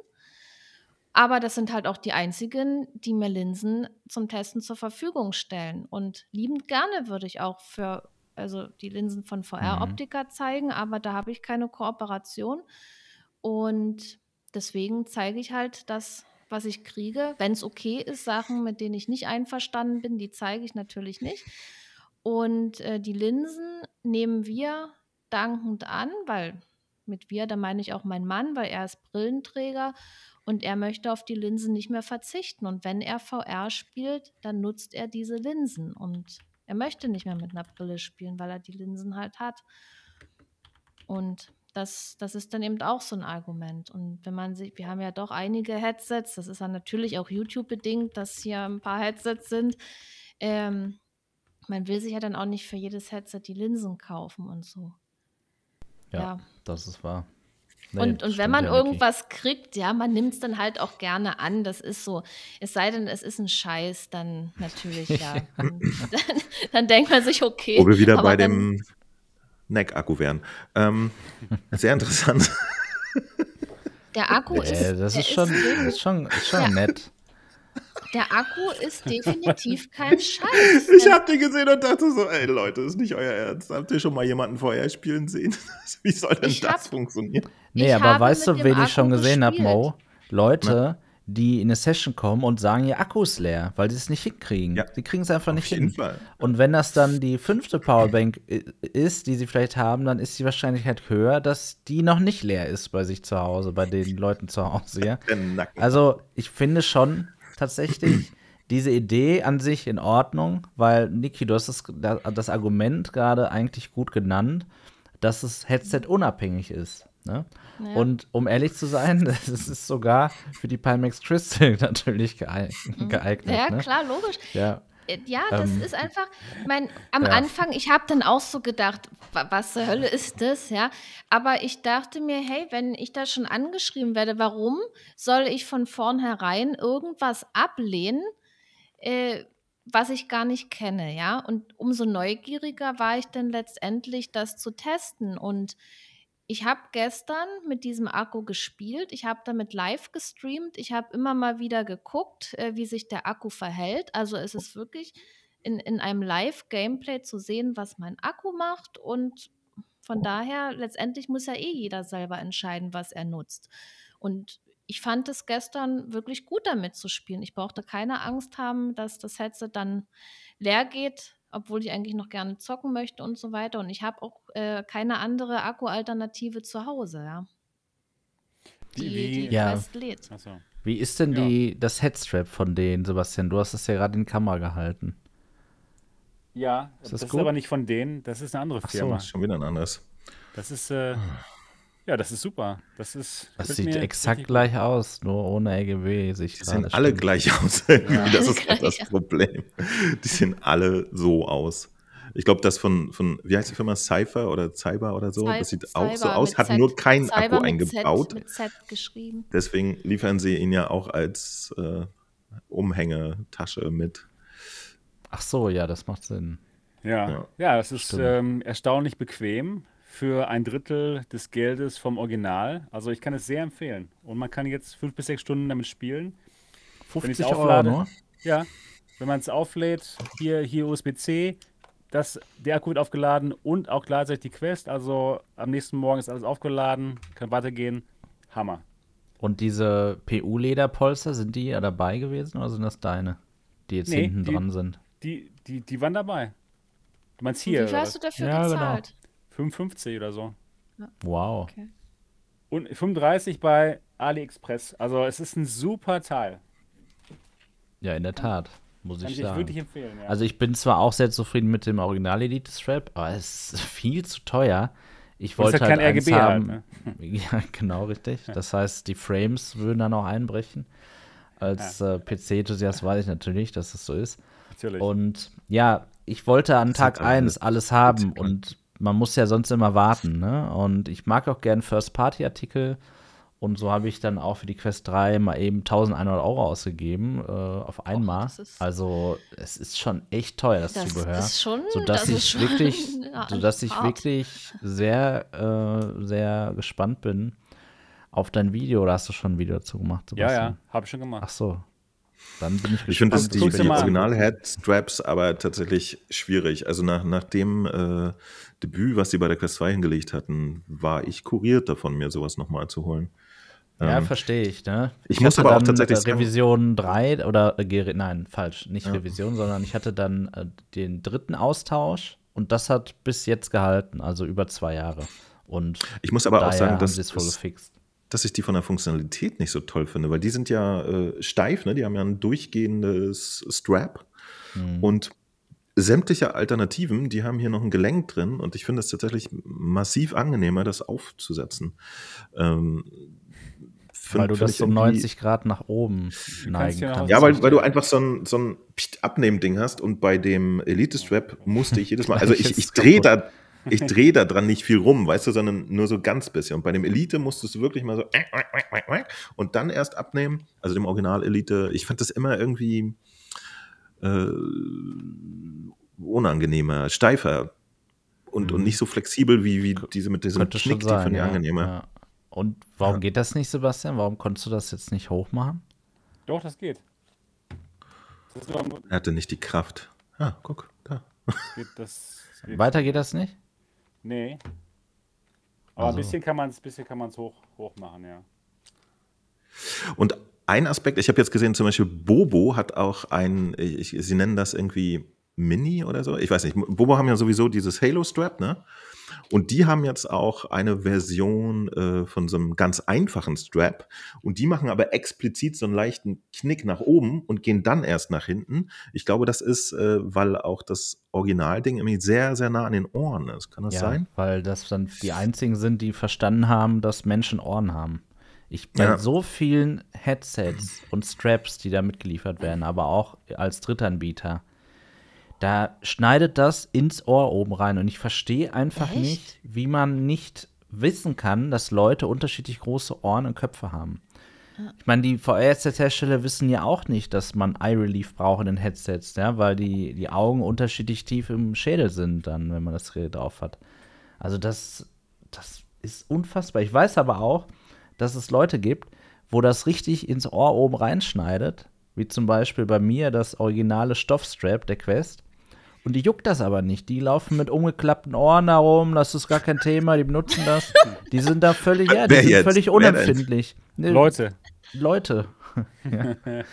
Aber das sind halt auch die einzigen, die mir Linsen zum Testen zur Verfügung stellen. Und liebend gerne würde ich auch für, also die Linsen von VR
Mhm.
Optica zeigen, aber da habe ich keine Kooperation. Und deswegen zeige ich halt das, was ich kriege. Wenn es okay ist, Sachen, mit denen ich nicht einverstanden bin, die zeige ich natürlich nicht. Und äh, die Linsen nehmen wir dankend an, weil mit wir, da meine ich auch meinen Mann, weil er ist Brillenträger und er möchte auf die Linsen nicht mehr verzichten. Und wenn er VR spielt, dann nutzt er diese Linsen und er möchte nicht mehr mit einer Brille spielen, weil er die Linsen halt hat. Und das, das ist dann eben auch so ein Argument. Und wenn man sich, wir haben ja doch einige Headsets, das ist dann natürlich auch YouTube-bedingt, dass hier ein paar Headsets sind. Ähm, man will sich ja dann auch nicht für jedes Headset die Linsen kaufen und so.
Ja,
ja.
das ist wahr. Nee,
Und, und wenn man
ja, Niki.
irgendwas kriegt, ja, man nimmt es dann halt auch gerne an. Das ist so. Es sei denn, es ist ein Scheiß, dann natürlich, ja. *laughs* dann, dann, denkt man sich, okay.
Wo wir wieder
aber
bei
dann-
dem Neck-Akku wären. Ähm, sehr interessant.
Der Akku
Äh,
ist.
das ist schon, ist schon, ist schon
Ja.
nett.
Der Akku ist *laughs* definitiv kein Scheiß.
Ich hab den gesehen und dachte so, ey Leute, ist nicht euer Ernst. Habt ihr schon mal jemanden vorher spielen sehen? *laughs* Wie soll denn
Ich
das
hab-
funktionieren?
Nee, aber weißt du, wen ich schon gesehen habe. Mo? Leute, die in eine Session kommen und sagen, ihr Akku ist leer, weil sie es nicht hinkriegen.
Ja.
Sie kriegen es einfach
Auf
nicht hin.
Fall.
Und wenn das dann die fünfte Powerbank ist, die sie vielleicht haben, dann ist die Wahrscheinlichkeit höher, dass die noch nicht leer ist bei sich zu Hause, bei den Leuten zu Hause, ja. Also, ich finde schon tatsächlich diese Idee an sich in Ordnung, weil, Niki, du hast das, das Argument gerade eigentlich gut genannt, dass es Headset-unabhängig ist. Ne?
Ja.
Und um ehrlich zu sein, *laughs* es ist sogar für die Pimax Crystal *laughs* natürlich geeign- geeignet.
Mhm. Ja,
ne?
klar, logisch.
Ja,
Äh, Ja, das
Ähm,
ist einfach, ich mein, am
ja.
Anfang, ich habe dann auch so gedacht, wa- was zur Hölle ist das, ja? Aber ich dachte mir, hey, wenn ich da schon angeschrieben werde, warum soll ich von vornherein irgendwas ablehnen, äh, was ich gar nicht kenne, ja? Und umso neugieriger war ich dann letztendlich, das zu testen. Und ich habe gestern mit diesem Akku gespielt. Ich habe damit live gestreamt. Ich habe immer mal wieder geguckt, äh, wie sich der Akku verhält. Also es ist wirklich in, in einem Live-Gameplay zu sehen, was mein Akku macht. Und von daher, letztendlich muss ja eh jeder selber entscheiden, was er nutzt. Und ich fand es gestern wirklich gut damit zu spielen. Ich brauchte keine Angst haben, dass das Headset dann leer geht, obwohl ich eigentlich noch gerne zocken möchte und so weiter. Und ich habe auch äh, keine andere Akku-Alternative zu Hause, ja.
Die-
Die,
wie-
die
Ja.
Lädt.
Achso.
Wie ist denn
Ja.
die, das Headstrap von denen, Sebastian? Du hast es ja gerade in die Kamera gehalten.
Ja,
Ist
das,
das
ist aber nicht von denen, das ist eine andere
Ach so.
Firma.
Schon wieder ein anderes.
Das ist, äh, ja, das ist super. Das ist.
Das sieht
mir
exakt gleich aus, nur ohne RGB. Sich
Die sehen alle gleich aus. *laughs* Irgendwie. Das ist das. Problem. Die sehen alle so aus. Ich glaube, das von, von, wie heißt die Firma? Cypher oder Cyber oder so?
Cy-
das sieht auch so
Cyber
aus, hat
Z.
nur keinen
Cyber
Akku
mit
eingebaut.
Z, mit Z geschrieben.
Deswegen liefern sie ihn ja auch als äh, Umhängetasche mit.
Ach so, ja, das macht Sinn.
Ja,
Ja.
ja, das ist
Stimmt.
ähm, erstaunlich bequem für ein Drittel des Geldes vom Original. Also ich kann es sehr empfehlen. Und man kann jetzt fünf bis sechs Stunden damit spielen. Wenn ich
50
es
Euro
auflade,
nur?
ja, wenn man es auflädt, hier, hier USB-C, das, der Akku wird aufgeladen und auch gleichzeitig die Quest. Also am nächsten Morgen ist alles aufgeladen, kann weitergehen. Hammer.
Und diese PU-Lederpolster, sind die ja dabei gewesen oder sind das deine, die jetzt
Nee,
hinten
die-
dran sind?
Die, die, die waren dabei. Du meinst
Wie
hier,
viel
oder
hast du dafür
Ja, genau.
Gezahlt?
55 oder so.
Wow.
Okay.
Und 35 bei AliExpress. Also es ist ein super Teil.
Ja, in der Tat, muss
Kann
ich sagen.
wirklich empfehlen. Ja.
Also ich bin zwar auch sehr zufrieden mit dem Original Elite Strap, aber es ist *laughs* viel zu teuer. Ich wollte halt
kein RGB halt,
haben.
ne? *laughs*
Ja, genau richtig. Das heißt, die Frames würden dann auch einbrechen. Als äh, PC-Enthusiast weiß ich natürlich, dass es so ist.
Natürlich.
Und ja, ich wollte an
Das
Tag
sind alle
1 alles haben und man muss ja sonst immer warten. Ne? Und ich mag auch gern First-Party-Artikel. Und so habe ich dann auch für die Quest 3 mal eben 1100 Euro ausgegeben äh, auf einmal.
ist-
also es ist schon echt teuer, das,
Das
Zubehör.
ist schon,
sodass
das
ich
ist schon
wirklich, *laughs*
ja,
sodass ich wirklich sehr, äh, sehr gespannt bin auf dein Video. Oder hast du schon ein Video dazu gemacht?
ja,
Sebastian?
ja, habe ich schon gemacht.
Ach so. Dann bin ich
Ich finde das die, die. Original-Head-Straps aber tatsächlich schwierig. Also nach, nach dem äh, Debüt, was sie bei der Quest 2 hingelegt hatten, war ich kuriert davon, mir sowas nochmal zu holen.
Ja,
Ähm,
verstehe ich, ne?
ich muss aber auch tatsächlich
äh,
sagen-
Revision 3 oder äh, nein, falsch, nicht
Ja.
Revision, sondern ich hatte dann äh, den dritten Austausch und das hat bis jetzt gehalten, also über zwei Jahre. Und
Ich muss aber auch sagen, dass,
voll
dass, ich die von der Funktionalität nicht so toll finde, weil die sind ja äh, steif, ne? die haben ja ein durchgehendes Strap
Hm.
und sämtliche Alternativen, die haben hier noch ein Gelenk drin und ich finde es tatsächlich massiv angenehmer, das aufzusetzen. Ähm, find-
Weil du das
irgendwie-
90 Grad nach oben neigen
ja noch
kannst.
Ja, weil, weil du einfach so ein, so ein Abnehmding hast und bei dem Elite-Strap musste ich jedes Mal, *laughs* also ich, ich drehe da, ich drehe da dran nicht viel rum, weißt du, sondern nur so ganz bisschen. Und bei dem Elite musstest du wirklich mal so und dann erst abnehmen, also dem Original Elite. Ich fand das immer irgendwie äh, unangenehmer, steifer und, und
Mhm.
nicht so flexibel wie, wie diese mit diesem
Könnte
Knick, die
sein,
fand ich
ja.
angenehmer.
ja. Und warum
Ja.
geht das nicht, Sebastian? Warum konntest du das jetzt nicht hochmachen?
Doch, das geht. Das,
Er hatte nicht die Kraft. Ah, guck, da.
geht, das geht.
Weiter geht das nicht?
Nee. Aber
Also.
ein bisschen kann man es bisschen kann man's hoch, hoch machen, ja.
Und ein Aspekt, ich habe jetzt gesehen, zum Beispiel Bobo hat auch ein, ich, sie nennen das irgendwie Mini oder so. Ich weiß nicht. Bobo haben ja sowieso dieses Halo-Strap, ne? Und die haben jetzt auch eine Version äh, von so einem ganz einfachen Strap. Und die machen aber explizit so einen leichten Knick nach oben und gehen dann erst nach hinten. Ich glaube, das ist, äh, weil auch das Originalding irgendwie sehr, sehr nah an den Ohren ist. Kann das
ja,
sein?
Weil das dann die einzigen sind, die verstanden haben, dass Menschen Ohren haben. Ich bei
Ja.
so vielen Headsets und Straps, die da mitgeliefert werden, aber auch als Drittanbieter, da schneidet das ins Ohr oben rein und ich verstehe einfach
Echt?
nicht, wie man nicht wissen kann, dass Leute unterschiedlich große Ohren und Köpfe haben. Ich meine, die VR-Headset-Hersteller wissen ja auch nicht, dass man Eye Relief braucht in den Headsets, ja, weil die, die Augen unterschiedlich tief im Schädel sind, dann, wenn man das Gerät drauf hat. Also das, das ist unfassbar. Ich weiß aber auch, dass es Leute gibt, wo das richtig ins Ohr oben reinschneidet, wie zum Beispiel bei mir das originale Stoffstrap der Quest. Und die juckt das aber nicht. Die laufen mit umgeklappten Ohren herum, das ist gar kein Thema, die benutzen das. Die sind da völlig, ja, die
Wer
sind
jetzt?
völlig unempfindlich. Ne,
Leute.
Leute. *laughs*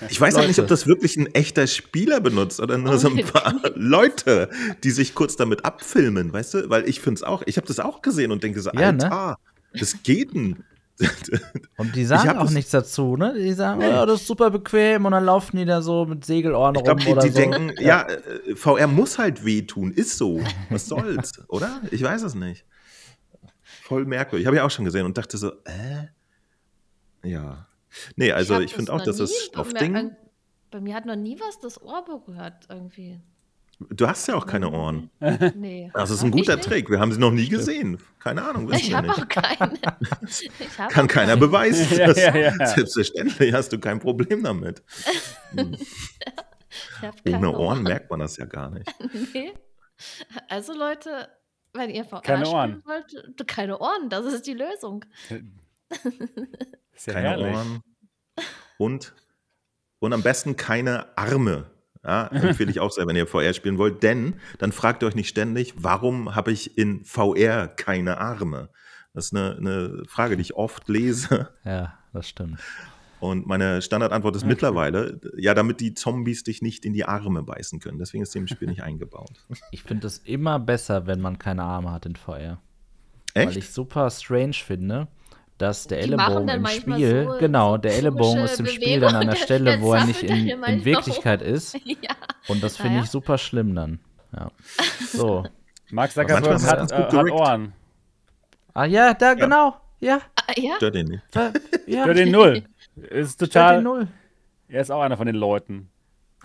Ich weiß auch nicht,
Leute.
ob das wirklich ein echter Spieler benutzt oder nur so ein *laughs* paar Leute, die sich kurz damit abfilmen, weißt du? Weil ich finde es auch, ich habe das auch gesehen und denke so,
Ja, ne?
Alter, das geht denn. *laughs*
Und die sagen auch nichts dazu, ne? Die sagen,
Nee.
oh, das ist super bequem und dann laufen die da so mit Segelohren
Ich
rum
glaube, die,
oder
die
so.
denken, ja, äh, VR muss halt wehtun, ist so. Was soll's, *laughs* oder? Ich weiß es nicht. Voll merkwürdig. Ich habe ja auch schon gesehen und dachte so, äh? Ja. Nee, also
hab
ich, finde auch, dass das Stoffding.
Bei mir hat noch nie was das Ohr berührt, irgendwie.
Du hast ja auch keine Ohren.
Nee.
Das ist ein guter. Trick. Wir haben sie noch nie gesehen. Keine Ahnung, wissen
Ich habe auch keine. *laughs* Ich hab
Kann
auch
keiner
keine.
beweisen.
Ja,
Das,
ja, ja. *laughs*
Selbstverständlich hast du kein Problem damit. *laughs*
Keine
Ohne Ohren merkt man das ja gar nicht.
Nee. Also Leute, wenn ihr VR
Keine
spielen
Ohren.
wollt, keine Ohren, das ist die Lösung.
Ist ja
Keine
herrlich.
Ohren. Und, und am besten keine Arme. Ja, empfehle ich auch sehr, wenn ihr VR spielen wollt. Denn dann fragt ihr euch nicht ständig, warum habe ich in VR keine Arme? Das ist eine, eine Frage, die ich oft lese.
Ja, das stimmt.
Und meine Standardantwort ist mittlerweile, ja, damit die Zombies dich nicht in die Arme beißen können. Deswegen ist dem Spiel nicht eingebaut.
Ich finde es immer besser, wenn man keine Arme hat in VR. Weil
Echt?
ich super strange finde, dass der
Die
Ellenbogen im Spiel,
so-
genau,
so
der Ellenbogen ist im Spiel dann an der Stelle,
der
wo er nicht in, in Wirklichkeit ist. *laughs*
Ja.
Und das finde
Ja,
ich super schlimm dann. Ja. *laughs* So.
Mark Zuckerberg hat, äh,
gut
hat. Ohren.
Ah ja, da genau. Ja.
Ah, ja?
Stört ihn nicht.
Da, ja.
Für den Null. *laughs* Ist
Stört
total.
den Null.
Er ist auch einer von den Leuten.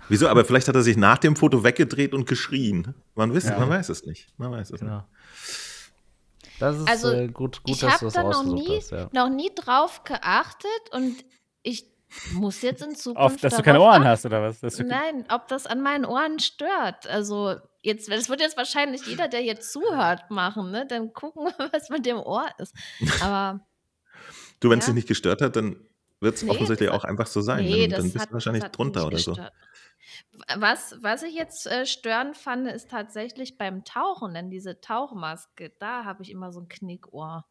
Wieso? Aber vielleicht hat er sich nach dem Foto weggedreht und geschrien. Man, weiß,
Ja.
man weiß es nicht. Man weiß es nicht.
Das ist
Also,
äh, gut, gut
ich
dass
habe
du das
da noch nie,
hast. Ja.
noch nie drauf geachtet und ich muss jetzt in Zukunft
Auf, dass du keine Ohren hast, oder was?
Nein, ob das an meinen Ohren stört. Also jetzt, das wird jetzt wahrscheinlich jeder, der jetzt zuhört, machen, ne? Dann gucken, was mit dem Ohr ist. Aber
Du, wenn es
Ja.
dich nicht gestört hat, dann wird es
Nee,
offensichtlich auch einfach so sein.
nee,
dann, dann bist
hat,
du wahrscheinlich drunter oder so.
Was, was ich jetzt äh, störend fand, ist tatsächlich beim Tauchen, denn diese Tauchmaske, da habe ich immer so ein Knickohr.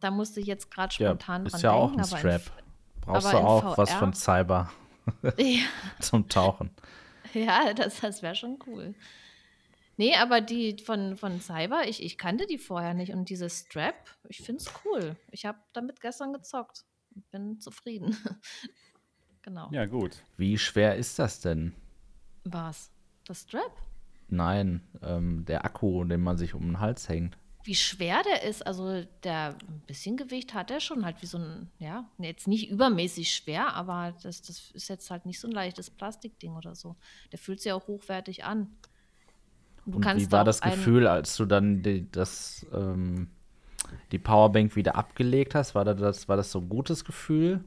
Da musste ich jetzt gerade
Ja,
spontan
ist
dran
ja auch
denken.
ein Strap. Brauchst
aber
du auch was
VR?
von Cyber *laughs* *laughs*
Ja,
zum Tauchen.
ja das, das wäre schon cool. Nee, aber die von, von Cyber, ich, ich kannte die vorher nicht. Und dieses Strap, ich finde es cool. Ich habe damit gestern gezockt. Bin zufrieden. *laughs* genau.
ja, gut.
Wie schwer ist das denn?
Was? Das Strap?
Nein, ähm, der Akku, den man sich um den Hals hängt.
Wie schwer der ist, also der ein bisschen Gewicht hat er schon, halt wie so ein, ja, jetzt nicht übermäßig schwer, aber das, das ist jetzt halt nicht so ein leichtes Plastikding oder so. Der fühlt sich auch hochwertig an. Du
Und
kannst
wie war das Gefühl, als du dann die, das, ähm, die Powerbank wieder abgelegt hast? War das, war das so ein gutes Gefühl?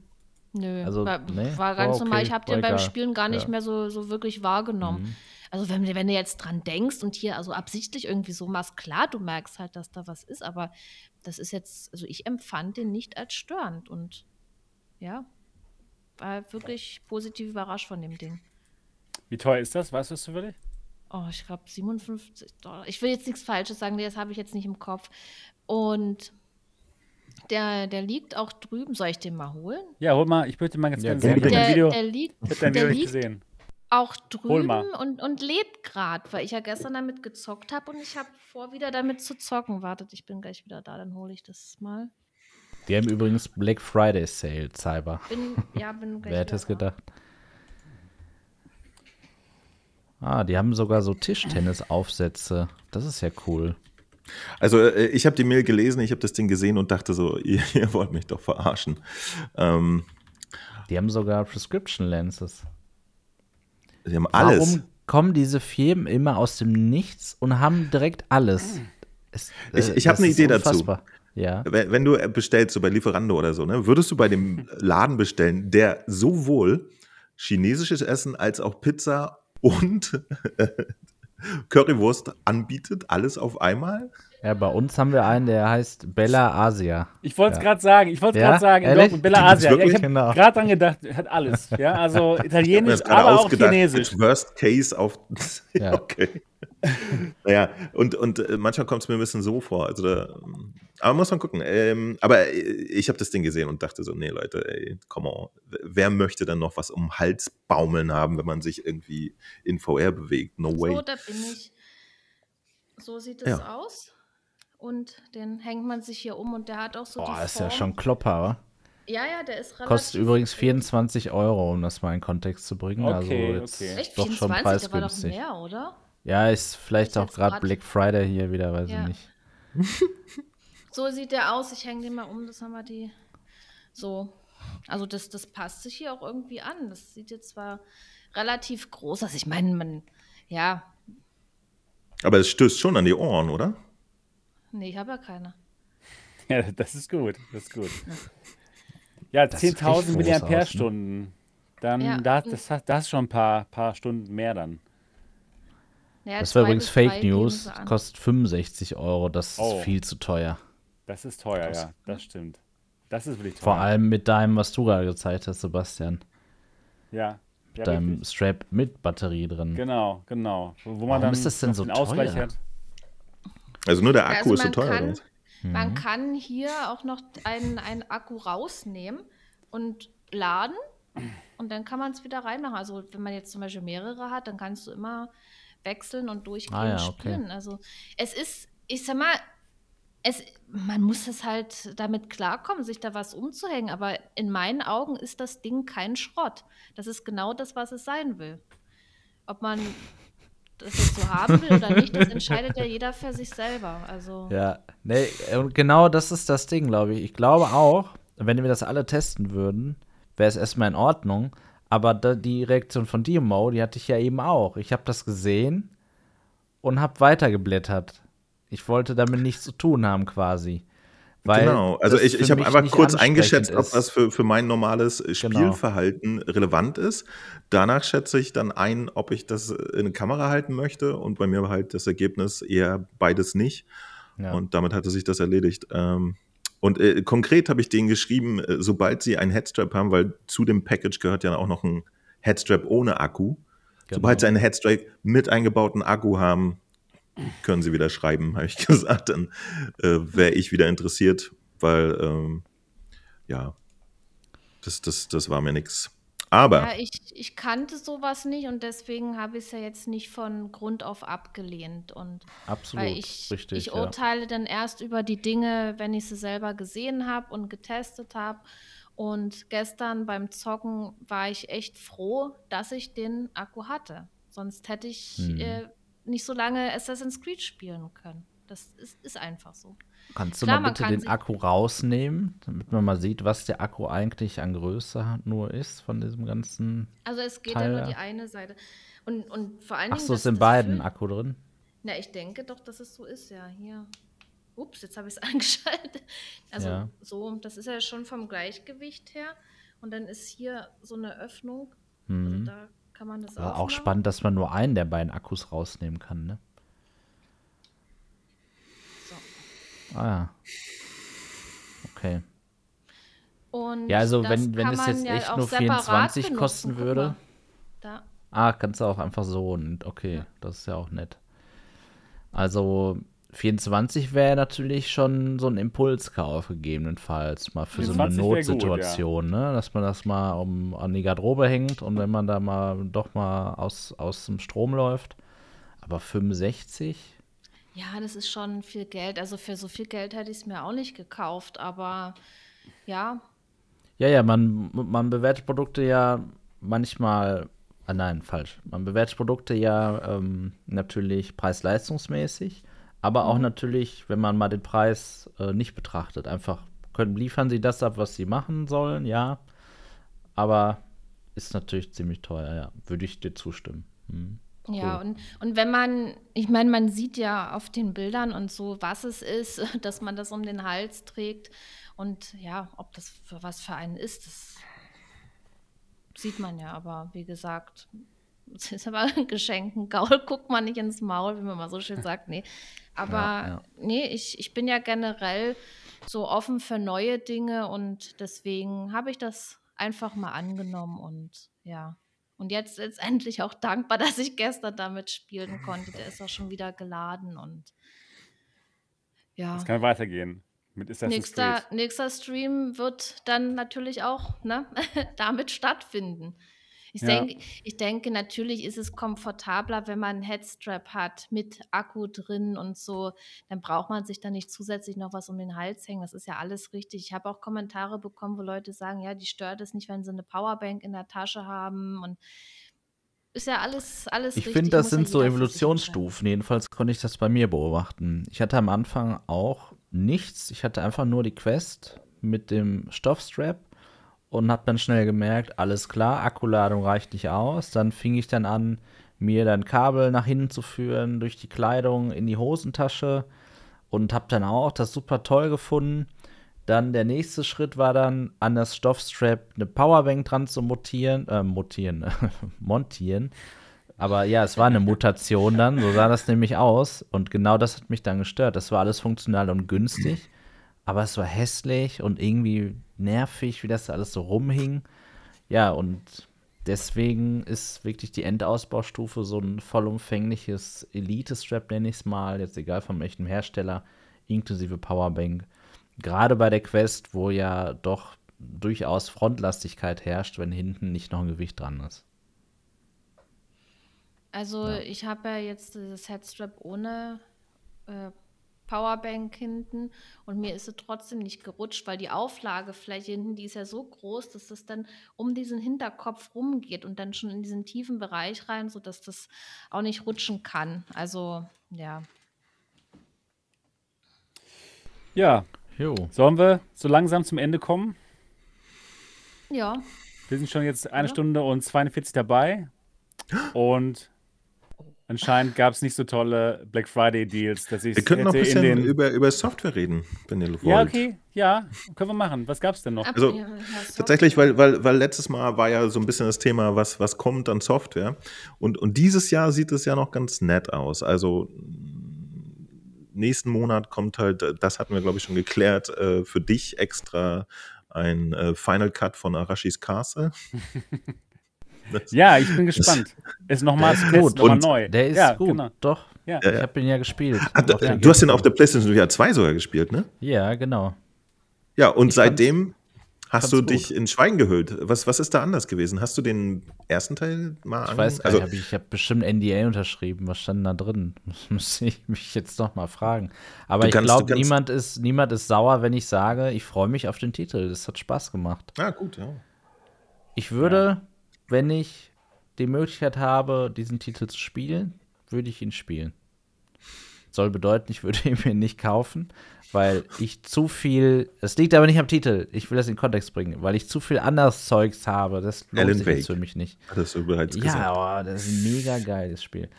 Nö,
Also,
war,
nee,
war ganz normal.
okay,
Ich habe den beim. Spielen gar nicht
Ja. Mhm.
mehr so, so wirklich wahrgenommen. Also wenn, wenn du jetzt dran denkst und hier also absichtlich irgendwie so machst, klar, du merkst halt, dass da was ist, aber das ist jetzt, also ich empfand den nicht als störend und ja, war wirklich positiv überrascht von dem Ding.
Wie teuer ist das? Weißt du das zufällig?
Oh, ich glaube 57 Dollar. Ich will jetzt nichts Falsches sagen, das habe ich jetzt nicht im Kopf. Und Der, der liegt auch drüben. Soll ich den mal holen?
Ja, hol mal, ich möchte mal ganz
Ja,
gerne sehen.
Der,
Video,
der liegt, der
Video nicht
liegt
gesehen.
auch drüben und, und lädt gerade, weil ich ja gestern damit gezockt habe und ich habe vor, wieder damit zu zocken. Wartet, ich bin gleich wieder da, dann hole ich das mal.
Die haben übrigens Black Friday Sale, Cyber.
Bin, ja, bin gleich
Wer hätte es
da.
gedacht? Ah, die haben sogar so Tischtennisaufsätze. Das ist ja cool.
Also äh, ich habe die Mail gelesen, ich habe das Ding gesehen und dachte so, *laughs* ihr, ihr wollt mich doch verarschen. Ähm,
Die haben sogar Prescription Lenses.
die haben alles.
Warum kommen diese Firmen immer aus dem Nichts und haben direkt alles? Es,
Ich-
äh,
ich hab
das
eine
ist
Idee dazu.
unfassbar. Ja.
Wenn, wenn du bestellst, so bei Lieferando oder so, ne, würdest du bei dem Laden bestellen, der sowohl chinesisches Essen als auch Pizza und *laughs* Currywurst anbietet, alles auf einmal?
Ja, bei uns haben wir einen, der heißt Bella Asia.
Ich wollte es
Ja.
gerade sagen, ich wollte es
Ja?
gerade sagen,
Ehrlich?
Dortmund, Bella Asia. Ja, ich habe
Genau.
gerade dran gedacht, hat alles. Ja, also *laughs* italienisch, aber auch chinesisch.
Worst Case auf. *laughs*
Ja.
okay. naja, und, und äh, manchmal kommt es mir ein bisschen so vor. Also da, aber muss man gucken. Ähm, aber äh, ich habe das Ding gesehen und dachte so, nee, Leute, ey, come on. Wer möchte dann noch was um Hals baumeln haben, wenn man sich irgendwie in VR bewegt? No way.
So, da bin ich. So sieht es
Ja.
aus. Und den hängt man sich hier um und der hat auch so
Boah,
die
ist ja
Form.
schon Klopper, wa?
Ja, ja, der ist relativ.
Kostet übrigens
groß.
24 Euro, um das mal in Kontext zu bringen.
Okay,
also jetzt
okay.
Echt?
doch schon
24? Der war doch
preisgünstig.
mehr, oder?
Ja, ist vielleicht
Ist
auch gerade Black Friday hier wieder, weiß
Ja.
ich nicht. *laughs* *laughs*
So sieht der aus. Ich hänge den mal um. Das haben wir die. So. Also, das, das passt sich hier auch irgendwie an. Das sieht jetzt zwar relativ groß aus. Ich meine, man. Ja.
Aber es stößt schon an die Ohren, oder?
Nee, ich habe ja keine. *laughs*
Ja, das ist gut, das ist gut. Ja,
Das sieht
10.000
echt groß
Milliampere-Stunden. Dann,
Ja.
da, das, hat- das ist schon ein paar, paar Stunden mehr dann.
Naja,
Das war übrigens Fake News, kostet 65 Euro, das
Oh.
ist viel zu teuer.
Das ist teuer, ja, das stimmt. Das ist wirklich teuer.
Vor allem mit deinem, was du gerade gezeigt hast, Sebastian.
Ja, ja
deinem
wirklich.
Strap mit Batterie drin.
Genau, genau. Wo, wo man
Warum
dann
ist das denn so
den Ausgleich
teuer?
hat.
Also nur der Akku
also
ist so
man
teuer.
kann-? Man kann hier auch noch einen, einen Akku rausnehmen und laden und dann kann man es wieder reinmachen. Also wenn man jetzt zum Beispiel mehrere hat, dann kannst du immer wechseln und durchgehend
Ah ja, okay.
spielen. Also es ist, ich sag mal, es, man muss es halt damit klarkommen, sich da was umzuhängen. Aber in meinen Augen ist das Ding kein Schrott. Das ist genau das, was es sein will. Ob man das jetzt so haben will oder nicht, das *laughs* entscheidet ja jeder für sich selber. Also
Ja, nee, und genau das ist das Ding, glaube ich. Ich glaube auch, wenn wir das alle testen würden, wäre es erstmal in Ordnung. Aber da, die Reaktion von dir, Mo, die hatte ich ja eben auch. Ich habe das gesehen und habe weitergeblättert. Ich wollte damit nichts zu tun haben, quasi. Weil
genau, also ich, ich habe einfach kurz eingeschätzt, ob
ist. Genau.
das für, für mein normales äh, Spielverhalten relevant ist. Danach schätze ich dann ein, ob ich das in eine Kamera halten möchte und bei mir war halt das Ergebnis eher beides nicht.
Ja.
Und damit hatte sich das erledigt. Ähm, und äh, konkret habe ich denen geschrieben, äh, sobald sie einen Headstrap haben, weil zu dem Package gehört ja auch noch ein Headstrap ohne Akku. Sobald sie einen Headstrap mit eingebauten Akku haben, können sie wieder schreiben, *laughs* habe ich gesagt. Dann äh, wäre ich wieder interessiert, weil ähm, ja, das, das, das war mir nix. Aber
Ja, ich, ich kannte sowas nicht und deswegen habe ich es ja jetzt nicht von Grund auf abgelehnt. Und
Absolut,
weil ich,
richtig.
ich
ja.
urteile dann erst über die Dinge, wenn ich sie selber gesehen habe und getestet habe. Und gestern beim Zocken war ich echt froh, dass ich den Akku hatte. Sonst hätte ich
Hm.
äh, nicht so lange Assassin's Creed spielen können. Das ist, ist einfach so.
Kannst du
Klar,
mal bitte den Akku rausnehmen, damit man mal sieht, was der Akku eigentlich an Größe nur ist von diesem ganzen.
Also es geht
Teil
ja nur die eine Seite. Und, und vor allen
Ach
Dingen.
so,
das-
ist in beiden Akku drin.
Na, ich denke doch, dass es so ist, ja. Hier. Ups, jetzt habe ich es *laughs* eingeschaltet. Also
Ja.
so, das ist ja schon vom Gleichgewicht her. Und dann ist hier so eine Öffnung. Also
Mhm.
da kann man das
auch
aufmachen.
spannend, dass man nur einen der beiden Akkus rausnehmen kann, ne?
So.
Ah ja. Okay.
Und
Ja, also
das
wenn- wenn es jetzt
ja
echt
auch
nur
separat
24
benutzen.
kosten würde.
Da.
Ah, kannst du auch einfach so und okay,
Ja.
das ist ja auch nett. Also, 24 wäre natürlich schon so ein Impulskauf gegebenenfalls, mal für so eine
24 wär gut,
Notsituation, ne? Dass man das mal um, an die Garderobe hängt und wenn man da mal doch mal aus, aus dem Strom läuft. Aber 65?
Ja, das ist schon viel Geld. Also für so viel Geld hätte ich es mir auch nicht gekauft, aber ja,
Ja, ja, man, man bewertet Produkte ja manchmal, ah nein, falsch. Man bewertet Produkte ja ähm, natürlich preis-leistungsmäßig, aber auch natürlich, wenn man mal den Preis äh, nicht betrachtet. Einfach können, liefern sie das ab, was sie machen sollen, ja. Aber ist natürlich ziemlich teuer, ja. Würde ich dir zustimmen. Hm.
Ja,
Cool.
und, und wenn man, ich meine, man sieht ja auf den Bildern und so, was es ist, *laughs* dass man das um den Hals trägt. Und ja, ob das für was für einen ist, das sieht man ja. Aber wie gesagt, *laughs* es ist aber ein Geschenk, ein Gaul, guckt man nicht ins Maul, wie man mal so schön sagt. Nee. Aber
Ja, ja.
nee, ich, ich bin ja generell so offen für neue Dinge und deswegen habe ich das einfach mal angenommen und ja. Und jetzt letztendlich *laughs* auch dankbar, dass ich gestern damit spielen konnte. Der ist auch schon wieder geladen und ja.
Es kann weitergehen mit Assassin's
Nächster,
Creed.
nächster Stream wird dann natürlich auch ne, *laughs* damit stattfinden. Ich,
Ja.
denke, ich denke, natürlich ist es komfortabler, wenn man einen Headstrap hat mit Akku drin und so. Dann braucht man sich da nicht zusätzlich noch was um den Hals hängen. Das ist ja alles richtig. Ich habe auch Kommentare bekommen, wo Leute sagen, ja, die stört es nicht, wenn sie eine Powerbank in der Tasche haben. Und ist ja alles, alles
Ich finde, das
muss ja
sind so. Evolutionsstufen. Jedenfalls konnte ich das bei mir beobachten. Ich hatte am Anfang auch nichts. Ich hatte einfach nur die Quest mit dem Stoffstrap und habe dann schnell gemerkt, alles klar, Akkuladung reicht nicht aus. Dann fing ich dann an, mir dann Kabel nach hinten zu führen, durch die Kleidung in die Hosentasche und habe dann auch das super toll gefunden. Dann der nächste Schritt war dann, an das Stoffstrap eine Powerbank dran zu montieren, äh, montieren, *laughs* montieren. Aber ja, es war eine Mutation dann, so sah das nämlich aus. Und genau das hat mich dann gestört. Das war alles funktional und günstig, aber es war hässlich und irgendwie nervig, wie das da alles so rumhing. Ja, und deswegen ist wirklich die Endausbaustufe so ein vollumfängliches Elite-Strap, nenne ich es mal, jetzt egal von welchem Hersteller, inklusive Powerbank. Gerade bei der Quest, wo ja doch durchaus Frontlastigkeit herrscht, wenn hinten nicht noch ein Gewicht dran ist.
Also
Ja.
ich habe ja jetzt dieses Headstrap ohne äh, Powerbank hinten und mir ist es trotzdem nicht gerutscht, weil die Auflagefläche hinten, die ist ja so groß, dass das dann um diesen Hinterkopf rumgeht und dann schon in diesen tiefen Bereich rein, sodass das auch nicht rutschen kann. Also ja.
Ja,
Jo.
sollen wir so langsam zum Ende kommen?
Ja,
Wir sind schon jetzt eine
Ja.
Stunde und 42 dabei. *gasps* Und anscheinend gab es nicht so tolle Black Friday Deals, dass ich
Wir könnten noch ein bisschen
den.
über, über Software reden, wenn ihr wollt.
ja, okay, ja, können wir machen. Was gab's denn noch?
Also,
ja.
Tatsächlich, weil, weil, weil letztes Mal war ja so ein bisschen das Thema, was, was kommt an Software. Und, und dieses Jahr sieht es ja noch ganz nett aus. Also nächsten Monat kommt halt, das hatten wir, glaube ich, schon geklärt, äh, für dich extra ein äh, Final Cut von Arashis Castle. *laughs*
Ja, ich bin gespannt. *laughs* Ist nochmal
ist gut.
Und
neu.
Der ist
ja,
gut,
Genau.
doch.
Ja.
Ich habe ihn ja gespielt.
Ah, du, hast den auf der. PlayStation VR 2 sogar gespielt, ne?
Ja, genau.
Ja, und
Ich
seitdem hast du
gut.
dich in Schweigen gehüllt. Was, was ist da anders gewesen? Hast du den ersten Teil mal
Ich weiß gar
also,
nicht, hab ich, ich habe bestimmt NDA unterschrieben. Was stand da drin? *laughs* Das müsste ich mich jetzt noch mal fragen. Aber ich glaube, niemand ist, niemand ist sauer, wenn ich sage, ich freue mich auf den Titel. Das hat Spaß gemacht.
Ah, gut, ja.
Ich würde, wenn ich die Möglichkeit habe, diesen Titel zu spielen, würde ich ihn spielen. Soll bedeuten, ich würde *laughs* ihn mir nicht kaufen, weil ich zu viel. Es liegt aber nicht am Titel. Ich will das in Kontext bringen, weil ich zu viel anderes Zeugs habe. Das lohnt
Alan
sich
Wake.
für mich nicht.
Hattest du bereits gesagt.
Ja, oh, das ist ein mega geiles Spiel.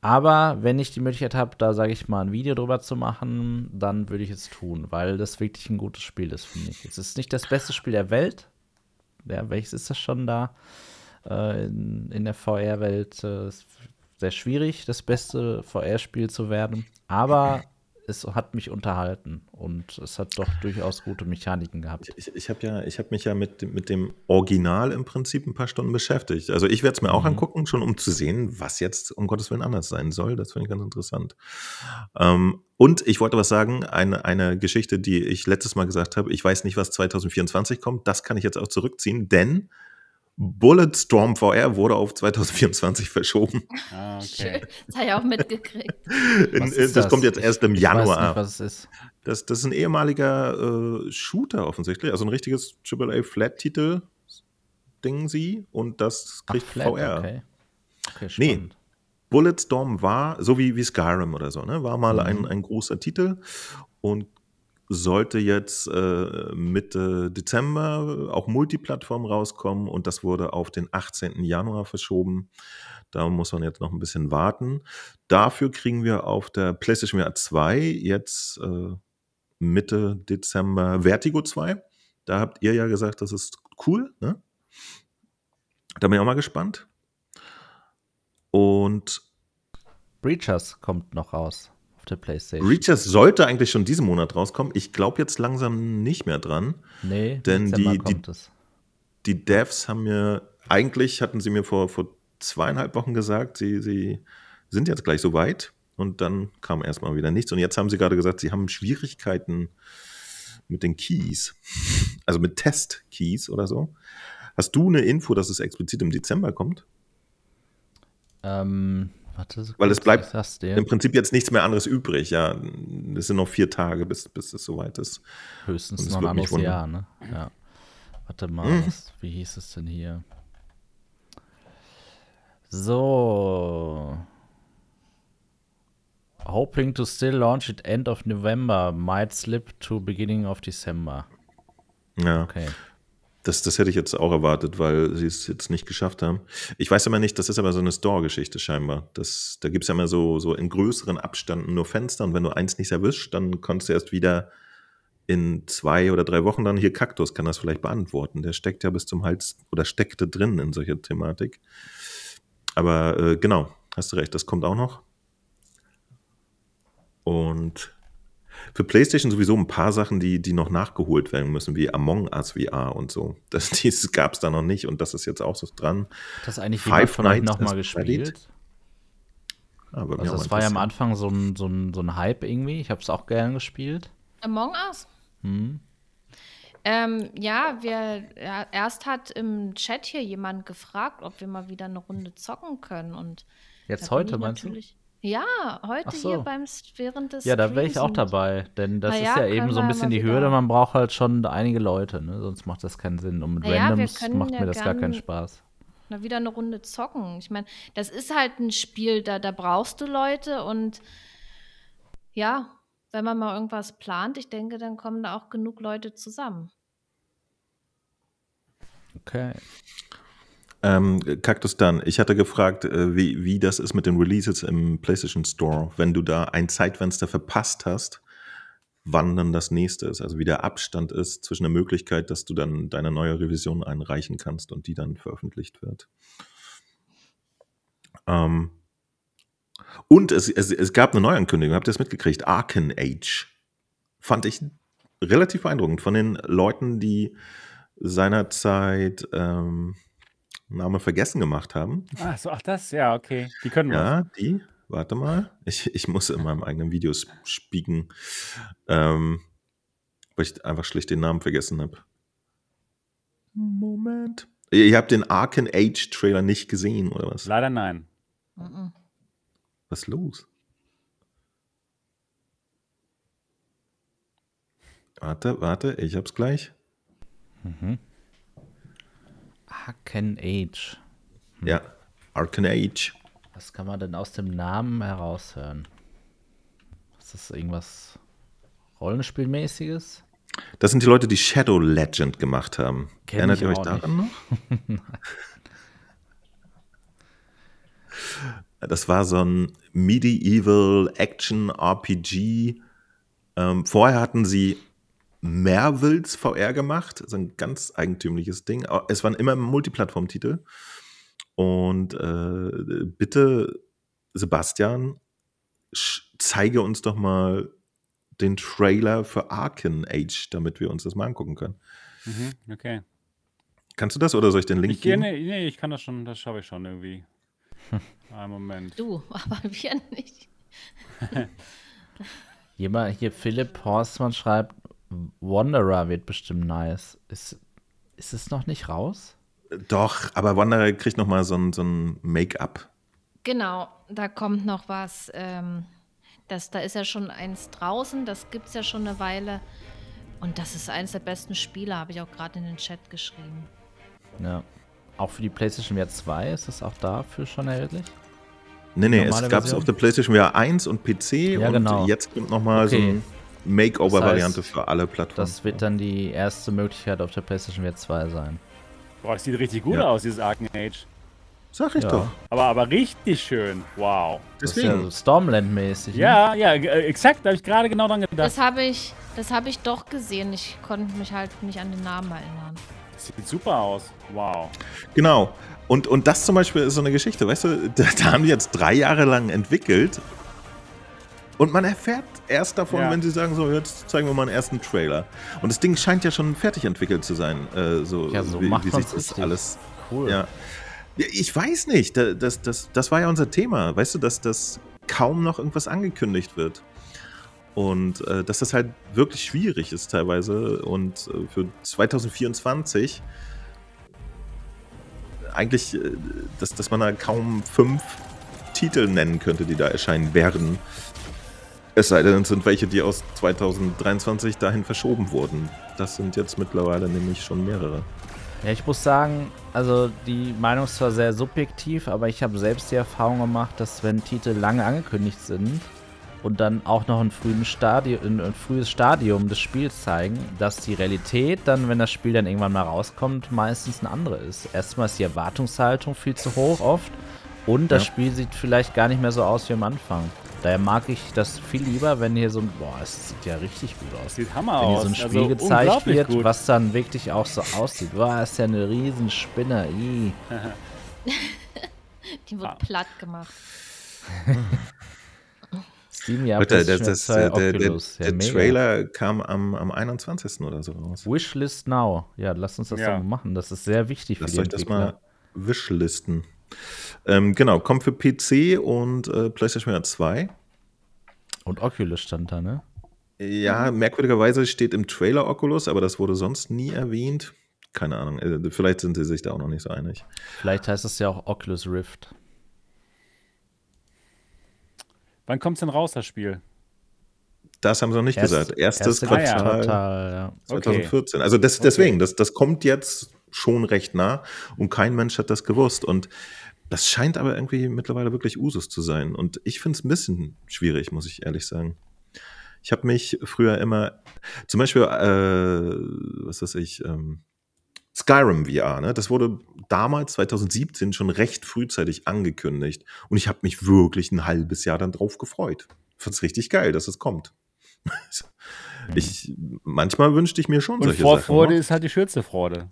Aber wenn ich die Möglichkeit habe, da sage ich mal ein Video drüber zu machen, dann würde ich es tun, weil das wirklich ein gutes Spiel ist, finde ich. Es ist nicht das beste Spiel der Welt. Ja, welches ist das schon da? Äh, in, in der VR-Welt äh, sehr schwierig, das beste VR-Spiel zu werden. Aber es hat mich unterhalten und es hat doch durchaus gute Mechaniken gehabt.
Ich, ich, habe ja, ich habe mich ja mit, dem- mit dem Original im Prinzip ein paar Stunden beschäftigt. Also ich werde es mir auch
Mhm.
angucken, schon um zu sehen, was jetzt um Gottes Willen anders sein soll. Das finde ich ganz interessant. Ähm, und ich wollte was sagen, eine, eine Geschichte, die ich letztes Mal gesagt habe, ich weiß nicht, was 2024 kommt, das kann ich jetzt auch zurückziehen, denn Bulletstorm VR wurde auf 2024 verschoben.
Ah, *laughs*
Schön.
okay.
Das habe ich auch mitgekriegt. *laughs*
In, äh,
ist
das? kommt jetzt erst im
Ich weiß
Januar.
nicht, was es ist.
Das, das ist ein ehemaliger äh, Shooter offensichtlich, also ein richtiges AAA-Flat-Titel. Ding sie und das
Ach,
kriegt
Flat,
VR.
okay. Okay,
Nee. Bulletstorm war, so wie, wie Skyrim oder so, ne? war mal
Mhm.
ein, ein großer Titel und sollte jetzt äh, Mitte Dezember auch Multiplattform rauskommen und das wurde auf den 18. Januar verschoben. Da muss man jetzt noch ein bisschen warten. Dafür kriegen wir auf der PlayStation VR 2 jetzt äh, Mitte Dezember Vertigo 2. Da habt ihr ja gesagt, das ist cool. Ne? Da bin ich auch mal gespannt. Und
Breachers kommt noch raus auf der PlayStation.
Reachers sollte eigentlich schon diesen Monat rauskommen. Ich glaube jetzt langsam nicht mehr dran.
nee,
denn
Dezember
die- die-
kommt es.
Die Devs haben mir, eigentlich hatten sie mir vor, vor zweieinhalb Wochen gesagt, sie, sie sind jetzt gleich so weit. Und dann kam erstmal wieder nichts. Und jetzt haben sie gerade gesagt, sie haben Schwierigkeiten mit den Keys. Also mit Test-Keys oder so. Hast du eine Info, dass es explizit im Dezember kommt?
Ähm, warte,
Weil es bleibt. Im Prinzip jetzt nichts mehr anderes übrig. Ja, es sind noch vier Tage, bis, bis es soweit ist.
Höchstens noch ein anderes Jahr, ne? Ja. Warte mal,
Mhm.
was, wie hieß es denn hier? So. Hoping to still launch it end of November, might slip to beginning of December.
Ja.
Okay.
Das, das hätte ich jetzt auch erwartet, weil sie es jetzt nicht geschafft haben. Ich weiß aber nicht, das ist aber so eine Store-Geschichte scheinbar. Das, da gibt es ja immer so, so in größeren Abständen nur Fenster und wenn du eins nicht erwischst, dann kannst du erst wieder in zwei oder drei Wochen dann hier Kaktus kann das vielleicht beantworten. Der steckt ja bis zum Hals oder steckte drin in solcher Thematik. Aber äh, genau, hast du recht, das kommt auch noch. Und für PlayStation sowieso ein paar Sachen, die, die noch nachgeholt werden müssen, wie Among Us VR und so. Das, *laughs* dieses gab es da noch nicht und das ist jetzt auch so dran.
Hat das eigentlich
Five
jemand von euch
Nights
nochmal gespielt?
Aber
Also das war ja am Anfang so ein, so ein, so ein Hype irgendwie. Ich habe es auch gern gespielt.
Among Us?
Hm.
Ähm, ja, wir, ja, erst hat im Chat hier jemand gefragt, ob wir mal wieder eine Runde zocken können. Und
Jetzt heute,
ich
meinst du?
Ja, heute
so.
hier beim während des
Ja, da wäre ich auch dabei, denn das
Na
ist
ja,
ja eben so ein bisschen die
wieder-
Hürde, man braucht halt schon einige Leute, ne? sonst macht das keinen Sinn. Und mit
ja,
Randoms macht
ja
mir das gar keinen Spaß.
Na, wieder eine Runde zocken. Ich meine, das ist halt ein Spiel, da, da brauchst du Leute und ja, wenn man mal irgendwas plant, ich denke, dann kommen da auch genug Leute zusammen.
Okay.
Ähm, Cactus dann, ich hatte gefragt, äh, wie, wie das ist mit den Releases im PlayStation Store, wenn du da ein Zeitfenster verpasst hast, wann dann das nächste ist, also wie der Abstand ist zwischen der Möglichkeit, dass du dann deine neue Revision einreichen kannst und die dann veröffentlicht wird. Ähm, und es, es, es gab eine Neuankündigung, habt ihr das mitgekriegt? Arcan Age. Fand ich relativ beeindruckend von den Leuten, die seinerzeit ähm, Name vergessen gemacht haben.
Ach so, ach das, ja, okay. Die können was.
Ja, die. Warte mal. Ich, ich muss in meinem eigenen Video sp- spieken, ähm, weil ich einfach schlicht den Namen vergessen habe. Moment. Ihr, ihr habt den Arcan Age Trailer nicht gesehen, oder was?
Leider nein.
Mhm.
Was ist los? Warte, warte, ich hab's gleich.
Hacken Age.
Ja, Arcan Age.
Was kann man denn aus dem Namen heraushören? Ist das irgendwas Rollenspielmäßiges?
Das sind die Leute, die Shadow Legend gemacht haben.
Kenn
Erinnert ihr euch daran noch? *laughs* das war so ein Medieval Action RPG. Ähm, vorher hatten sie Mervils VR gemacht, so ein ganz eigentümliches Ding. Es waren immer Multiplattform-Titel. Und äh, bitte, Sebastian, zeige uns doch mal den Trailer für Arken Age, damit wir uns das mal angucken können.
Mhm, okay.
Kannst du das oder soll ich den Link
Ich,
geben?
nee, nee, ich kann das schon, das schaffe ich schon irgendwie. *laughs* Einen Moment.
Du, *laughs* aber wir nicht. *laughs*
Jemand hier, Philipp Horstmann schreibt, Wanderer wird bestimmt nice. Ist, ist es noch nicht raus?
Doch, aber Wanderer kriegt noch mal so ein, so ein Make-up.
Genau, da kommt noch was. Ähm, das, da ist ja schon eins draußen, das gibt es ja schon eine Weile. Und das ist eines der besten Spiele, habe ich auch gerade in den Chat geschrieben.
Ja. Auch für die PlayStation VR 2 ist das auch dafür schon erhältlich?
Nee, nee,
Normale
es gab es auf der PlayStation VR 1 und PC
Ja,
und
genau.
jetzt kommt noch mal so
Okay.
Makeover-Variante
Das heißt,
für alle Plattformen.
Das wird dann die erste Möglichkeit auf der PlayStation VR 2 sein.
Boah, es sieht richtig gut
Ja.
aus, dieses Arken Age.
Sag ich
Ja.
doch.
Aber, aber richtig schön. Wow.
Das ist ja
Deswegen.
so Stormland-mäßig. ne?
Ja, ja, äh, exakt, da habe ich gerade genau dran gedacht.
Das habe ich, das habe ich doch gesehen. Ich konnte mich halt nicht an den Namen erinnern.
Das sieht super aus. Wow.
Genau. Und, und das zum Beispiel ist so eine Geschichte, weißt du, da, *laughs* da haben die jetzt drei Jahre lang entwickelt und man erfährt erst davon,
Ja.
wenn sie sagen, so, jetzt zeigen wir mal einen ersten Trailer. Und das Ding scheint ja schon fertig entwickelt zu sein, äh, so,
Ja, so
wie,
macht
wie sich das
richtig.
alles
Cool.
Ja. ja. Ich weiß nicht. Da- Das, das, das war ja unser Thema. Weißt du, dass das kaum noch irgendwas angekündigt wird. Und äh, dass das halt wirklich schwierig ist teilweise. Und äh, für 2024 eigentlich, äh, dass, dass man da kaum fünf Titel nennen könnte, die da erscheinen werden. Es sei denn, es sind welche, die aus 2023 dahin verschoben wurden. Das sind jetzt mittlerweile nämlich schon mehrere.
Ja, ich muss sagen, also die Meinung ist zwar sehr subjektiv, aber ich habe selbst die Erfahrung gemacht, dass wenn Titel lange angekündigt sind und dann auch noch ein, frühen Stadium, ein frühes Stadium des Spiels zeigen, dass die Realität dann, wenn das Spiel dann irgendwann mal rauskommt, meistens eine andere ist. Erstmal ist die Erwartungshaltung viel zu hoch oft und das
Ja.
Spiel sieht vielleicht gar nicht mehr so aus wie am Anfang. Daher mag ich das viel lieber, wenn hier so ein, boah, es sieht ja richtig gut aus.
Sieht Hammer
Wenn hier
aus.
so ein Spiel
also,
gezeigt wird,
gut.
was dann wirklich auch so aussieht. Boah, ist ja eine Riesenspinne. *laughs*
Die wird
Ah.
platt gemacht. *laughs*
Steam ja PlayStation
das, das,
2,
der, der, der.
Ja,
der. Trailer kam am, am 21. oder so raus.
Wishlist Now. Ja, lass uns das
Ja.
machen. Das ist sehr wichtig für
Lasst
die
euch das mal wishlisten. Ähm, genau, kommt für PC und äh, PlayStation VR 2.
Und Oculus stand da, ne?
Ja, merkwürdigerweise steht im Trailer Oculus, aber das wurde sonst nie erwähnt. Keine Ahnung, äh, vielleicht sind sie sich da auch noch nicht so einig.
Vielleicht heißt es ja auch Oculus Rift.
Wann kommt's denn raus, das Spiel?
Das haben sie noch nicht
Erst-
gesagt. Erstes
erste
Quartal
Quartal, ja.
2014. Also das, deswegen, das, das kommt jetzt schon recht nah und kein Mensch hat das gewusst. Und das scheint aber irgendwie mittlerweile wirklich Usus zu sein. Und ich finde es ein bisschen schwierig, muss ich ehrlich sagen. Ich habe mich früher immer, zum Beispiel, äh, was weiß ich, ähm, Skyrim VR, ne? das wurde damals, 2017, schon recht frühzeitig angekündigt. Und ich habe mich wirklich ein halbes Jahr dann drauf gefreut. Fand's richtig geil, dass es kommt. *laughs* Ich, manchmal wünschte ich mir schon
Und
solche
Vorfreude
Sachen. ne?
ist halt die schönste Freude.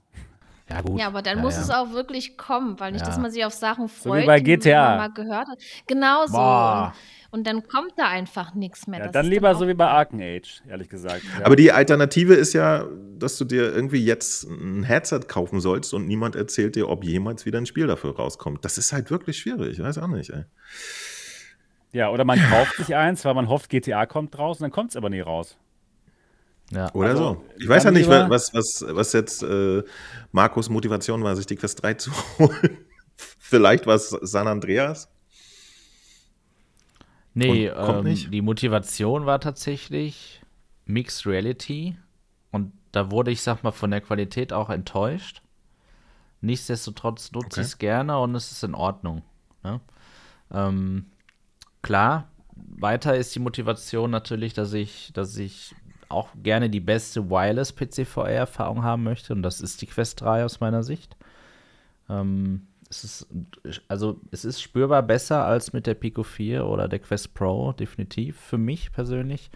Ja, gut.
Ja, aber dann
Ja,
muss
ja.
es auch wirklich kommen, weil nicht,
Ja.
dass man sich auf Sachen
wie
freut,
bei
die
GTA.
man mal gehört hat. Genau so. Und, und dann kommt da einfach nichts mehr.
Ja,
Das
dann lieber so wie bei Arken Age, ehrlich gesagt. Ja.
Aber die Alternative ist ja, dass du dir irgendwie jetzt ein Headset kaufen sollst und niemand erzählt dir, ob jemals wieder ein Spiel dafür rauskommt. Das ist halt wirklich schwierig. Ich weiß auch nicht, ey.
ja, oder man kauft sich eins, weil man hofft, GTA kommt raus und dann kommt es aber nie raus.
Ja.
Oder
Also,
so. Ich weiß ja nicht,
lieber-
was, was, was jetzt äh, Markus Motivation war, sich die Quest 3 *laughs* zu holen. Vielleicht war es San Andreas.
Nee, ähm, die Motivation war tatsächlich Mixed Reality. Und da wurde ich, sag mal, von der Qualität auch enttäuscht. Nichtsdestotrotz nutze
Okay.
ich es gerne und es ist in Ordnung. Ne? Ähm, klar, weiter ist die Motivation natürlich, dass ich, dass ich auch gerne die beste Wireless PC-VR-Erfahrung haben möchte. Und das ist die Quest 3 aus meiner Sicht. Ähm, es ist, also es ist spürbar besser als mit der Pico 4 oder der Quest Pro, definitiv, für mich persönlich.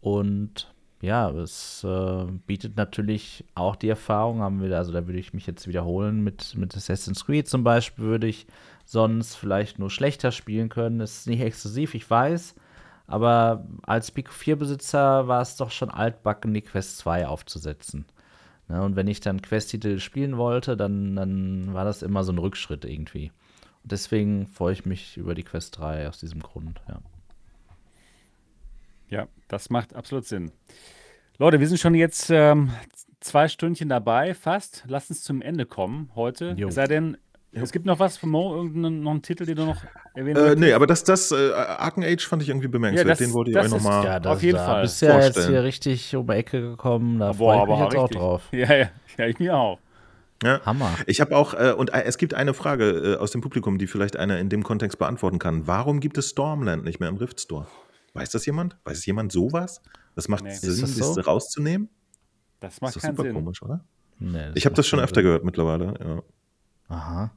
Und ja, es äh, bietet natürlich auch die Erfahrung, haben wir, also da würde ich mich jetzt wiederholen, mit, mit Assassin's Creed zum Beispiel würde ich sonst vielleicht nur schlechter spielen können. Es ist nicht exklusiv, ich weiß, Aber als Pico 4-Besitzer war es doch schon altbacken, die Quest 2 aufzusetzen. Ne, und wenn ich dann Quest-Titel spielen wollte, dann, dann war das immer so ein Rückschritt irgendwie. Und deswegen freue ich mich über die Quest 3 aus diesem Grund, ja.
Ja, das macht absolut Sinn. Leute, wir sind schon jetzt ähm, zwei Stündchen dabei, fast. Lasst uns zum Ende kommen heute.
Jo.
Es sei denn, es gibt noch was von Mo, irgendeinen noch einen Titel, den du noch erwähnen
Äh, nee, aber das, das äh, Arken Age fand ich irgendwie bemerkenswert.
Ja, das-
Den wollte ich
das
euch nochmal.
Ja, das,
Auf jeden
da
Fall.
bist ja jetzt hier richtig um die Ecke gekommen. Da
Boah,
freue ich
aber
mich jetzt auch
richtig.
drauf.
Ja, ja, ja, ich mir auch.
Ja.
Hammer.
Ich habe auch, äh, und äh, es gibt eine Frage äh, aus dem Publikum, die vielleicht einer in dem Kontext beantworten kann. Warum gibt es Stormland nicht mehr im Rift Store? Weiß das jemand? Weiß jemand sowas? Das macht
Nee.
Sinn,
das
das
so?
rauszunehmen?
Das
Das
macht
ist
keinen
super
Sinn.
komisch, oder?
Nee,
Ich habe das schon öfter
Sinn.
gehört mittlerweile, ja.
Aha.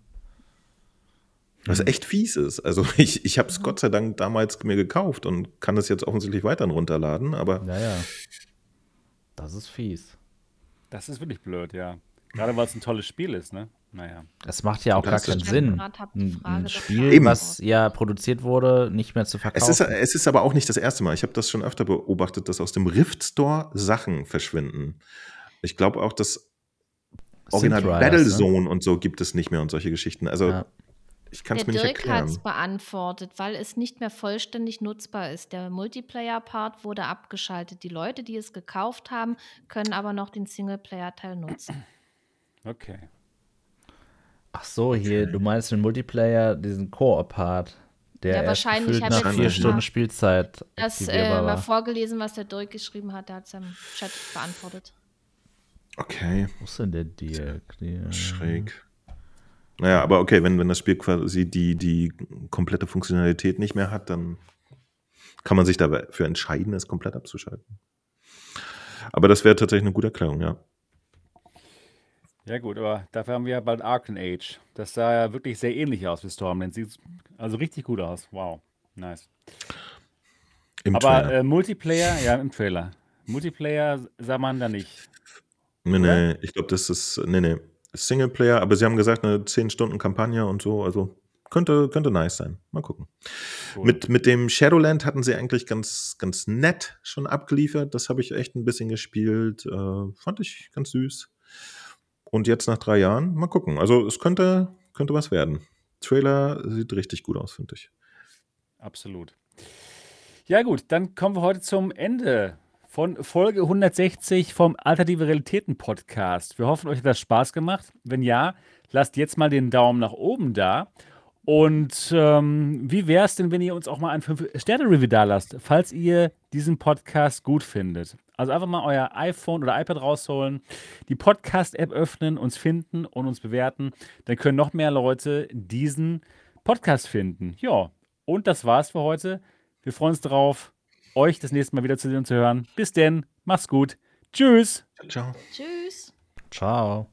Was
Hm.
echt fies ist. Also *laughs* ich, ich habe es Gott sei Dank damals mir gekauft und kann es jetzt offensichtlich weiterhin runterladen, aber
Ja, ja. Das ist fies.
Das ist wirklich blöd, ja. Gerade weil es ein tolles Spiel ist, ne? Naja.
Es macht ja auch gar
Das
keinen. Sinn,
Frage
ein Spiel,
Eben.
was ja produziert wurde, nicht mehr zu
es
verkaufen.
ist, es ist aber auch nicht das erste Mal. Ich habe das schon öfter beobachtet, dass aus dem Rift Store Sachen verschwinden. Ich glaube auch, dass Original
Riders,
Battlezone und so gibt es nicht mehr und solche Geschichten. Also
Ja.
Ich kann es
Der
mir nicht
Dirk hat es
erklären.
beantwortet, weil es nicht mehr vollständig nutzbar ist. Der Multiplayer-Part wurde abgeschaltet. Die Leute, die es gekauft haben, können aber noch den Singleplayer-Teil nutzen.
Okay.
Ach so, hier, du meinst den Multiplayer, diesen Koop-Part, der
Ja, wahrscheinlich.
gefühlt
Ich hab
nach
jetzt
vier Stunden Spielzeit
Das äh, mal
war.
vorgelesen, was der Dirk geschrieben hat. Der hat es im Chat beantwortet.
Okay,
Wo ist denn der Dirk? Der-
schräg. Naja, aber okay, wenn, wenn das Spiel quasi die, die komplette Funktionalität nicht mehr hat, dann kann man sich dafür entscheiden, es komplett abzuschalten. Aber das wäre tatsächlich eine gute Erklärung, ja.
Ja, gut, aber dafür haben wir ja bald Arcan Age. Das sah ja wirklich sehr ähnlich aus wie Stormland. Sieht also richtig gut aus. Wow. Nice.
Im
aber
Trailer.
äh, Multiplayer, ja, im Trailer. Multiplayer sah man da nicht.
nee,
oder?
nee, ich glaube, das ist, nee, nee, Singleplayer, aber sie haben gesagt, eine 10-Stunden-Kampagne und so, also könnte, könnte nice sein. Mal gucken.
Cool.
Mit, mit dem Shadowland hatten sie eigentlich ganz, ganz nett schon abgeliefert. Das habe ich echt ein bisschen gespielt. Äh, fand ich ganz süß. Und jetzt nach drei Jahren, mal gucken. Also es könnte, könnte was werden. Trailer sieht richtig gut aus, finde ich.
Absolut. Ja, gut, dann kommen wir heute zum Ende von Folge 160 vom Alternative Realitäten Podcast. Wir hoffen, euch hat das Spaß gemacht. Wenn ja, lasst jetzt mal den Daumen nach oben da. Und ähm, wie wäre es denn, wenn ihr uns auch mal ein 5-Sterne-Review da lasst, falls ihr diesen Podcast gut findet? Also einfach mal euer iPhone oder iPad rausholen, die Podcast-App öffnen, uns finden und uns bewerten. Dann können noch mehr Leute diesen Podcast finden. Ja, und das war's für heute. Wir freuen uns darauf, euch das nächste Mal wieder zu sehen und zu hören. Bis denn, macht's gut. Tschüss.
Ciao.
Tschüss.
Ciao.